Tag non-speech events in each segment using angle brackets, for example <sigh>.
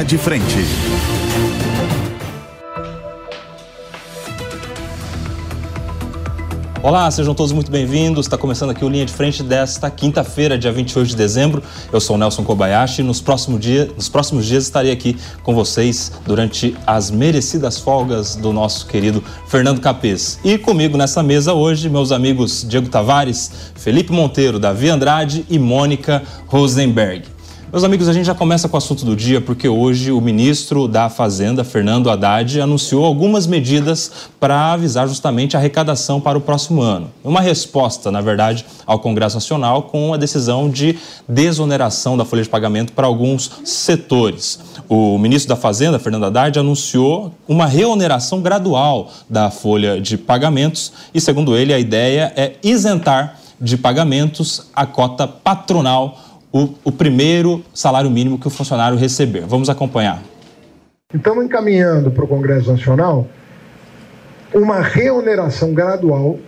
Linha de Frente. Olá, sejam todos muito bem-vindos. Está começando aqui o Linha de Frente desta quinta-feira, dia 28 de dezembro. Eu sou Nelson Kobayashi e nos próximos, dia, nos próximos dias estarei aqui com vocês durante as merecidas folgas do nosso querido Fernando Capês. E comigo nessa mesa hoje, meus amigos Diego Tavares, Felipe Monteiro, Davi Andrade e Mônica Rosenberg. Meus amigos, a gente já começa com o assunto do dia porque hoje o ministro da Fazenda, Fernando Haddad, anunciou algumas medidas para avisar justamente a arrecadação para o próximo ano. Uma resposta, na verdade, ao Congresso Nacional com a decisão de desoneração da folha de pagamento para alguns setores. O ministro da Fazenda, Fernando Haddad, anunciou uma reoneração gradual da folha de pagamentos e, segundo ele, a ideia é isentar de pagamentos a cota patronal o, o primeiro salário mínimo que o funcionário receber. Vamos acompanhar. Estamos encaminhando para o Congresso Nacional uma reoneração gradual.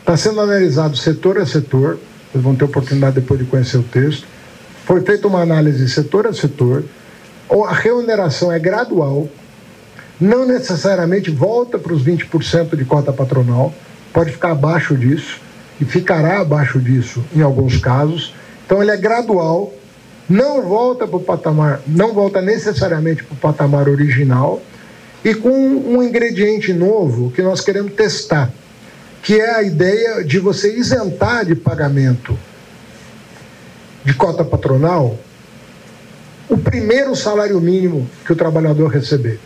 Está sendo analisado setor a setor. Vocês vão ter oportunidade depois de conhecer o texto. Foi feita uma análise setor a setor. A reoneração é gradual. Não necessariamente volta para os 20% de cota patronal. Pode ficar abaixo disso. E ficará abaixo disso em alguns casos então ele é gradual, não volta para o patamar, não volta necessariamente para o patamar original e com um ingrediente novo que nós queremos testar, que é a ideia de você isentar de pagamento de cota patronal o primeiro salário mínimo que o trabalhador receber.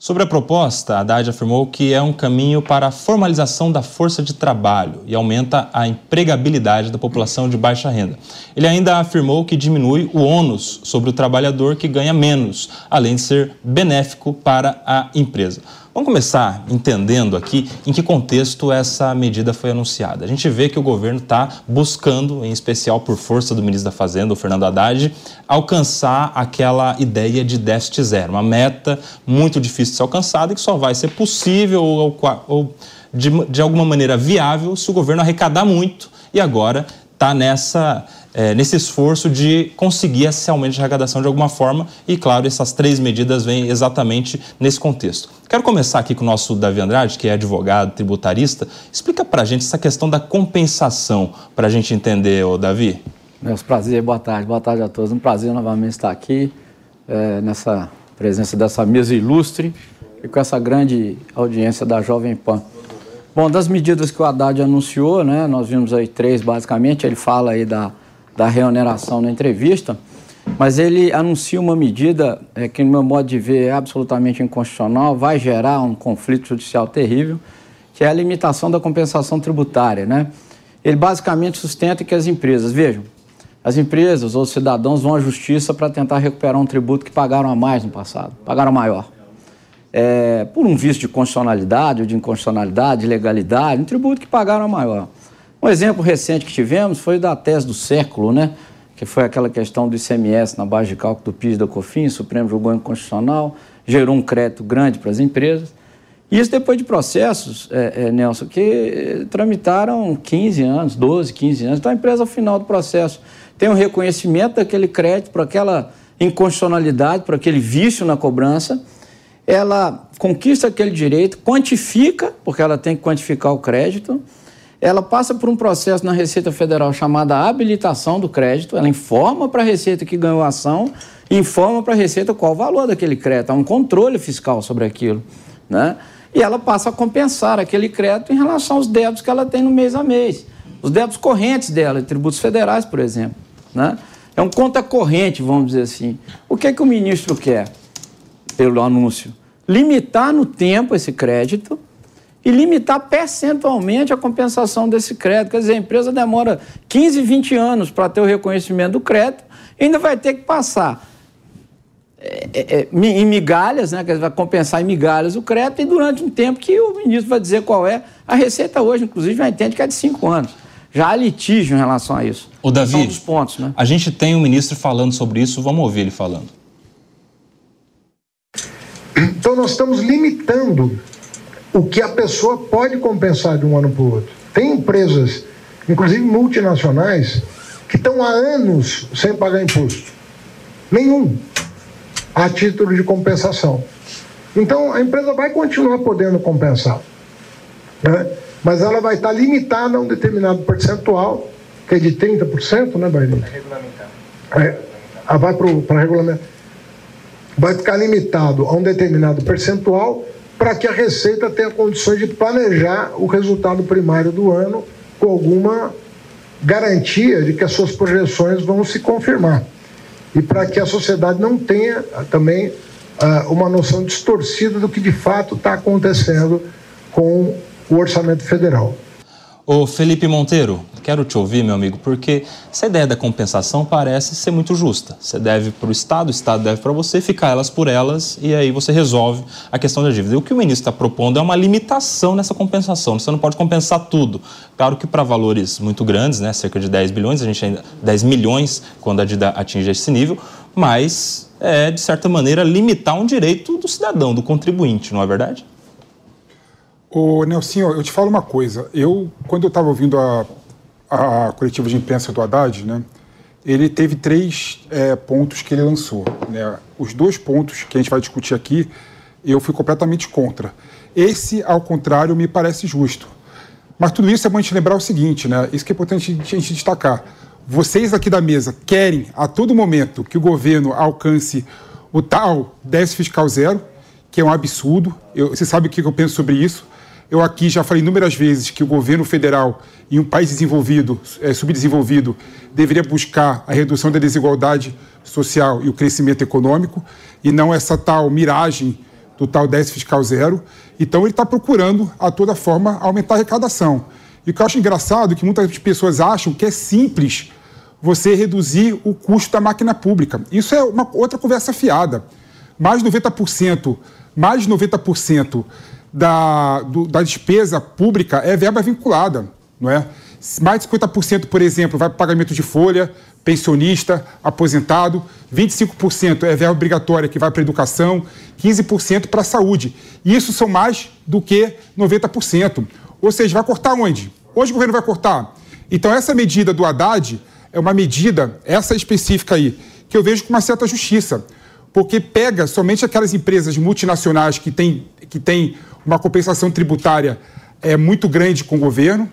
Sobre a proposta, Haddad afirmou que é um caminho para a formalização da força de trabalho e aumenta a empregabilidade da população de baixa renda. Ele ainda afirmou que diminui o ônus sobre o trabalhador que ganha menos, além de ser benéfico para a empresa. Vamos começar entendendo aqui em que contexto essa medida foi anunciada. A gente vê que o governo está buscando, em especial por força do ministro da Fazenda, o Fernando Haddad, alcançar aquela ideia de déficit zero, uma meta muito difícil de ser alcançada e que só vai ser possível ou, ou de, de alguma maneira viável se o governo arrecadar muito e agora está nessa é, nesse esforço de conseguir esse aumento de arrecadação de alguma forma. E, claro, essas três medidas vêm exatamente nesse contexto. Quero começar aqui com o nosso Davi Andrade, que é advogado, tributarista. Explica para a gente essa questão da compensação, para a gente entender, ô Davi. Meus prazer, boa tarde, boa tarde a todos. Um prazer novamente estar aqui, é, nessa presença dessa mesa ilustre e com essa grande audiência da Jovem Pan. Bom, das medidas que o Haddad anunciou, né, nós vimos aí três basicamente, ele fala aí da da reoneração na entrevista, mas ele anuncia uma medida é, que, no meu modo de ver, é absolutamente inconstitucional, vai gerar um conflito judicial terrível, que é a limitação da compensação tributária. Né? Ele basicamente sustenta que as empresas, vejam, as empresas ou os cidadãos vão à justiça para tentar recuperar um tributo que pagaram a mais no passado, pagaram maior. É, por um vício de constitucionalidade ou de inconstitucionalidade, de legalidade, um tributo que pagaram a maior. Um exemplo recente que tivemos foi da tese do século, né? que foi aquela questão do ICMS na base de cálculo do PIS da COFINS, o Supremo julgou inconstitucional, gerou um crédito grande para as empresas. Isso depois de processos, é, é, Nelson, que tramitaram 15 anos, 12, 15 anos. Então a empresa, ao final do processo, tem um reconhecimento daquele crédito para aquela inconstitucionalidade, para aquele vício na cobrança, ela conquista aquele direito, quantifica, porque ela tem que quantificar o crédito, ela passa por um processo na Receita Federal chamada habilitação do crédito, ela informa para a Receita que ganhou a ação, informa para a Receita qual o valor daquele crédito, há um controle fiscal sobre aquilo, né? E ela passa a compensar aquele crédito em relação aos débitos que ela tem no mês a mês, os débitos correntes dela, tributos federais, por exemplo, né? É um conta corrente, vamos dizer assim. O que é que o ministro quer, pelo anúncio? Limitar no tempo esse crédito, e limitar percentualmente a compensação desse crédito. Quer dizer, a empresa demora 15, 20 anos para ter o reconhecimento do crédito e ainda vai ter que passar é, é, é em migalhas, né? Quer dizer, vai compensar em migalhas o crédito e durante um tempo que o ministro vai dizer qual é. A Receita hoje, inclusive, já entende que é de cinco anos. Já há litígio em relação a isso. O Davi, São dos pontos, né? a gente tem um ministro falando sobre isso, vamos ouvir ele falando. Então nós estamos limitando o que a pessoa pode compensar de um ano para o outro. Tem empresas, inclusive multinacionais, que estão há anos sem pagar imposto. Nenhum. a título de compensação. Então, a empresa vai continuar podendo compensar, né? mas ela vai estar limitada a um determinado percentual, que é de 30%, né, Bailinho? É regulamentar. É, vai para regulamentar. Vai ficar limitado a um determinado percentual para que a Receita tenha condições de planejar o resultado primário do ano com alguma garantia de que as suas projeções vão se confirmar. E para que a sociedade não tenha ah, também uh, uma noção distorcida do que de fato está acontecendo com o orçamento federal. Ô Felipe Monteiro, quero te ouvir, meu amigo, porque essa ideia da compensação parece ser muito justa. Você deve para o Estado, o Estado deve para você, ficar elas por elas e aí você resolve a questão da dívida. E o que o ministro está propondo é uma limitação nessa compensação. Você não pode compensar tudo. Claro que para valores muito grandes, né, cerca de 10 bilhões, a gente ainda 10 milhões quando a dívida atinge esse nível, mas é de certa maneira limitar um direito do cidadão, do contribuinte, não é verdade? Ô, Nelson, eu te falo uma coisa. Eu, quando eu estava ouvindo a, a coletiva de imprensa do Haddad, né, ele teve três é, pontos que ele lançou. Né? Os dois pontos que a gente vai discutir aqui, eu fui completamente contra. Esse, ao contrário, me parece justo. Mas tudo isso é bom a gente lembrar o seguinte, né? Isso que é importante a gente destacar. Vocês aqui da mesa querem, a todo momento, que o governo alcance o tal déficit fiscal zero, que é um absurdo. Eu, você sabe o que eu penso sobre isso. Eu aqui já falei inúmeras vezes que o governo federal em um país desenvolvido, é, subdesenvolvido, deveria buscar a redução da desigualdade social e o crescimento econômico, e não essa tal miragem do tal déficit fiscal zero. Então ele está procurando, a toda forma, aumentar a arrecadação. E o que eu acho engraçado é que muitas pessoas acham que é simples você reduzir o custo da máquina pública. Isso é uma outra conversa fiada. Mais de 90%, mais de 90% da, do, da despesa pública é verba vinculada, não é? Mais de 50%, por exemplo, vai para pagamento de folha, pensionista, aposentado, 25% é verba obrigatória que vai para educação, 15% para a saúde. E isso são mais do que 90%. Ou seja, vai cortar onde? Hoje o governo vai cortar. Então, essa medida do Haddad é uma medida, essa específica aí, que eu vejo com uma certa justiça, porque pega somente aquelas empresas multinacionais que têm, que têm uma compensação tributária é, muito grande com o governo,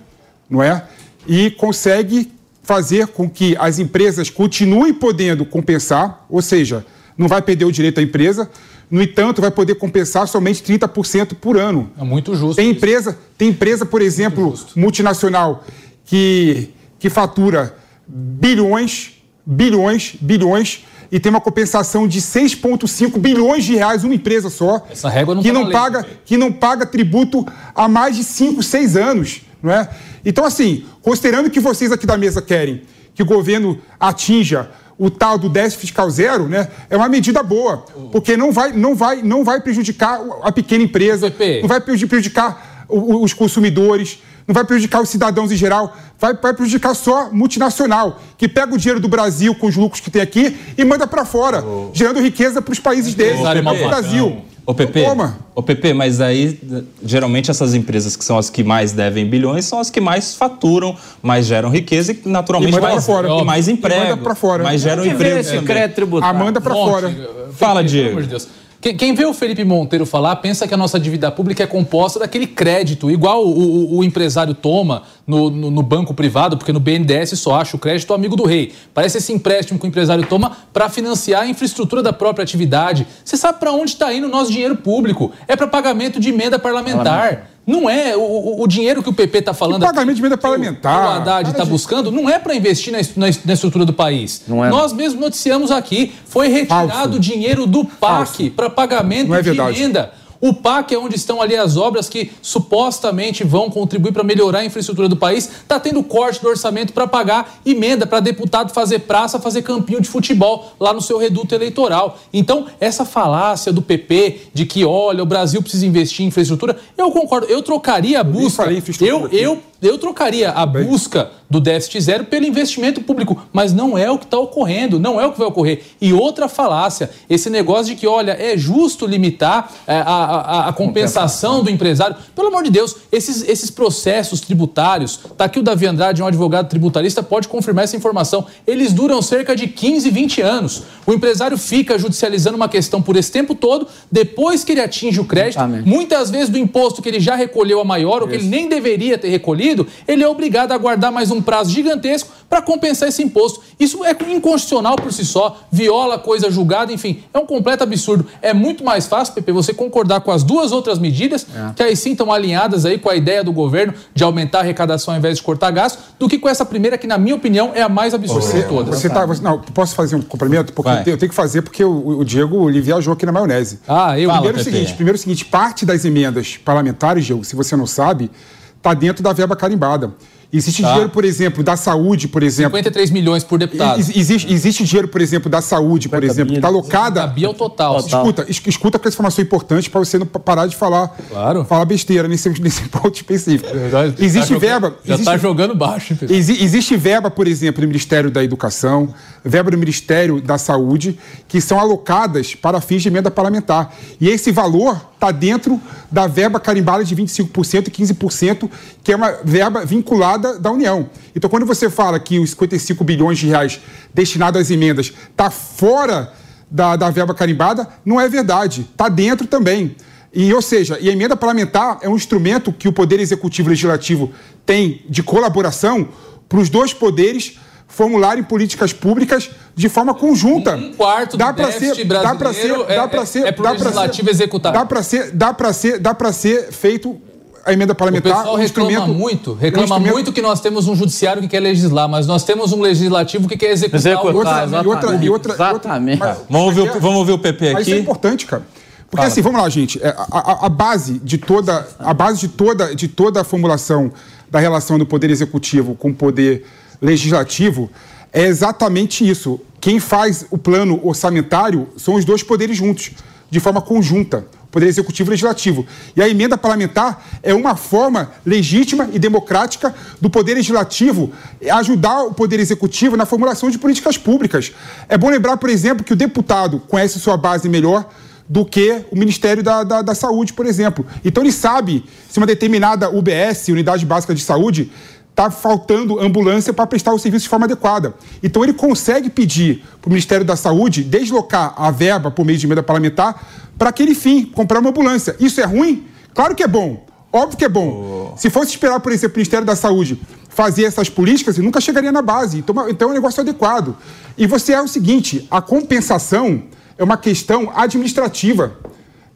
não é? E consegue fazer com que as empresas continuem podendo compensar, ou seja, não vai perder o direito à empresa, no entanto, vai poder compensar somente 30% por ano. É muito justo. Tem empresa, tem empresa por exemplo, multinacional que, que fatura bilhões, bilhões, bilhões e tem uma compensação de 6,5 bilhões de reais, uma empresa só. Essa régua não que tá não paga lei. Que não paga tributo há mais de 5, 6 anos. Não é? Então, assim, considerando que vocês aqui da mesa querem que o governo atinja o tal do déficit fiscal zero, né, é uma medida boa, porque não vai, não vai, não vai prejudicar a pequena empresa, não vai prejudicar os consumidores, não vai prejudicar os cidadãos em geral, vai, vai prejudicar só multinacional, que pega o dinheiro do Brasil com os lucros que tem aqui e manda para fora, oh. gerando riqueza para os países deles, para o Brasil. Ô, PP, ô, PP, mas aí, geralmente, essas empresas que são as que mais devem bilhões são as que mais faturam, mais geram riqueza e, naturalmente, e mais, fora. E mais emprego. E manda para fora. Mais geram emprego. Esse crédito tributário. A manda para fora. Fala, Diego. Pelo amor de Deus. Quem vê o Felipe Monteiro falar pensa que a nossa dívida pública é composta daquele crédito, igual o, o, o empresário toma no, no, no, banco privado, porque no BNDES só acha o crédito amigo do rei. Parece esse empréstimo que o empresário toma para financiar a infraestrutura da própria atividade. Você sabe para onde está indo o nosso dinheiro público? É para pagamento de emenda parlamentar. Não é o, o dinheiro que o PP está falando. O pagamento de emenda parlamentar. O, o Haddad está buscando não é para investir na, na, na, estrutura do país. Não é. Nós mesmos noticiamos aqui, foi retirado dinheiro do PAC para pagamento é de emenda. O PAC é onde estão ali as obras que supostamente vão contribuir para melhorar a infraestrutura do país. Está tendo corte do orçamento para pagar emenda para deputado fazer praça, fazer campinho de futebol lá no seu reduto eleitoral. Então, essa falácia do PP de que, olha, o Brasil precisa investir em infraestrutura, eu concordo. Eu trocaria a busca. Eu, eu, eu trocaria a busca do déficit zero pelo investimento público, mas não é o que está ocorrendo, não é o que vai ocorrer. E outra falácia, esse negócio de que, olha, é justo limitar é, a, a, a, compensação do empresário. Pelo amor de Deus, esses, esses processos tributários, tá aqui o Davi Andrade, um advogado tributarista, pode confirmar essa informação. Eles duram cerca de 15, 20 anos. O empresário fica judicializando uma questão por esse tempo todo, depois que ele atinge o crédito, muitas vezes do imposto que ele já recolheu a maior, ou que ele nem deveria ter recolhido, ele é obrigado a aguardar mais um prazo gigantesco para compensar esse imposto. Isso é inconstitucional por si só, viola coisa julgada, enfim, é um completo absurdo. É muito mais fácil, Pepe, você concordar com as duas outras medidas, que aí sim estão alinhadas aí com a ideia do governo de aumentar a arrecadação ao invés de cortar gasto, do que com essa primeira, que na minha opinião é a mais absurda Você, de todas. você tá, você- não, posso fazer um complemento? Porque Vai. eu tenho, que fazer porque o, o Diego ele viajou aqui na maionese. Ah, eu. Fala, Primeiro é o Pepe. seguinte, primeiro é o seguinte, parte das emendas parlamentares, Diego, se você não sabe, está dentro da verba carimbada. Existe Tá. dinheiro, por exemplo, da saúde, por exemplo. 53 milhões por deputado. Ex- Existe, existe dinheiro, por exemplo, da saúde, por 50 exemplo, que está alocada. Cabia ao total. Total. Escuta, es- escuta com essa informação importante para você não pa- parar de falar, Claro. falar besteira nesse, nesse <laughs> ponto específico. Já- Existe tá jogando- verba. Já existe, tá jogando baixo, hein, pessoal? exi- existe verba, por exemplo, no Ministério da Educação, verba no Ministério da Saúde, que são alocadas para fins de emenda parlamentar. E esse valor está dentro da verba carimbada de 25% e 15%, que é uma verba vinculada da União. Então, quando você fala que os 55 bilhões de reais destinados às emendas está fora da, da verba carimbada, não é verdade. Está dentro também. E, ou seja, e a emenda parlamentar é um instrumento que o Poder Executivo e Legislativo tem de colaboração para os dois poderes formularem políticas públicas de forma conjunta. Um quarto do dá pra déficit ser, dá para ser, brasileiro é- dá para é- ser, é pro dá legislativo ser, executar. Dá para ser, dá para ser, dá para ser feito a emenda O parlamentar. pessoal um reclama muito, um reclama instrumento- muito que nós temos um judiciário que quer legislar, mas nós temos um legislativo que quer executar, Executar, o outra, orçamento. e outra, e outra, e outra- Exatamente. mas- Vamos ouvir, o- é- vamos ouvir o PP Mas isso é aqui. importante, cara. Porque assim, vamos lá, gente. é, A, a- a base de toda, a base de toda, de toda a formulação da relação do poder executivo com o poder legislativo é exatamente isso. Quem faz o plano orçamentário são os dois poderes juntos, de forma conjunta. Poder Executivo e Legislativo. E a emenda parlamentar é uma forma legítima e democrática do Poder Legislativo ajudar o Poder Executivo na formulação de políticas públicas. É bom lembrar, por exemplo, que o deputado conhece sua base melhor do que o Ministério da, da, da Saúde, por exemplo. Então ele sabe se uma determinada UBS, Unidade Básica de Saúde, está faltando ambulância para prestar o serviço de forma adequada. Então ele consegue pedir para o Ministério da Saúde deslocar a verba por meio de emenda parlamentar para aquele fim, comprar uma ambulância. Isso é ruim? Claro que é bom. Óbvio que é bom. Se fosse esperar, por exemplo, o Ministério da Saúde fazer essas políticas, nunca chegaria na base. Então, então é um negócio adequado. E você é o seguinte: a compensação é uma questão administrativa.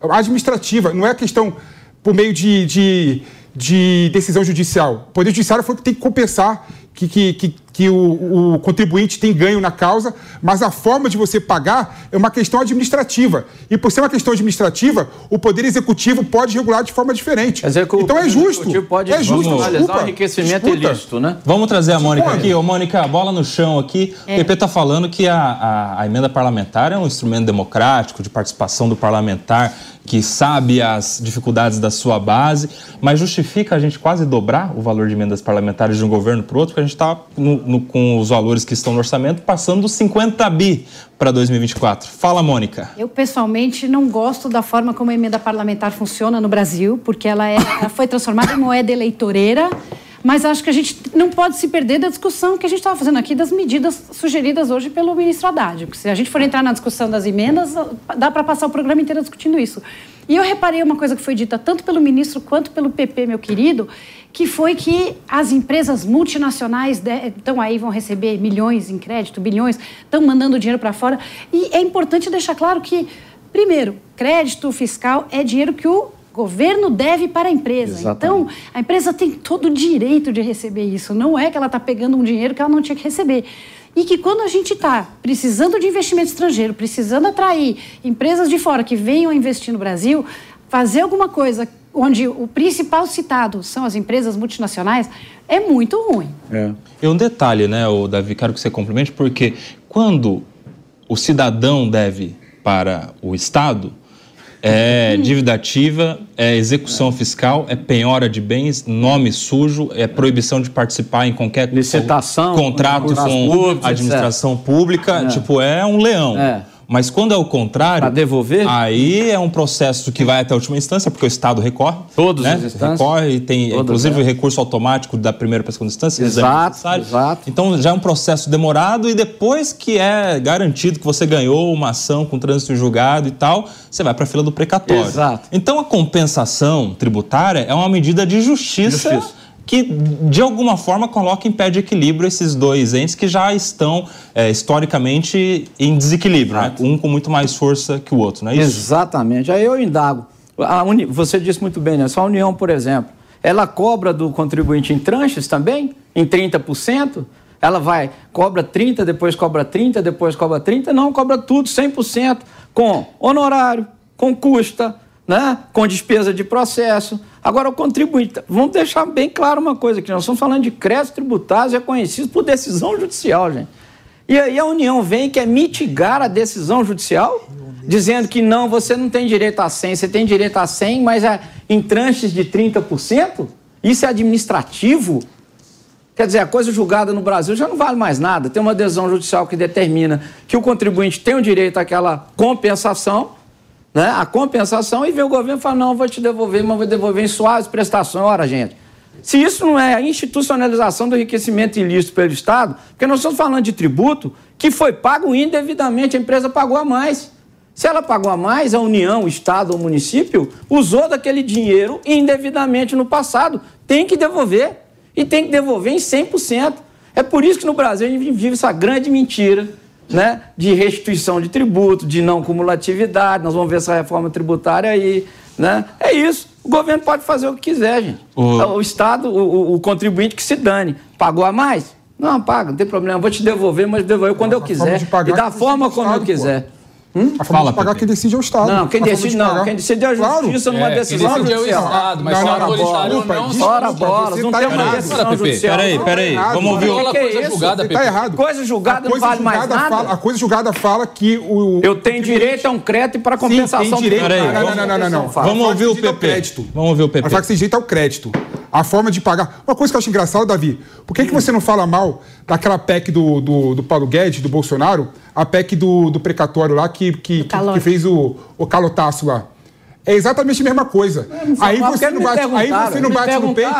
Administrativa, não é questão por meio de, de, de decisão judicial. O Poder Judiciário foi que tem que compensar que, que, que, que o, o contribuinte tem ganho na causa, mas a forma de você pagar é uma questão administrativa. E por ser uma questão administrativa, o Poder Executivo pode regular de forma diferente. Então é justo. Executivo pode é justo, desculpa. o enriquecimento Escuta. ilícito, né? Vamos trazer a Mônica aqui. Ô, Mônica, bola no chão aqui. O PP está falando que a, a- a emenda parlamentar é um instrumento democrático de participação do parlamentar que sabe as dificuldades da sua base, mas justifica a gente quase dobrar o valor de emendas parlamentares de um governo para o outro, porque a gente está com os valores que estão no orçamento passando dos 50 bi para 2024. Fala, Mônica. Eu, pessoalmente, não gosto da forma como a emenda parlamentar funciona no Brasil, porque ela, é- ela foi transformada em moeda eleitoreira, mas acho que a gente não pode se perder da discussão que a gente estava fazendo aqui das medidas sugeridas hoje pelo ministro Haddad. Porque se a gente for entrar na discussão das emendas, dá para passar o programa inteiro discutindo isso. E eu reparei uma coisa que foi dita tanto pelo ministro quanto pelo PP, meu querido, que foi que as empresas multinacionais estão aí, vão receber milhões em crédito, bilhões, estão mandando dinheiro para fora. E é importante deixar claro que, primeiro, crédito fiscal é dinheiro que o governo deve para a empresa. Exatamente. Então, a empresa tem todo o direito de receber isso. Não é que ela está pegando um dinheiro que ela não tinha que receber. E que quando a gente está precisando de investimento estrangeiro, precisando atrair empresas de fora que venham investir no Brasil, fazer alguma coisa onde o principal citado são as empresas multinacionais, é muito ruim. É. E um detalhe, né, o Davi, quero que você complemente, porque quando o cidadão deve para o Estado, é dívida ativa, é execução fiscal, é penhora de bens, nome sujo, é proibição de participar em qualquer Licitação, contrato com públicos, administração pública. Tipo, é um leão. É. Mas quando é o contrário. Para devolver? Aí é um processo que vai até a última instância, porque o Estado recorre. Todos né? os instâncias. Recorre, tem Todas inclusive o recurso automático da primeira para a segunda instância. Exato, exato. Então já é um processo demorado e depois que é garantido que você ganhou uma ação com trânsito em julgado e tal, você vai para a fila do precatório. Exato. Então a compensação tributária é uma medida de justiça. Justiça. Que, de alguma forma, coloca em pé de equilíbrio esses dois entes que já estão, é, historicamente, em desequilíbrio, né? um com muito mais força que o outro, não é isso? Exatamente. Aí eu indago. Uni... Você disse muito bem, né? Só a União, por exemplo, ela cobra do contribuinte em tranches também, em 30%. Ela vai, cobra 30%, depois cobra 30%, depois cobra 30%. Não, cobra tudo, 100%, com honorário, com custa, né? com despesa de processo. Agora, o contribuinte, vamos deixar bem claro uma coisa aqui, nós estamos falando de créditos tributários reconhecidos por decisão judicial, gente. E aí a União vem e quer mitigar a decisão judicial, dizendo que não, você não tem direito a 100, você tem direito a 100, mas é em tranches de 30%? Isso é administrativo? Quer dizer, a coisa julgada no Brasil já não vale mais nada. Tem uma decisão judicial que determina que o contribuinte tem o direito àquela compensação, né? a compensação, e vem o governo e fala, não, vou te devolver, mas vou devolver em suaves prestações. Ora, gente, se isso não é a institucionalização do enriquecimento ilícito pelo Estado, porque nós estamos falando de tributo que foi pago indevidamente, a empresa pagou a mais. Se ela pagou a mais, a União, o Estado ou o município usou daquele dinheiro indevidamente no passado. Tem que devolver. E tem que devolver em 100%. É por isso que no Brasil a gente vive essa grande mentira né, de restituição de tributo, de não cumulatividade. Nós vamos ver essa reforma tributária aí. Né? É isso. O governo pode fazer o que quiser, gente. O- O, Estado, o, o- contribuinte que se dane. Pagou a mais? Não, paga, não tem problema. Vou te devolver, mas devolver quando eu quiser. de pagar E da é que forma como eu Estado, quiser. A forma Fala, de pagar Pepe. quem decide é o Estado. Não, quem decide de não. pagar- Quem decide é a Claro. justiça numa É, quem decisão decide é o judicial. Estado, mas Não, só não, a não, desculpa, não desculpa, Ora você não tá tem uma decisão judicial. Peraí, não. peraí, errado, vamos ouvir o... Que coisa isso? julgada, Você Pepe. tá errado. Coisa julgada não vale mais nada. Fala, a coisa julgada fala que o. Eu tenho direito a um crédito para Sim, compensação tem direito. Não, não, não, não, não, não. Vamos ouvir o PP. Vamos ouvir o Mas fala PP. que esse jeito é o crédito. A forma de pagar. Uma coisa que eu acho engraçado, Davi, por que, que você não fala mal daquela PEC do, do, do Paulo Guedes, do Bolsonaro, a PEC do, do precatório lá que, que, que, que fez o, o calotaço lá? É exatamente a mesma coisa. Aí mal, você porque não me bate, aí você não bate no peito.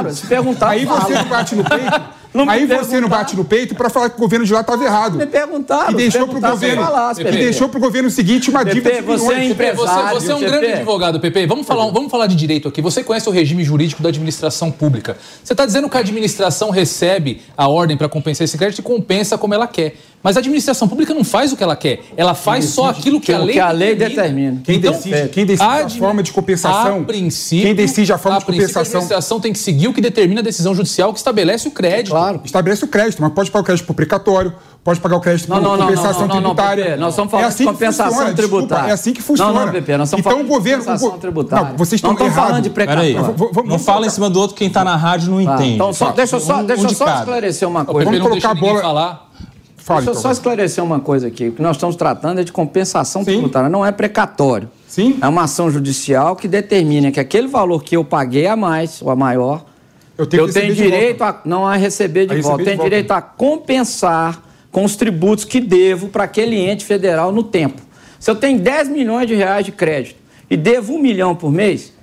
aí você não bate no peito. Não aí você não bate no peito para falar que o governo de lá estava errado. Me perguntaram. E deixou se eu governo. falasse, E deixou pro governo seguinte uma dívida Pepe, de você é. Pepe, você, empresário, você é um Pepe. grande advogado, Pepe. Vamos falar, vamos falar de direito aqui. Você conhece o regime jurídico da administração pública. Você está dizendo que a administração recebe a ordem para compensar esse crédito e compensa como ela quer. Mas a administração pública não faz o que ela quer. Ela faz só aquilo que a lei que a lei determina. Quem Então, decide, quem decide a admi- forma de compensação? A princípio, quem decide a forma a de compensação? A administração tem que seguir o que determina a decisão judicial que estabelece o crédito. Claro. Estabelece o crédito, mas pode pagar o crédito por precatório, pode pagar o crédito Não, por não, não, compensação não, não, não, tributária. Nós estamos falando é assim de compensação funciona, tributária. Desculpa, é assim que funciona. Não, não, Pepe, nós estamos então, falando o governo, de compensação go- tributária. Não, vocês estão Não falando de precatório. Peraí, Vamos- vamos- não fala em cima do outro, quem está na rádio não Tá, entende. Então, só, deixa eu só, deixa eu só esclarecer uma coisa. Vamos colocar a bola- falar. Fala, Deixa eu só esclarecer uma coisa aqui. O que nós estamos tratando é de compensação Sim. tributária, não é precatório. Sim. É uma ação judicial que determina que aquele valor que eu paguei a mais, ou a maior, Eu tenho que receber de direito a. Não a receber de A volta. Tenho direito a compensar com os tributos que devo para aquele ente federal no tempo. Se eu tenho 10 milhões de reais de crédito e devo um milhão por mês,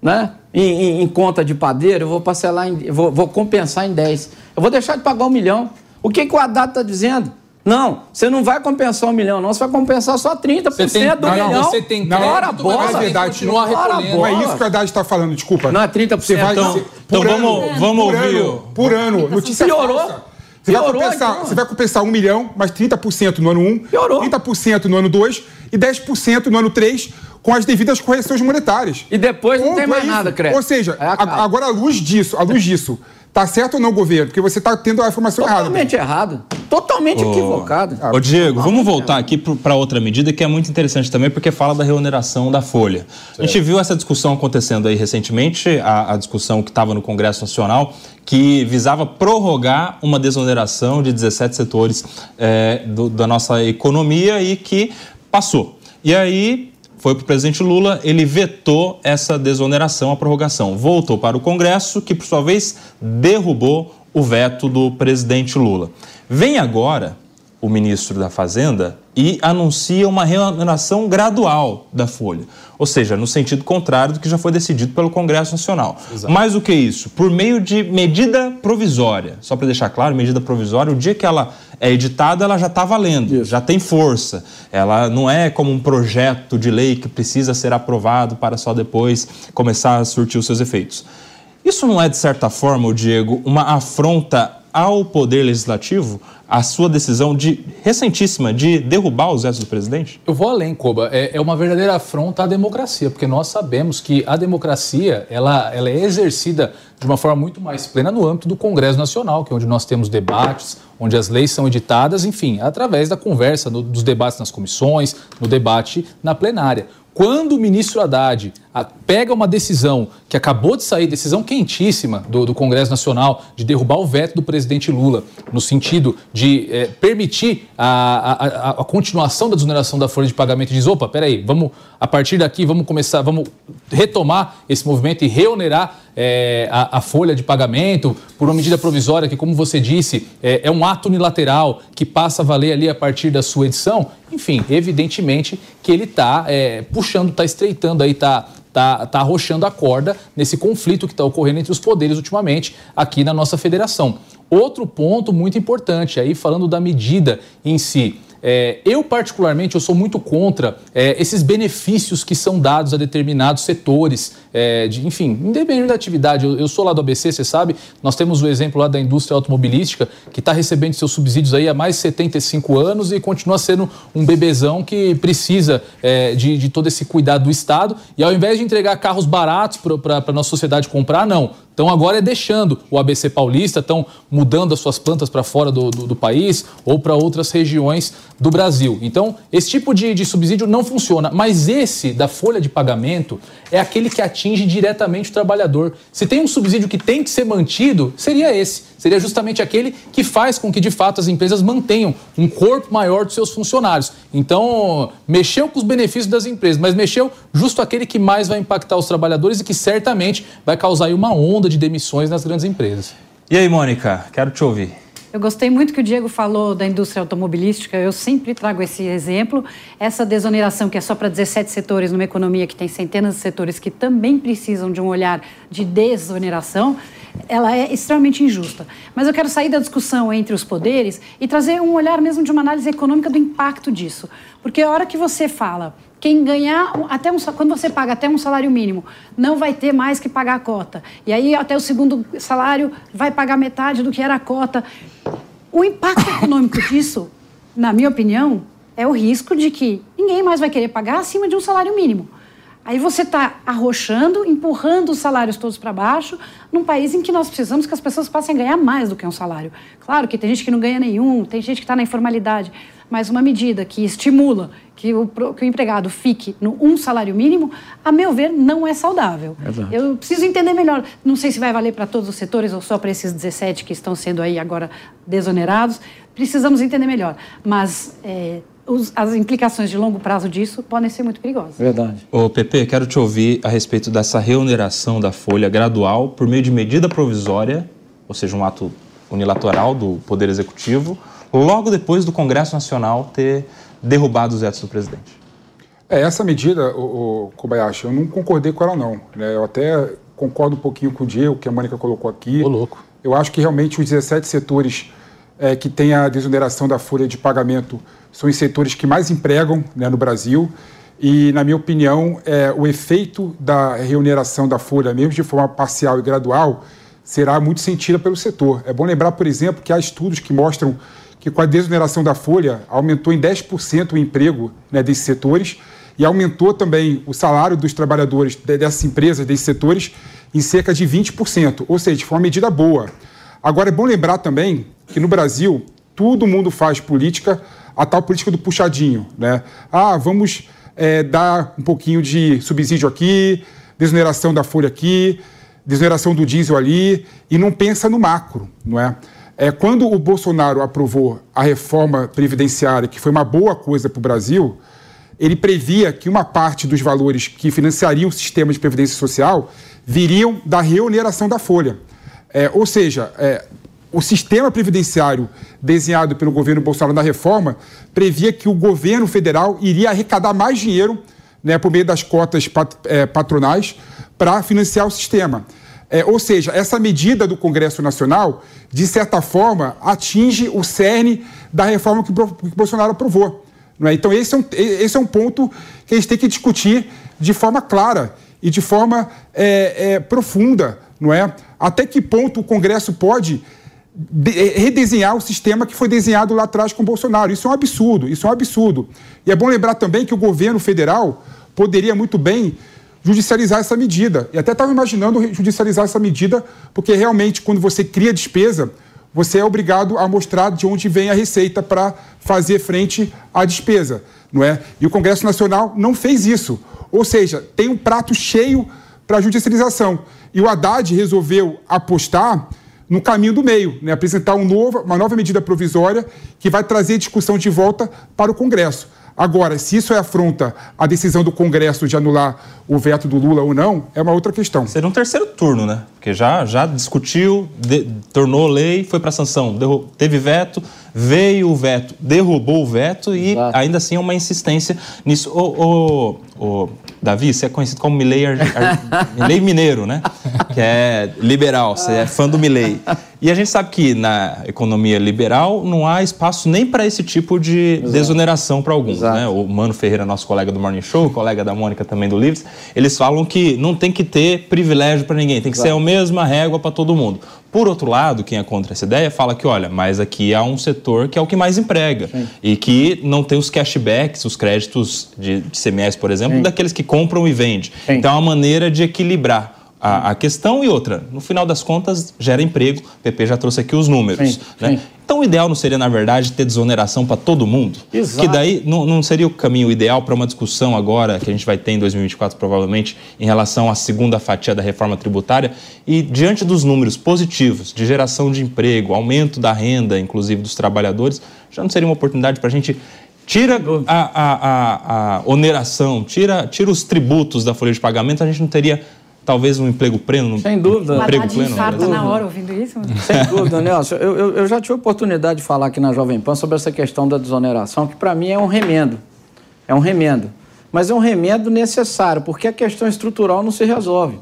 né? Em, em- em conta de padeiro, eu vou parcelar, em, eu vou, vou compensar em 10. Eu vou deixar de pagar um milhão. O que, que o Haddad está dizendo? Não, você não vai compensar um milhão, não, você vai compensar só 30% Você tem, do não, não, milhão. você tem Não, crédito, Ora, mas bola. você tem que verdade. recolhendo. Não é isso que o Haddad está falando, desculpa. Não é 30%. Você vai, Então- você- então por vamos- ano, vamos por ouvir ano, por ano, notícia Piorou. falsa. Você vai, Piorou, compensar, então. você vai compensar 1 milhão, mais 30% no ano 1, Piorou. 30% no ano 2 e 10% no ano 3, com as devidas correções monetárias. E depois não Ponto, tem mais é nada, crédito. Ou seja, Aí a- agora à luz disso, à luz disso, tá certo ou não, governo? Porque você está tendo a informação errada. Totalmente errado. Totalmente equivocado. Ô, Diego, vamos voltar aqui para outra medida que é muito interessante também, porque fala da reoneração da folha. A gente viu essa discussão acontecendo aí recentemente, a, a discussão que estava no Congresso Nacional, que visava prorrogar uma desoneração de 17 setores eh, do- da nossa economia e que passou. E aí foi para o presidente Lula, ele vetou essa desoneração, a prorrogação. Voltou para o Congresso, que por sua vez derrubou o veto do presidente Lula. Vem agora o ministro da Fazenda e anuncia uma remuneração gradual da folha. Ou seja, no sentido contrário do que já foi decidido pelo Congresso Nacional. Exato. Mais do que isso, por meio de medida provisória. Só para deixar claro, medida provisória, o dia que ela é editada, ela já está valendo, isso. já tem força. Ela não é como um projeto de lei que precisa ser aprovado para só depois começar a surtir os seus efeitos. Isso não é, de certa forma, Diego, uma afronta ao Poder Legislativo a sua decisão de recentíssima de derrubar os vetos do presidente? Eu vou além, Koba. É, é, uma verdadeira afronta à democracia, porque nós sabemos que a democracia ela, ela é exercida de uma forma muito mais plena no âmbito do Congresso Nacional, que é onde nós temos debates, onde as leis são editadas, enfim, através da conversa, no, dos debates nas comissões, no debate na plenária. Quando o ministro Haddad pega uma decisão que acabou de sair, decisão quentíssima do, do Congresso Nacional, de derrubar o veto do presidente Lula, no sentido de é, permitir a, a, a, continuação da desoneração da folha de pagamento, diz: opa, peraí, vamos, a partir daqui, vamos começar, vamos retomar esse movimento e reonerar é, a, a, folha de pagamento por uma medida provisória que, como você disse, é, é um ato unilateral que passa a valer ali a partir da sua edição. Enfim, evidentemente que ele está é, puxando, está estreitando aí, está está tá arrochando a corda nesse conflito que está ocorrendo entre os poderes ultimamente aqui na nossa federação. Outro ponto muito importante, aí falando da medida em si. É, eu, particularmente, eu sou muito contra é, esses benefícios que são dados a determinados setores, é, de, enfim, independente da atividade. Eu, eu, sou lá do ABC, você sabe, nós temos o exemplo lá da indústria automobilística, que está recebendo seus subsídios aí há mais de 75 anos e continua sendo um bebezão que precisa é, de, de todo esse cuidado do Estado. E ao invés de entregar carros baratos para a nossa sociedade comprar, não então agora é deixando o ABC Paulista, estão mudando as suas plantas para fora do, do, do, país ou para outras regiões do Brasil. Então esse tipo de, de subsídio não funciona, mas esse da folha de pagamento é aquele que atinge diretamente o trabalhador. Se tem um subsídio que tem que ser mantido, seria esse seria justamente aquele que faz com que, de fato, as empresas mantenham um corpo maior dos seus funcionários. Então, mexeu com os benefícios das empresas, mas mexeu justo aquele que mais vai impactar os trabalhadores e que certamente vai causar uma onda de demissões nas grandes empresas. E aí, Mônica, quero te ouvir. Eu gostei muito que o Diego falou da indústria automobilística. Eu sempre trago esse exemplo. Essa desoneração, que é só para 17 setores numa economia que tem centenas de setores que também precisam de um olhar de desoneração, ela é extremamente injusta. Mas eu quero sair da discussão entre os poderes e trazer um olhar mesmo de uma análise econômica do impacto disso. Porque a hora que você fala, quem ganhar até um, quando você paga até um salário mínimo, não vai ter mais que pagar a cota. E aí até o segundo salário vai pagar metade do que era a cota. O impacto econômico disso, na minha opinião, é o risco de que ninguém mais vai querer pagar acima de um salário mínimo. Aí você está arrochando, empurrando os salários todos para baixo, num país em que nós precisamos que as pessoas passem a ganhar mais do que um salário. Claro que tem gente que não ganha nenhum, tem gente que está na informalidade, mas uma medida que estimula que o, que o empregado fique no um salário mínimo, a meu ver, não é saudável. Exato. Eu preciso entender melhor. Não sei se vai valer para todos os setores ou só para esses 17 que estão sendo aí agora desonerados. Precisamos entender melhor. Mas é, os, as implicações de longo prazo disso podem ser muito perigosas. Verdade. Ô, Pepe, quero te ouvir a respeito dessa reoneração da folha gradual por meio de medida provisória, ou seja, um ato unilateral do Poder Executivo, logo depois do Congresso Nacional ter derrubado os vetos do presidente. É, essa medida, o, o, Kobayashi, eu não concordei com ela não. Né? Eu até concordo um pouquinho com o Diego, que a Mônica colocou aqui. Ô, louco. Eu acho que realmente os 17 setores é, que têm a desoneração da folha de pagamento são os setores que mais empregam né, no Brasil. E, na minha opinião, é, o efeito da remuneração da folha, mesmo de forma parcial e gradual, será muito sentida pelo setor. É bom lembrar, por exemplo, que há estudos que mostram que com a desoneração da folha aumentou em 10% o emprego né, desses setores e aumentou também o salário dos trabalhadores dessas empresas, desses setores, em cerca de 20%, ou seja, foi uma medida boa. Agora, é bom lembrar também que no Brasil, todo mundo faz política a tal política do puxadinho, né? Ah, vamos é, dar um pouquinho de subsídio aqui, desoneração da folha aqui, desoneração do diesel ali, e não pensa no macro, não é? é quando o Bolsonaro aprovou a reforma previdenciária, que foi uma boa coisa para o Brasil, ele previa que uma parte dos valores que financiariam o sistema de previdência social viriam da reoneração da folha. É, ou seja, é, o sistema previdenciário desenhado pelo governo Bolsonaro na reforma previa que o governo federal iria arrecadar mais dinheiro né, por meio das cotas pat, é, patronais para financiar o sistema. É, ou seja, essa medida do Congresso Nacional, de certa forma, atinge o cerne da reforma que, que Bolsonaro aprovou. É? Então, esse é, um, esse é um ponto que a gente tem que discutir de forma clara e de forma é, é, profunda. Não é? Até que ponto o Congresso pode de, é, redesenhar o sistema que foi desenhado lá atrás com Bolsonaro. Isso é um absurdo, isso é um absurdo. E é bom lembrar também que o governo federal poderia muito bem judicializar essa medida. E até estava imaginando judicializar essa medida, porque realmente, quando você cria despesa, você é obrigado a mostrar de onde vem a receita para fazer frente à despesa, não é? E o Congresso Nacional não fez isso. Ou seja, tem um prato cheio para judicialização. E o Haddad resolveu apostar no caminho do meio, né? apresentar um novo, uma nova medida provisória que vai trazer discussão de volta para o Congresso. Agora, se isso é afronta a decisão do Congresso de anular o veto do Lula ou não, é uma outra questão. Seria um terceiro turno, né? Porque já, já discutiu, de, tornou lei, foi para sanção, teve veto, veio o veto, derrubou o veto e Exato. ainda assim é uma insistência nisso. O, o, o Davi, você é conhecido como Milley, Ar... <laughs> Milley Mineiro, né? Que é liberal, você é fã do Milley. E a gente sabe que na economia liberal não há espaço nem para esse tipo de Exato. desoneração para alguns. Né? O Mano Ferreira, nosso colega do Morning Show, colega da Mônica também do Livres, eles falam que não tem que ter privilégio para ninguém, tem que Exato. ser a mesma régua para todo mundo. Por outro lado, quem é contra essa ideia fala que, olha, mas aqui há um setor que é o que mais emprega Sim. e que não tem os cashbacks, os créditos de, de CMS, por exemplo, Sim. daqueles que compram e vendem. Então é uma maneira de equilibrar a, a, questão e outra, no final das contas, gera emprego. O PP já trouxe aqui os números. Sim, né? sim. Então, o ideal não seria, na verdade, ter desoneração para todo mundo? Exato. Que daí não, não seria o caminho ideal para uma discussão agora, que a gente vai ter em 2024, provavelmente, em relação à segunda fatia da reforma tributária. E, diante dos números positivos de geração de emprego, aumento da renda, inclusive dos trabalhadores, já não seria uma oportunidade para a gente tira a, a, a, a, oneração, tira, tira os tributos da folha de pagamento, a gente não teria talvez um emprego pleno? Sem dúvida. Um emprego pleno. Na hora ouvindo isso? Sem dúvida, Nelson. Eu, eu, eu, já tive a oportunidade de falar aqui na Jovem Pan sobre essa questão da desoneração, que para mim é um remendo. É um remendo. Mas é um remendo necessário, porque a questão estrutural não se resolve.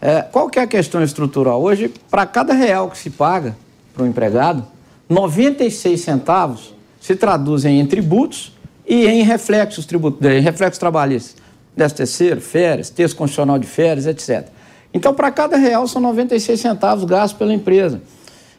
É, qual que é a questão estrutural? Hoje, para cada real que se paga para o empregado, 96 centavos se traduzem em tributos e em reflexos, tributos, em reflexos trabalhistas décimo terceiro, férias, texto constitucional de férias, etc. Então, para cada real são 96 centavos gastos pela empresa.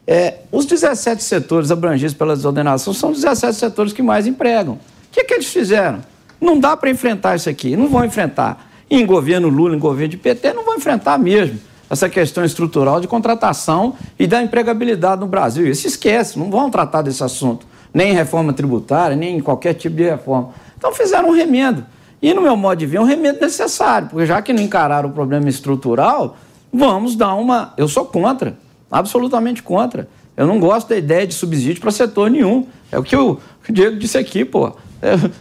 É, os 17 setores abrangidos pela desordenação são os 17 setores que mais empregam. O que, que eles fizeram? Não dá para enfrentar isso aqui, não vão enfrentar. Em governo Lula, em governo de PT, não vão enfrentar mesmo essa questão estrutural de contratação e da empregabilidade no Brasil. E se esquece, não vão tratar desse assunto, nem em reforma tributária, nem em qualquer tipo de reforma. Então fizeram um remendo. E, no meu modo de ver, é um remédio necessário, porque já que não encararam o problema estrutural, vamos dar uma. Eu sou contra, absolutamente contra. Eu não gosto da ideia de subsídio para setor nenhum. É o que o, Diego disse aqui, pô.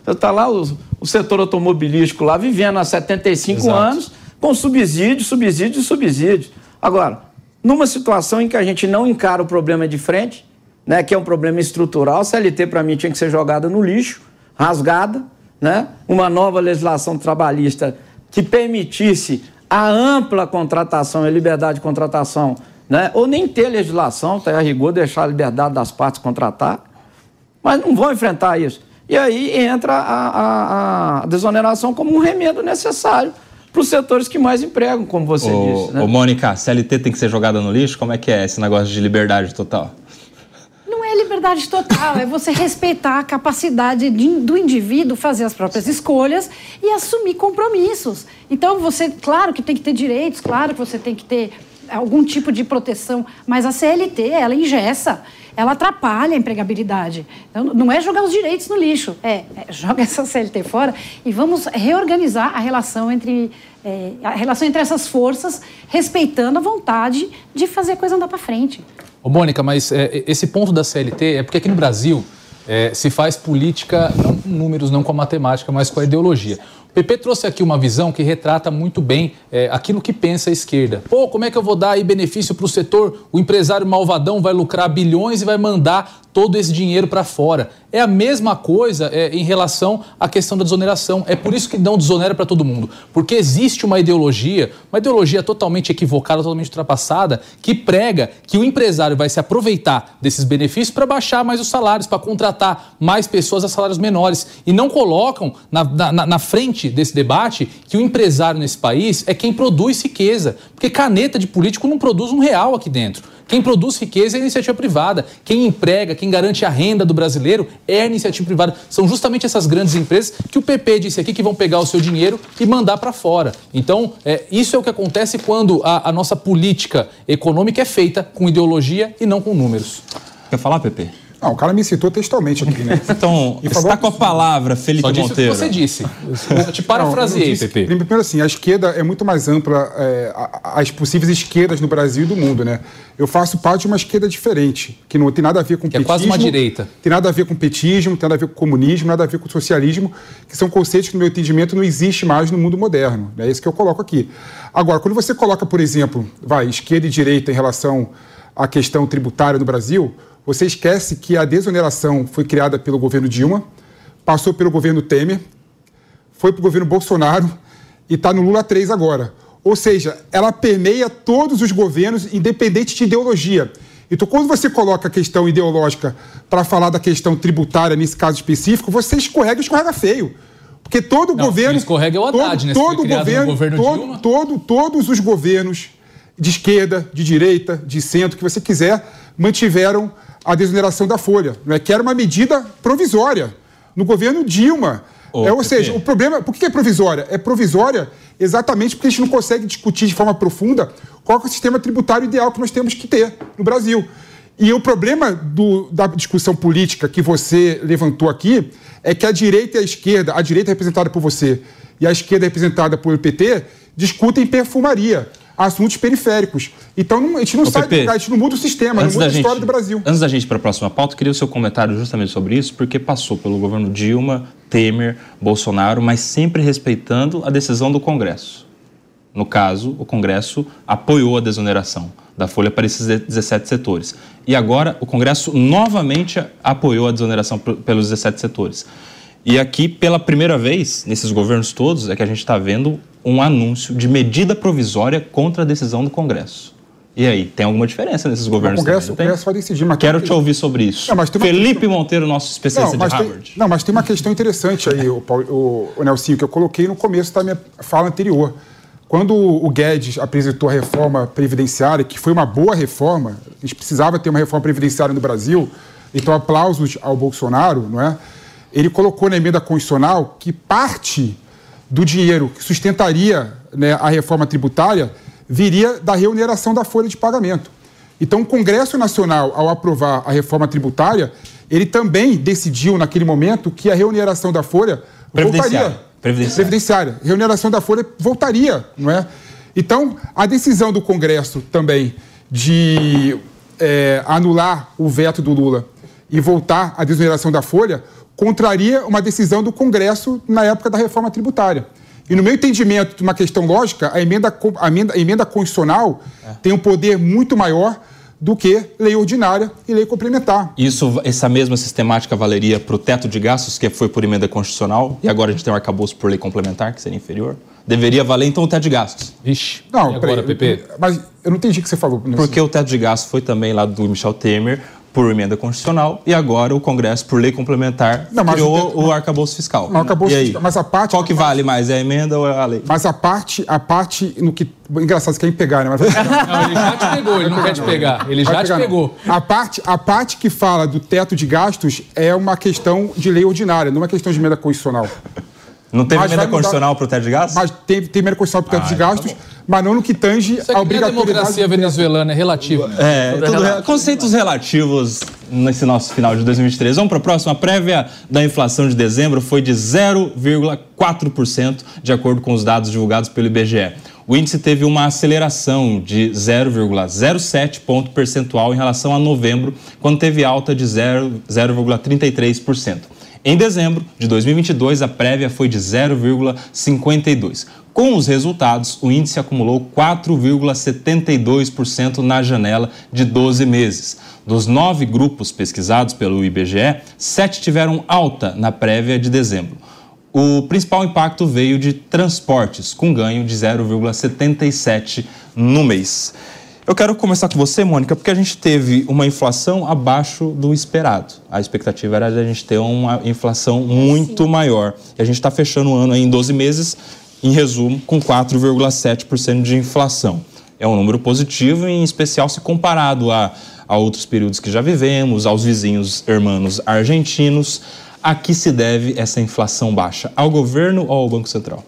Está é, lá o, o, setor automobilístico lá vivendo há 75 Exato. anos com subsídio, subsídio e subsídio. Agora, numa situação em que a gente não encara o problema de frente, né, que é um problema estrutural, a CLT para mim tinha que ser jogada no lixo, rasgada, né, uma nova legislação trabalhista que permitisse a ampla contratação e liberdade de contratação, né, ou nem ter legislação, até a rigor, deixar a liberdade das partes contratar, mas não vão enfrentar isso. E aí entra a, a, a desoneração como um remendo necessário para os setores que mais empregam, como você ô, disse. Né? Ô, Mônica, a CLT tem que ser jogada no lixo? Como é que é esse negócio de liberdade total? Liberdade total, é você respeitar a capacidade de, do indivíduo fazer as próprias escolhas e assumir compromissos. Então, você, claro que tem que ter direitos, claro que você tem que ter algum tipo de proteção, mas a CLT, ela engessa, ela atrapalha a empregabilidade. Então, não é jogar os direitos no lixo, é, é joga <laughs> essa CLT fora e vamos reorganizar a relação entre é, a relação entre essas forças, respeitando a vontade de fazer a coisa andar para frente. Ô, Mônica, mas é, esse ponto da CLT é porque aqui no Brasil é, se faz política não com números, não com a matemática, mas com a ideologia. PP trouxe aqui uma visão que retrata muito bem é, aquilo que pensa a esquerda. Pô, como é que eu vou dar aí benefício para o setor? O empresário malvadão vai lucrar bilhões e vai mandar todo esse dinheiro para fora. É a mesma coisa é, em relação à questão da desoneração. É por isso que não desonera para todo mundo. Porque existe uma ideologia, uma ideologia totalmente equivocada, totalmente ultrapassada, que prega que o empresário vai se aproveitar desses benefícios para baixar mais os salários, para contratar mais pessoas a salários menores. E não colocam na, na, na frente desse debate que o empresário nesse país é quem produz riqueza. Porque caneta de político não produz um real aqui dentro. Quem produz riqueza é a iniciativa privada. Quem emprega, quem garante a renda do brasileiro é a iniciativa privada. São justamente essas grandes empresas que o PP disse aqui que vão pegar o seu dinheiro e mandar para fora. Então, é, isso é o que acontece quando a, a nossa política econômica é feita com ideologia e não com números. Quer falar, PP? Não, o cara me citou textualmente aqui, né? <laughs> então, e está com a palavra, Felipe Só disse Monteiro. O que você disse. Eu te parafraseei, Pepe. Primeiro assim, a esquerda é muito mais ampla, é, as possíveis esquerdas no Brasil e do mundo, né? Eu faço parte de uma esquerda diferente, que não tem nada a ver com que petismo. É quase uma direita. Tem nada a ver com petismo, tem nada a ver com comunismo, nada a ver com socialismo, que são conceitos que, no meu entendimento, não existe mais no mundo moderno. É isso que eu coloco aqui. Agora, quando você coloca, por exemplo, vai, esquerda e direita em relação à questão tributária no Brasil, você esquece que a desoneração foi criada pelo governo Dilma, passou pelo governo Temer, foi para o governo Bolsonaro e está no Lula 3 agora. Ou seja, ela permeia todos os governos, independente de ideologia. Então, quando você coloca a questão ideológica para falar da questão tributária, nesse caso específico, você escorrega e escorrega feio. Porque todo Não, governo. Escorrega é o Haddad, todo, né? todo governo, governo todo, todo, todos os governos de esquerda, de direita, de centro, que você quiser, mantiveram a desoneração da folha, né, que era uma medida provisória no governo Dilma. Oh, é, ou seja, o problema. Por que é provisória? É provisória exatamente porque a gente não consegue discutir de forma profunda qual é o sistema tributário ideal que nós temos que ter no Brasil. E o problema do, da discussão política que você levantou aqui é que a direita e a esquerda, a direita representada por você e a esquerda representada pelo PT, discutem perfumaria assuntos periféricos. Então a gente não Ô, sai Pepe, a gente não muda o sistema, não muda a história gente, do Brasil. Antes da gente ir para a próxima pauta, eu queria o seu comentário justamente sobre isso, porque passou pelo governo Dilma, Temer, Bolsonaro, mas sempre respeitando a decisão do Congresso. No caso, o Congresso apoiou a desoneração da folha para esses 17 setores. E agora o Congresso novamente apoiou a desoneração pelos 17 setores. E aqui, pela primeira vez, nesses governos todos, é que a gente está vendo um anúncio de medida provisória contra a decisão do Congresso. E aí, tem alguma diferença nesses governos? O Congresso, também, o Congresso vai decidir. Mas Quero te ouvir sobre isso. Não, Felipe questão... Monteiro, nosso especialista não, de Harvard. Tem, não, mas tem uma questão interessante aí, o, o, o Nelsinho, que eu coloquei no começo da minha fala anterior. Quando o Guedes apresentou a reforma previdenciária, que foi uma boa reforma, a gente precisava ter uma reforma previdenciária no Brasil, então aplausos ao Bolsonaro, não é? Ele colocou na emenda constitucional que parte do dinheiro que sustentaria né, a reforma tributária viria da remuneração da folha de pagamento. Então, o Congresso Nacional, ao aprovar a reforma tributária, ele também decidiu, naquele momento, que a remuneração da folha voltaria. Previdenciária. Previdenciária. Remuneração da folha voltaria, não é? Então, a decisão do Congresso também de é, anular o veto do Lula e voltar à desoneração da folha contraria uma decisão do Congresso na época da reforma tributária. E no meu entendimento de uma questão lógica, a emenda, a emenda, a emenda constitucional é. tem um poder muito maior do que lei ordinária e lei complementar. Isso, essa mesma sistemática valeria para o teto de gastos, que foi por emenda constitucional, e agora a gente tem um arcabouço por lei complementar, que seria inferior? Deveria valer, então, o teto de gastos. Vixe. Não, e agora, PP? Mas eu não entendi o que você falou. Porque o teto de gastos foi também lá do Michel Temer, por emenda constitucional e agora o Congresso, por lei complementar, não, criou o, o arcabouço fiscal. Não, arcabouço fiscal. Mas a parte. Qual que vale mais, é a emenda ou é a lei? Mas a parte, a parte no que. Engraçado, você quer me pegar, né? Mas... Não, ele já te pegou, ele não quer te pegar. Ele já te pegou. A parte, a parte que fala do teto de gastos é uma questão de lei ordinária, não é uma questão de emenda constitucional. Não teve emenda constitucional para o teto de gastos? Mas teve, tem emenda constitucional para o teto ah, de então gastos, tá mas não no que tange Isso a obrigatoriedade. A democracia venezuelana é relativa. É, tudo, conceitos relativos nesse nosso final de 2023. Vamos para a próxima. A prévia da inflação de dezembro foi de 0,4%, de acordo com os dados divulgados pelo IBGE. o índice teve uma aceleração de 0,07 ponto percentual em relação a novembro, quando teve alta de 0,33%. Em dezembro de 2022, a prévia foi de 0,52. Com os resultados, o índice acumulou 4,72% na janela de 12 meses. Dos nove grupos pesquisados pelo IBGE, sete tiveram alta na prévia de dezembro. O principal impacto veio de transportes, com ganho de 0,77 no mês. Eu quero começar com você, Mônica, porque a gente teve uma inflação abaixo do esperado. A expectativa era de a gente ter uma inflação muito Sim. maior. E a gente está fechando o ano em 12 meses, em resumo, com 4,7% de inflação. É um número positivo, em especial se comparado a, a outros períodos que já vivemos, aos vizinhos hermanos argentinos. A que se deve essa inflação baixa? Ao governo ou ao Banco Central?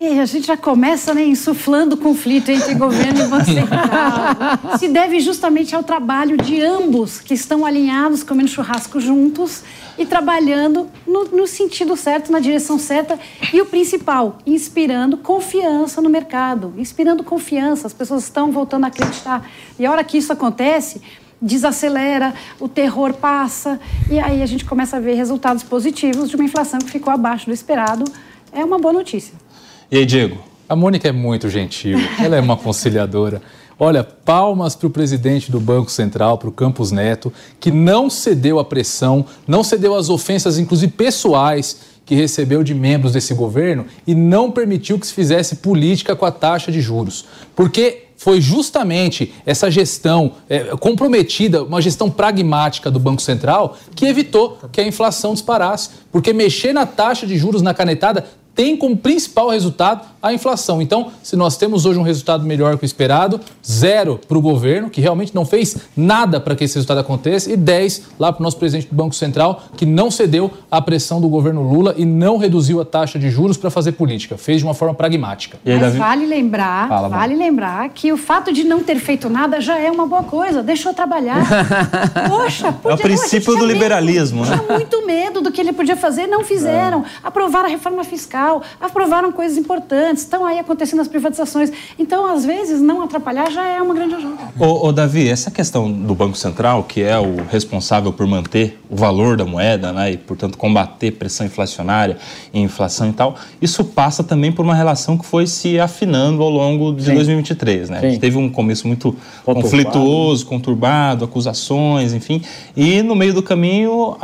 É, a gente já começa né, insuflando conflito entre governo e Banco <laughs> Central. Se deve justamente ao trabalho de ambos, que estão alinhados, comendo churrasco juntos e trabalhando no, no sentido certo, na direção certa. E o principal, inspirando confiança no mercado, inspirando confiança. As pessoas estão voltando a acreditar. E a hora que isso acontece, desacelera, o terror passa, e aí a gente começa a ver resultados positivos de uma inflação que ficou abaixo do esperado. É uma boa notícia. E aí, Diego? A Mônica é muito gentil, ela é uma conciliadora. Olha, palmas para o presidente do Banco Central, para o Campos Neto, que não cedeu à pressão, não cedeu às ofensas, inclusive pessoais, que recebeu de membros desse governo e não permitiu que se fizesse política com a taxa de juros. Porque foi justamente essa gestão é, comprometida, uma gestão pragmática do Banco Central, que evitou que a inflação disparasse. Porque mexer na taxa de juros na canetada tem como principal resultado a inflação. Então, se nós temos hoje um resultado melhor que o esperado, zero para o governo, que realmente não fez nada para que esse resultado aconteça, e 10 lá para o nosso presidente do Banco Central, que não cedeu à pressão do governo Lula e não reduziu a taxa de juros para fazer política, fez de uma forma pragmática. Aí, Mas vale lembrar, Fala, vale lembrar que o fato de não ter feito nada já é uma boa coisa, deixou trabalhar. <laughs> Poxa, podia, é o princípio do liberalismo, medo, né? Tinha muito medo do que ele podia fazer, não fizeram. É. Aprovaram a reforma fiscal aprovaram coisas importantes, estão aí acontecendo as privatizações. Então, às vezes, não atrapalhar já é uma grande ajuda. Ô, ô, Davi, essa questão do Banco Central, que é o responsável por manter o valor da moeda, né, e, portanto, combater pressão inflacionária e inflação e tal, isso passa também por uma relação que foi se afinando ao longo de Sim. 2023, né? A gente teve um começo muito conturbado. conflituoso, conturbado, acusações, enfim, e no meio do caminho,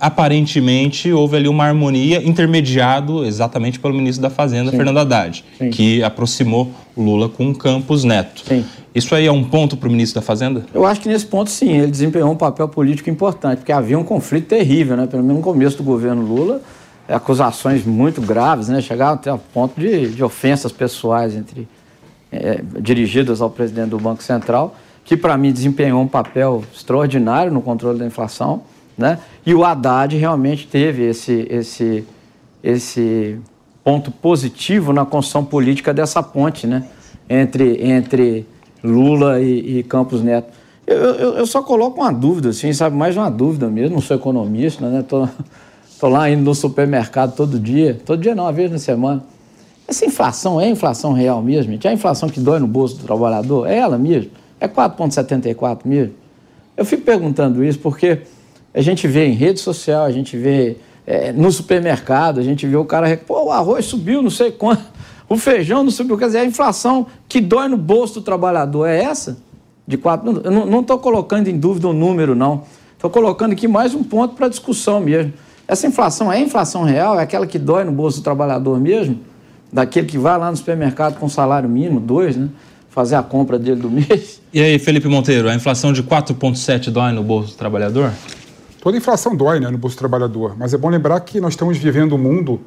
aparentemente, houve ali uma harmonia intermediado exatamente exatamente pelo ministro da Fazenda, Sim. Fernando Haddad, Sim. que aproximou o Lula com o Campos Neto. Sim. Isso aí é um ponto para o ministro da Fazenda? Eu acho que nesse ponto, sim, ele desempenhou um papel político importante, porque havia um conflito terrível, né? Pelo menos no começo do governo Lula, acusações muito graves, né? Chegavam até a ponto de, de ofensas pessoais entre é, dirigidas ao presidente do Banco Central, que para mim desempenhou um papel extraordinário no controle da inflação, né? E o Haddad realmente teve esse esse esse ponto positivo na construção política dessa ponte, né? Entre, entre Lula e, e Campos Neto. Eu, eu, eu, só coloco uma dúvida, assim, sabe? Mais uma dúvida mesmo, não sou economista, né? Tô, tô lá indo no supermercado todo dia, todo dia não, uma vez na semana. Essa inflação é inflação real mesmo, gente? É a inflação que dói no bolso do trabalhador? É ela mesmo? É 4,74 mesmo? Eu fico perguntando isso porque a gente vê em rede social, a gente vê é, no supermercado, a gente vê o cara, pô, o arroz subiu, não sei quanto, <laughs> o feijão não subiu. Quer dizer, a inflação que dói no bolso do trabalhador é essa? De quatro. Eu não estou colocando em dúvida o número, não. Estou colocando aqui mais um ponto para discussão mesmo. Essa inflação é inflação real? É aquela que dói no bolso do trabalhador mesmo? Daquele que vai lá no supermercado com salário mínimo, dois, né? Fazer a compra dele do <laughs> mês. E aí, Felipe Monteiro, a inflação de 4,7 dói no bolso do trabalhador? Toda inflação dói né, no bolso do trabalhador, mas é bom lembrar que nós estamos vivendo um mundo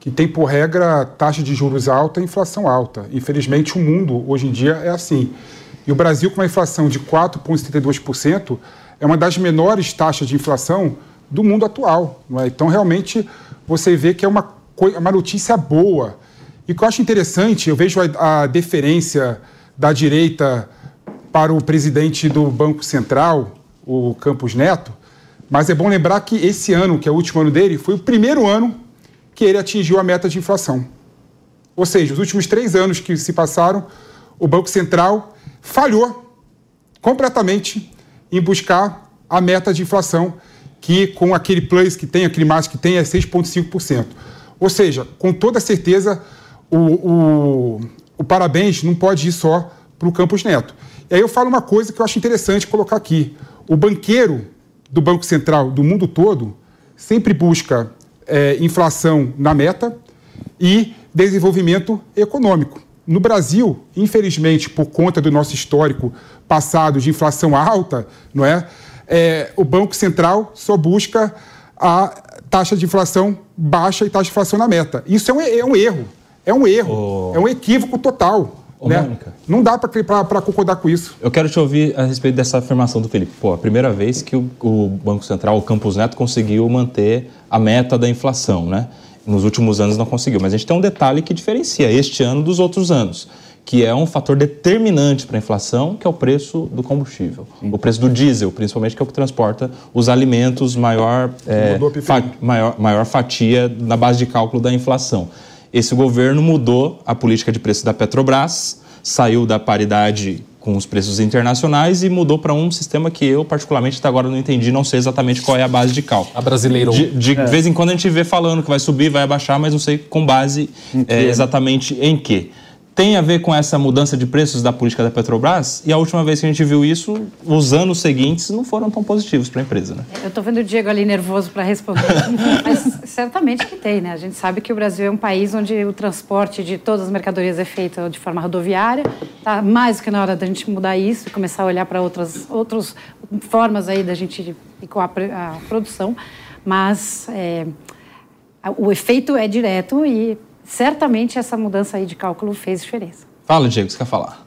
que tem por regra taxa de juros alta e inflação alta. Infelizmente, o mundo hoje em dia é assim. E o Brasil, com uma inflação de 4,72%, é uma das menores taxas de inflação do mundo atual. É? Então, realmente, você vê que é uma, uma notícia boa. E o que eu acho interessante, eu vejo a, a deferência da direita para o presidente do Banco Central, o Campos Neto, mas é bom lembrar que esse ano, que é o último ano dele, foi o primeiro ano que ele atingiu a meta de inflação. Ou seja, os últimos três anos que se passaram, o Banco Central falhou completamente em buscar a meta de inflação que com aquele plus que tem, aquele máximo que tem, é 6,5%. Ou seja, com toda certeza, o, o, o parabéns não pode ir só para o Campos Neto. E aí eu falo uma coisa que eu acho interessante colocar aqui. O banqueiro do Banco Central do mundo todo sempre busca é, inflação na meta e desenvolvimento econômico. No Brasil, infelizmente, por conta do nosso histórico passado de inflação alta, não é? é o Banco Central só busca a taxa de inflação baixa e taxa de inflação na meta. Isso é um, é um erro. É um erro. Oh. É um equívoco total. Ô, né? Mônica. Não dá para concordar com isso. Eu quero te ouvir a respeito dessa afirmação do Felipe. Pô, a primeira vez que o, o Banco Central, o Campos Neto, conseguiu manter a meta da inflação, né? Nos últimos anos não conseguiu. Mas a gente tem um detalhe que diferencia este ano dos outros anos, que é um fator determinante para a inflação, que é o preço do combustível. Sim. O preço do diesel, principalmente, que é o que transporta os alimentos maior, é, maior, maior fatia na base de cálculo da inflação. Esse governo mudou a política de preço da Petrobras, saiu da paridade com os preços internacionais e mudou para um sistema que eu, particularmente, até agora não entendi, não sei exatamente qual é a base de cálculo. A brasileira. De, de é. vez em quando a gente vê falando que vai subir, vai abaixar, mas não sei com base é, exatamente em quê tem a ver com essa mudança de preços da política da Petrobras? E a última vez que a gente viu isso, os anos seguintes não foram tão positivos para a empresa, né? Eu estou vendo o Diego ali nervoso para responder, <laughs> mas certamente que tem, né? A gente sabe que o Brasil é um país onde o transporte de todas as mercadorias é feito de forma rodoviária. Tá mais do que na hora da gente mudar isso e começar a olhar para outras, outras formas aí da gente a, a produção. Mas é, o efeito é direto e certamente essa mudança aí de cálculo fez diferença. Fala, Diego, você quer falar?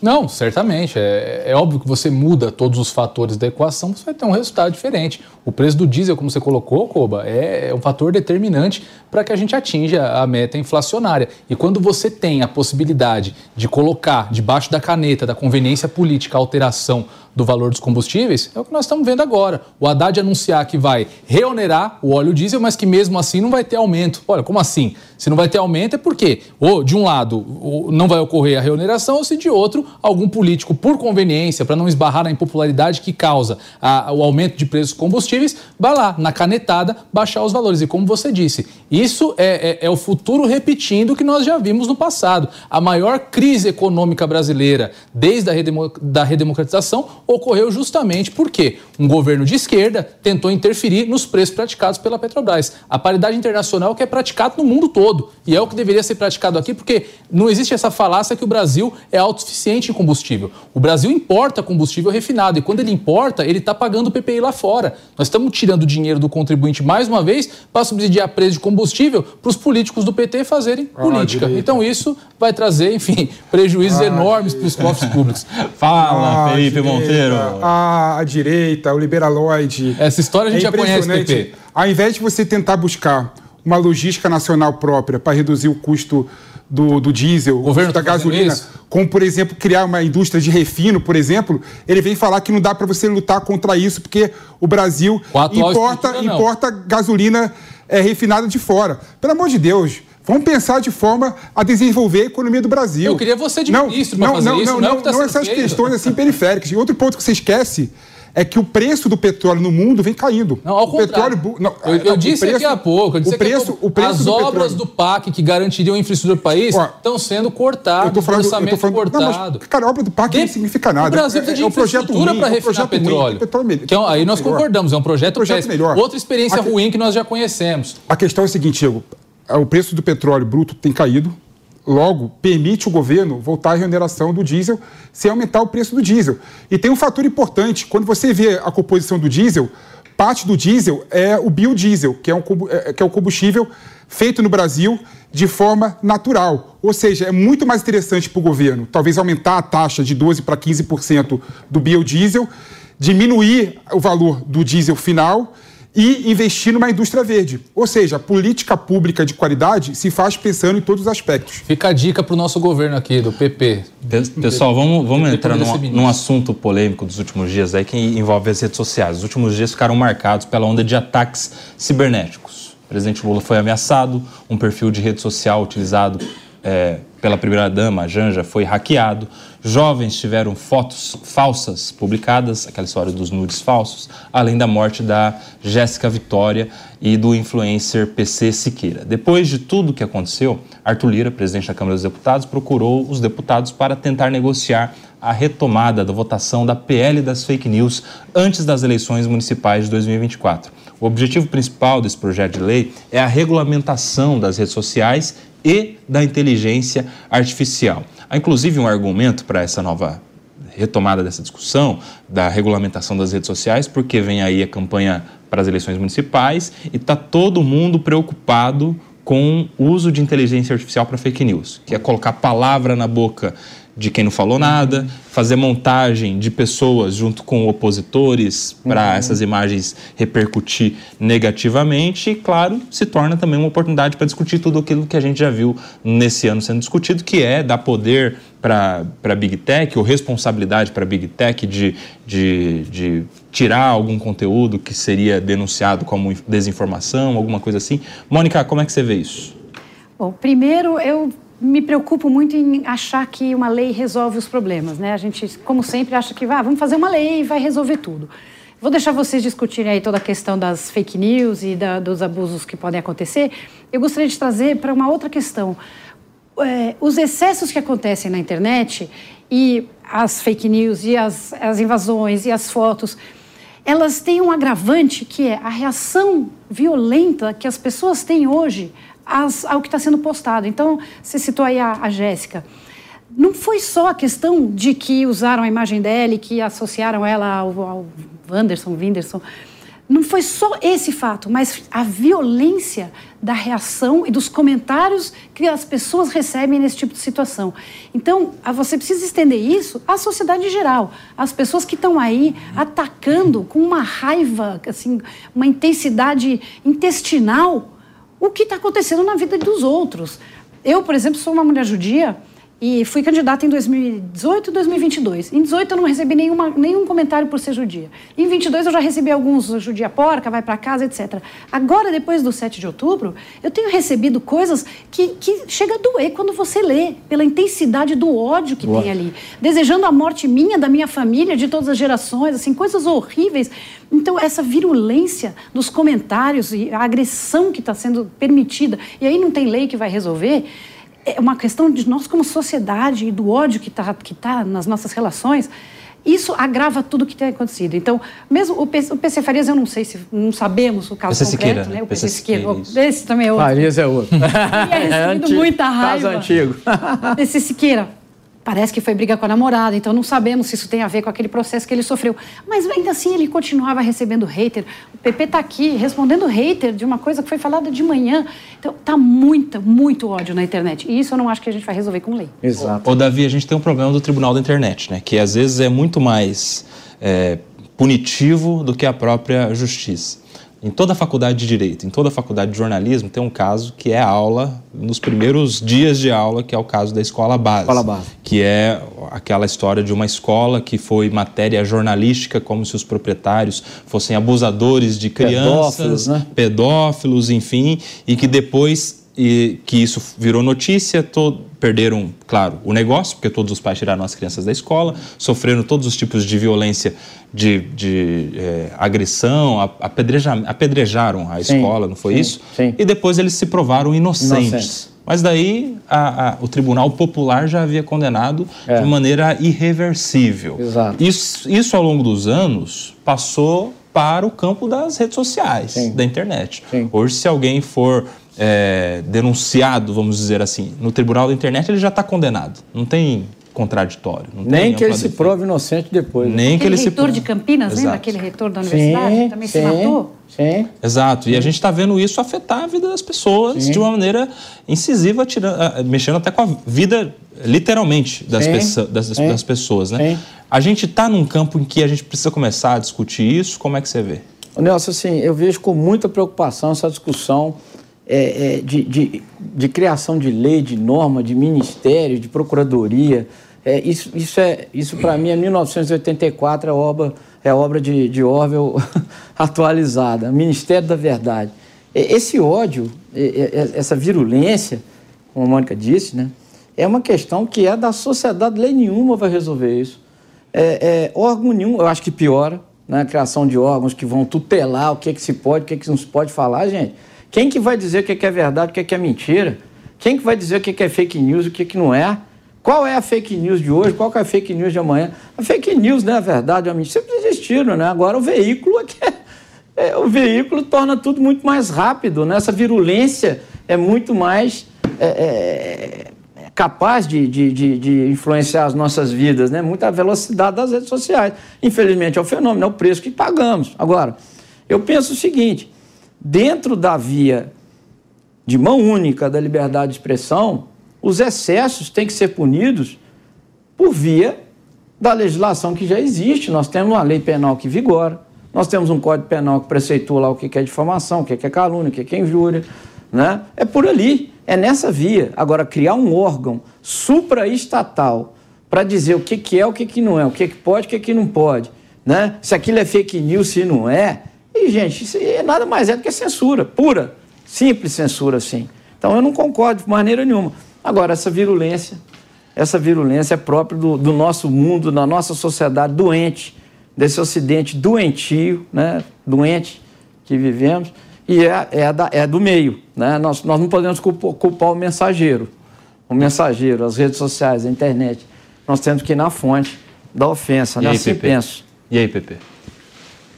Não, certamente. É, é, óbvio que você muda todos os fatores da equação, você vai ter um resultado diferente. O preço do diesel, como você colocou, Koba, é, é um fator determinante para que a gente atinja a meta inflacionária. E quando você tem a possibilidade de colocar debaixo da caneta da conveniência política a alteração do valor dos combustíveis, é o que nós estamos vendo agora. O Haddad anunciar que vai reonerar o óleo diesel, mas que mesmo assim não vai ter aumento. Olha, como assim? Se não vai ter aumento é porque, ou de um lado, não vai ocorrer a reoneração, ou se de outro, algum político, por conveniência, para não esbarrar na impopularidade que causa a, o aumento de preços dos combustíveis, vai lá, na canetada, baixar os valores. E como você disse, isso é, é, é o futuro repetindo o que nós já vimos no passado. A maior crise econômica brasileira desde a redemo, da redemocratização ocorreu justamente porque um governo de esquerda tentou interferir nos preços praticados pela Petrobras. A paridade internacional que é praticada no mundo todo e é o que deveria ser praticado aqui porque não existe essa falácia que o Brasil é autossuficiente em combustível. O Brasil importa combustível refinado e quando ele importa, ele está pagando o PPI lá fora. Nós estamos tirando dinheiro do contribuinte mais uma vez para subsidiar preço de combustível para os políticos do PT fazerem ah, política. Então isso vai trazer, enfim, <laughs> prejuízos ah, enormes para os <laughs> cofres públicos. Fala, ah, Felipe Monteiro a, a direita, o liberaloide. Essa história a gente é já conhece, PP. Ao invés de você tentar buscar uma logística nacional própria para reduzir o custo do, do diesel, o governo da tá gasolina, como, por exemplo, criar uma indústria de refino, por exemplo, ele vem falar que não dá para você lutar contra isso, porque o Brasil importa, importa gasolina é, refinada de fora. Pelo amor de Deus, Vamos pensar de forma a desenvolver a economia do Brasil. Eu queria você de não, ministro para fazer não, isso. Não, não, não, tá não essas feito. questões assim periféricas. E outro ponto que você esquece é que o preço do petróleo no mundo vem caindo. Não, ao o contrário. Petróleo, não, eu, eu disse preço, aqui há pouco, o preço, pouco, o preço as do obras petróleo. do PAC que garantiriam a infraestrutura do país Ó, estão sendo cortadas, o orçamento falando, cortado. Não, mas, cara, a obra do PAC de, não significa nada. O Brasil precisa de é, é um projeto para refinar é petróleo. petróleo que é, aí nós melhor. concordamos, é um projeto, um projeto melhor. Outra experiência ruim que nós já conhecemos. A questão é a seguinte, Diego o preço do petróleo bruto tem caído, logo permite o governo voltar à remuneração do diesel sem aumentar o preço do diesel. E tem um fator importante, quando você vê a composição do diesel, parte do diesel é o biodiesel, que é, um, é, que é o combustível feito no Brasil de forma natural. Ou seja, é muito mais interessante para o governo, talvez aumentar a taxa de 12% para 15% do biodiesel, diminuir o valor do diesel final e investir numa indústria verde. Ou seja, a política pública de qualidade se faz pensando em todos os aspectos. Fica a dica para o nosso governo aqui, do PP. Pessoal, vamos, vamos entrar num, num, assunto polêmico dos últimos dias aí que envolve as redes sociais. Os últimos dias ficaram marcados pela onda de ataques cibernéticos. O presidente Lula foi ameaçado, um perfil de rede social utilizado é, pela primeira-dama, Janja, foi hackeado. Jovens tiveram fotos falsas publicadas, aquela história dos nudes falsos, além da morte da Jéssica Vitória e do influencer PC Siqueira. Depois de tudo que aconteceu, Arthur Lira, presidente da Câmara dos Deputados, procurou os deputados para tentar negociar a retomada da votação da PL das fake news antes das eleições municipais de 2024. O objetivo principal desse projeto de lei é a regulamentação das redes sociais e da inteligência artificial. Há inclusive um argumento para essa nova retomada dessa discussão da regulamentação das redes sociais, porque vem aí a campanha para as eleições municipais e está todo mundo preocupado com o uso de inteligência artificial para fake news, que é colocar palavra na boca de quem não falou nada, fazer montagem de pessoas junto com opositores para uhum. essas imagens repercutir negativamente e, claro, se torna também uma oportunidade para discutir tudo aquilo que a gente já viu nesse ano sendo discutido, que é dar poder para a Big Tech ou responsabilidade para a Big Tech de, de, de tirar algum conteúdo que seria denunciado como desinformação, alguma coisa assim. Mônica, como é que você vê isso? Bom, primeiro eu me preocupo muito em achar que uma lei resolve os problemas, né? A gente, como sempre, acha que ah, vamos fazer uma lei e vai resolver tudo. Vou deixar vocês discutirem aí toda a questão das fake news e da, dos abusos que podem acontecer. Eu gostaria de trazer para uma outra questão. É, os excessos que acontecem na internet e as fake news e as, as invasões e as fotos, elas têm um agravante que é a reação violenta que as pessoas têm hoje ao que está sendo postado. Então, você citou aí a, a Jéssica. Não foi só a questão de que usaram a imagem dela e que associaram ela ao, ao Wanderson, Winderson. Não foi só esse fato, mas a violência da reação e dos comentários que as pessoas recebem nesse tipo de situação. Então, você precisa estender isso à sociedade em geral. As pessoas que estão aí atacando com uma raiva, assim, uma intensidade intestinal o que está acontecendo na vida dos outros. Eu, por exemplo, sou uma mulher judia e fui candidata em 2018 e 2022. Em 18 eu não recebi nenhuma, nenhum comentário por ser judia. Em 22 eu já recebi alguns judia porca, vai para casa, etc. Agora, depois do 7 de outubro, eu tenho recebido coisas que, que chega a doer quando você lê, pela intensidade do ódio que Boa. tem ali. Desejando a morte minha, da minha família, de todas as gerações, assim, coisas horríveis. Então, essa virulência dos comentários e a agressão que está sendo permitida, e aí não tem lei que vai resolver é uma questão de nós como sociedade e do ódio que está que tá nas nossas relações. Isso agrava tudo o que tem acontecido. Então, mesmo o PC, o PC Farias, eu não sei se não sabemos o caso PC concreto, Siqueira, né? O PC, PC Siqueira. Siqueira esse também é outro. Farias é outro. <laughs> E é recebido muita raiva. Caso antigo. PC Siqueira, Parece que foi briga com a namorada, então não sabemos se isso tem a ver com aquele processo que ele sofreu. Mas ainda assim ele continuava recebendo hater. O PP está aqui respondendo hater de uma coisa que foi falada de manhã. Então tá muito, muito ódio na internet. E isso eu não acho que a gente vai resolver com lei. Exato. Ô, Davi, a gente tem um problema do Tribunal da Internet, né? Que às vezes é muito mais é, punitivo do que a própria justiça. Em toda a faculdade de Direito, em toda a faculdade de Jornalismo, tem um caso que é aula, nos primeiros dias de aula, que é o caso da escola base. Escola base. Que é aquela história de uma escola que foi matéria jornalística, como se os proprietários fossem abusadores de crianças, pedófilos, né? pedófilos enfim, e que depois e que isso virou notícia, todo, perderam, claro, o negócio, porque todos os pais tiraram as crianças da escola, sofreram todos os tipos de violência, de, de é, agressão, apedreja, apedrejaram a escola, sim, não foi sim, isso? Sim. E depois eles se provaram inocentes. inocentes. Mas daí a, a, o Tribunal Popular já havia condenado é. de maneira irreversível. Exato. Isso, isso ao longo dos anos passou para o campo das redes sociais, da internet. Hoje, se alguém for é, denunciado, vamos dizer assim, no tribunal da internet, ele já está condenado. Não tem contraditório. Não Nem que ele se prove inocente depois. Né? Nem aquele que ele reitor se prove... de Campinas, Exato. lembra aquele reitor da universidade sim, também sim, se matou? Sim. Exato. E a gente está vendo isso afetar a vida das pessoas sim. de uma maneira incisiva, tirando, mexendo até com a vida, literalmente, das, peço, das, das pessoas. Né? A gente está num campo em que a gente precisa começar a discutir isso. Como é que você vê? Nelson, assim, eu vejo com muita preocupação essa discussão é, é, de, de, de, criação de lei, de norma, de ministério, de procuradoria. É, isso isso, é, isso para mim é 1984, é obra, é obra de, de Orwell <laughs> atualizada, Ministério da Verdade. Esse ódio, essa virulência como a Mônica disse, né? É uma questão que é da sociedade, lei nenhuma vai resolver isso. É, é, órgão nenhum, eu acho que piora, né? A criação de órgãos que vão tutelar o que, é que se pode, o que, é que não se pode falar, gente. Quem que vai dizer o que é, é verdade, o que é, que é mentira? Quem que vai dizer o que é, é fake news, o que, não é? Qual é a fake news de hoje? Qual é a fake news de amanhã? A fake news, né, a verdade, a mentira, sempre existiram, né? Agora o veículo é que é é, o veículo torna tudo muito mais rápido, né? essa virulência é muito mais é, capaz de, de, de, de, influenciar as nossas vidas, né? muita velocidade das redes sociais. Infelizmente é o fenômeno, é o preço que pagamos. Agora, eu penso o seguinte: dentro da via de mão única da liberdade de expressão, os excessos têm que ser punidos por via da legislação que já existe. Nós temos uma lei penal que vigora, nós temos um código penal que preceitua lá o que é difamação, o que é calúnia, o que é injúria. Né? É por ali, é nessa via. Agora, criar um órgão supraestatal para dizer o que, é, o que, não é, o que, que pode, o que, que não pode, né? se aquilo é fake news, se não é. E, gente, isso é nada mais é do que censura, pura, simples censura, sim. Então, eu não concordo de maneira nenhuma. Agora, essa virulência, essa virulência é própria do, do nosso mundo, da nossa sociedade doente, desse ocidente doentio, né, doente que vivemos, e é, é, da, é do meio. Né? Nós, nós não podemos culpar, culpar o mensageiro, o mensageiro, as redes sociais, a internet. Nós temos que ir na fonte da ofensa, e né? Aí, assim Pepe? penso. E aí, Pepe?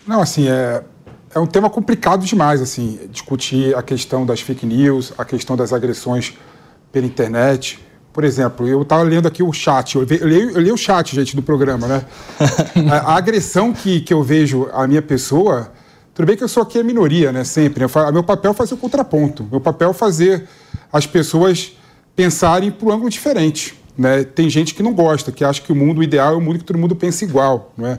Não, assim, é, é um tema complicado demais, assim, discutir a questão das fake news, a questão das agressões pela internet, por exemplo, eu estava lendo aqui o chat, eu leio, eu leio o chat, gente, do programa, né? <laughs> a, a, agressão que, que eu vejo à minha pessoa, tudo bem que eu sou aqui a minoria, né? Sempre. Né? Meu papel é fazer o contraponto. Meu papel é fazer as pessoas pensarem por um ângulo diferente. Né? Tem gente que não gosta, que acha que o mundo ideal é o mundo que todo mundo pensa igual. Não é,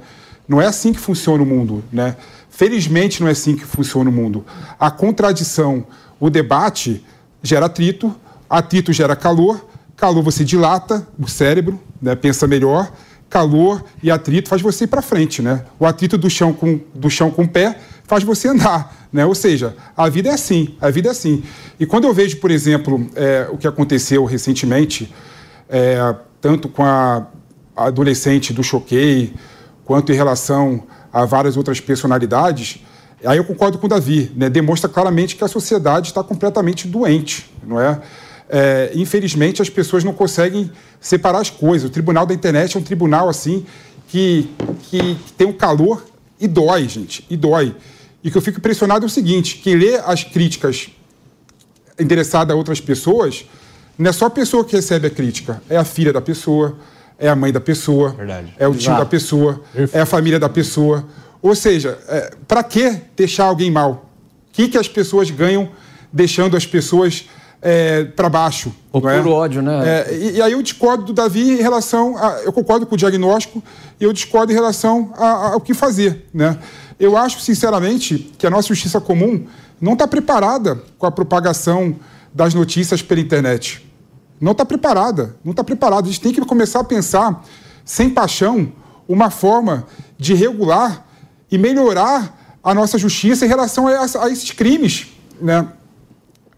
não é assim que funciona o mundo. Né? Felizmente não é assim que funciona o mundo. A contradição, o debate gera atrito, atrito gera calor, Calor você dilata o cérebro, né, pensa melhor. Calor e atrito faz você ir para frente, né? O atrito do chão com do chão com o pé faz você andar, né? Ou seja, a vida é assim, a vida é assim. E quando eu vejo, por exemplo, é, o que aconteceu recentemente, é, tanto com a adolescente do Choquei, quanto em relação a várias outras personalidades, aí eu concordo com o Davi, né? Demonstra claramente que a sociedade está completamente doente, não é? é, infelizmente, as pessoas não conseguem separar as coisas. O tribunal da internet é um tribunal assim que, que tem um calor e dói, gente, e dói. E que eu fico impressionado é o seguinte: que lê as críticas endereçadas a outras pessoas, não é só a pessoa que recebe a crítica, é a filha da pessoa, é a mãe da pessoa, Verdade. é o tio da pessoa, é a família da pessoa. Ou seja, é, para que deixar alguém mal? O que, que as pessoas ganham deixando as pessoas é, para baixo. O puro é? ódio, né? É, e, e, aí eu discordo do Davi em relação. A, eu concordo com o diagnóstico e eu discordo em relação a, a, ao que fazer. Né? Eu acho, sinceramente, que a nossa justiça comum não está preparada com a propagação das notícias pela internet. Não está preparada, não está preparada. A gente tem que começar a pensar, sem paixão, uma forma de regular e melhorar a nossa justiça em relação a, a esses crimes. Né?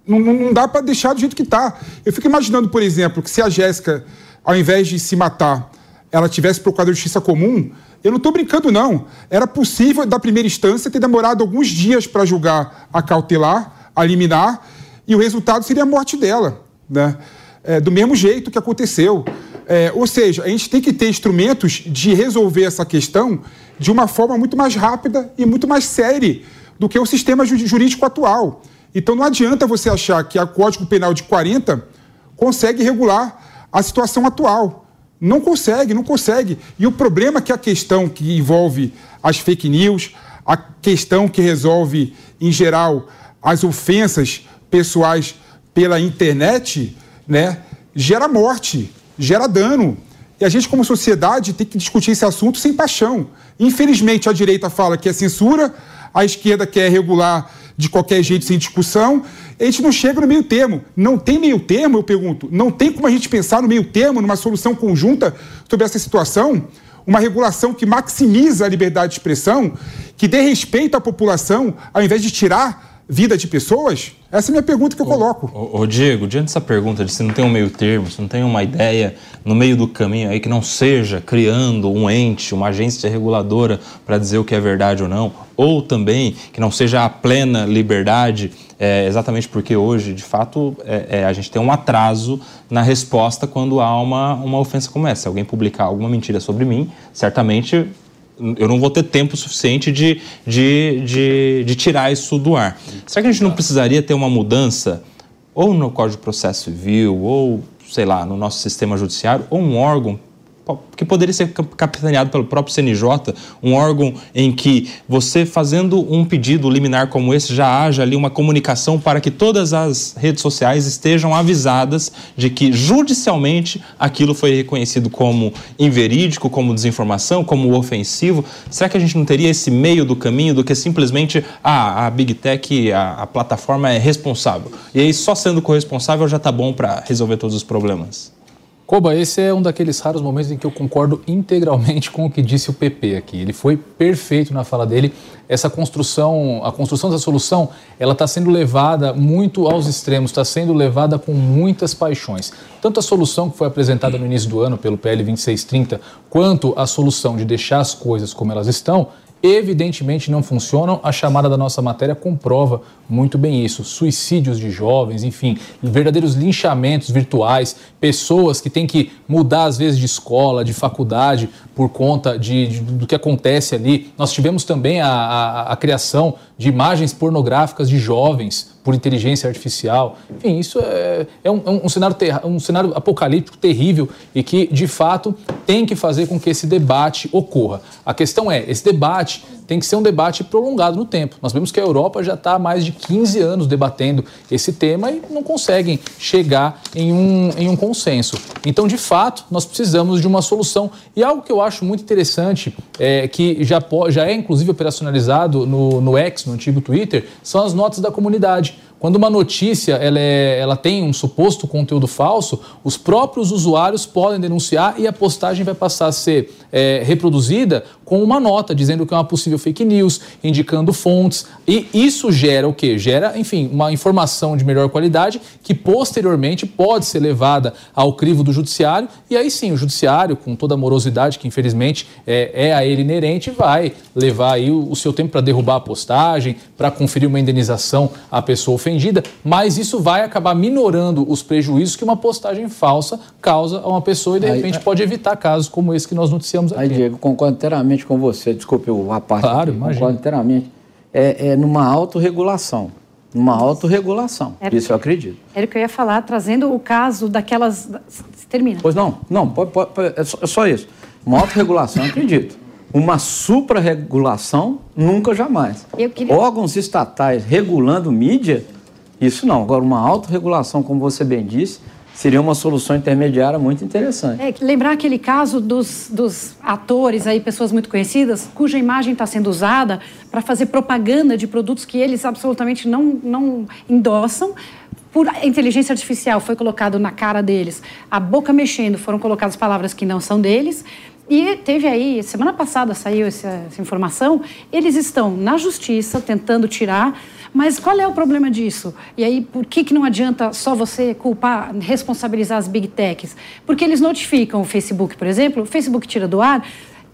Não, não dá para deixar do jeito que está. Eu fico imaginando, por exemplo, que se a Jéssica, ao invés de se matar, ela tivesse procurado a justiça comum, eu não estou brincando, não. Era possível, da primeira instância, ter demorado alguns dias para julgar a cautelar, a liminar, e o resultado seria a morte dela. Né? É, do mesmo jeito que aconteceu. É, ou seja, a gente tem que ter instrumentos de resolver essa questão de uma forma muito mais rápida e muito mais séria do que o sistema jurídico atual. Então não adianta você achar que a Código Penal de 40 consegue regular a situação atual. Não consegue, não consegue. E o problema é que a questão que envolve as fake news, a questão que resolve, em geral, as ofensas pessoais pela internet, né, gera morte, gera dano. E a gente, como sociedade, tem que discutir esse assunto sem paixão. Infelizmente, a direita fala que é censura, a esquerda quer regular de qualquer jeito, sem discussão, a gente não chega no meio termo. Não tem meio termo, eu pergunto. Não tem como a gente pensar no meio termo, numa solução conjunta sobre essa situação? Uma regulação que maximiza a liberdade de expressão, que dê respeito à população, ao invés de tirar vida de pessoas? Essa é a minha pergunta que eu coloco. Ô, ô, Diego, diante dessa pergunta de se não tem um meio termo, se não tem uma ideia no meio do caminho aí que não seja criando um ente, uma agência reguladora para dizer o que é verdade ou não, ou também que não seja a plena liberdade, é, exatamente porque hoje, de fato, é, é, a gente tem um atraso na resposta quando há uma, uma ofensa como essa. Se alguém publicar alguma mentira sobre mim, certamente eu não vou ter tempo suficiente de, de, de, de, tirar isso do ar. Será que a gente não precisaria ter uma mudança ou no Código de Processo Civil, ou, sei lá, no nosso sistema judiciário, ou um órgão que poderia ser capitaneado pelo próprio CNJ, um órgão em que você fazendo um pedido liminar como esse já haja ali uma comunicação para que todas as redes sociais estejam avisadas de que judicialmente aquilo foi reconhecido como inverídico, como desinformação, como ofensivo. Será que a gente não teria esse meio do caminho do que simplesmente ah, a Big Tech, a, a plataforma é responsável? E aí só sendo corresponsável já está bom para resolver todos os problemas? Koba, esse é um daqueles raros momentos em que eu concordo integralmente <laughs> com o que disse o PP aqui. Ele foi perfeito na fala dele. Essa construção, a construção dessa solução, ela está sendo levada muito aos extremos, está sendo levada com muitas paixões. Tanto a solução que foi apresentada no início do ano pelo PL 2630, quanto a solução de deixar as coisas como elas estão, evidentemente não funcionam. A chamada da nossa matéria comprova muito bem isso. Suicídios de jovens, enfim, verdadeiros linchamentos virtuais, pessoas que têm que mudar às vezes de escola, de faculdade, por conta de, de do que acontece ali. Nós tivemos também a, a, a criação de imagens pornográficas de jovens por inteligência artificial. Enfim, isso é, é, um, é um, cenário ter, um cenário apocalíptico terrível e que, de fato, tem que fazer com que esse debate ocorra. A questão é, esse debate tem que ser um debate prolongado no tempo. Nós vemos que a Europa já está há mais de 15 anos debatendo esse tema e não conseguem chegar em um, em um consenso. Então, de fato, nós precisamos de uma solução. E algo que eu acho muito interessante, é, que já, já é inclusive operacionalizado no, no X, no antigo Twitter, são as notas da comunidade. Quando uma notícia ela, é, ela tem um suposto conteúdo falso, os próprios usuários podem denunciar e a postagem vai passar a ser é, reproduzida com uma nota dizendo que é uma possível fake news, indicando fontes. E isso gera o quê? Gera, enfim, uma informação de melhor qualidade que posteriormente pode ser levada ao crivo do judiciário. E aí sim, o judiciário, com toda a morosidade que infelizmente é, é a ele inerente, vai levar aí o, o seu tempo para derrubar a postagem, para conferir uma indenização à pessoa ofendida ofendida, mas isso vai acabar minorando os prejuízos que uma postagem falsa causa a uma pessoa e, de repente, aí, pode evitar casos como esse que nós noticiamos aqui. Aí, Diego, concordo inteiramente com você. Desculpe a parte. Claro, aqui, Concordo inteiramente. É, é numa autorregulação. Numa autorregulação. Era, Isso eu acredito. Era o que eu ia falar, trazendo o caso daquelas. Termina. Pois não, não, pode, pode, é, só, é só isso. Uma autorregulação, eu acredito. Uma suprarregulação, nunca jamais. Queria... Órgãos estatais regulando mídia, isso não. Agora, uma autorregulação, como você bem disse, seria uma solução intermediária muito interessante. É, lembrar aquele caso dos, dos atores aí, pessoas muito conhecidas, cuja imagem está sendo usada para fazer propaganda de produtos que eles absolutamente não, não endossam. Por inteligência artificial foi colocado na cara deles, a boca mexendo, foram colocadas palavras que não são deles. E teve aí, semana passada saiu essa, essa informação, eles estão na justiça tentando tirar mas qual é o problema disso? E aí, por que, que não adianta só você culpar, responsabilizar as big techs? Porque eles notificam o Facebook, por exemplo, o Facebook tira do ar,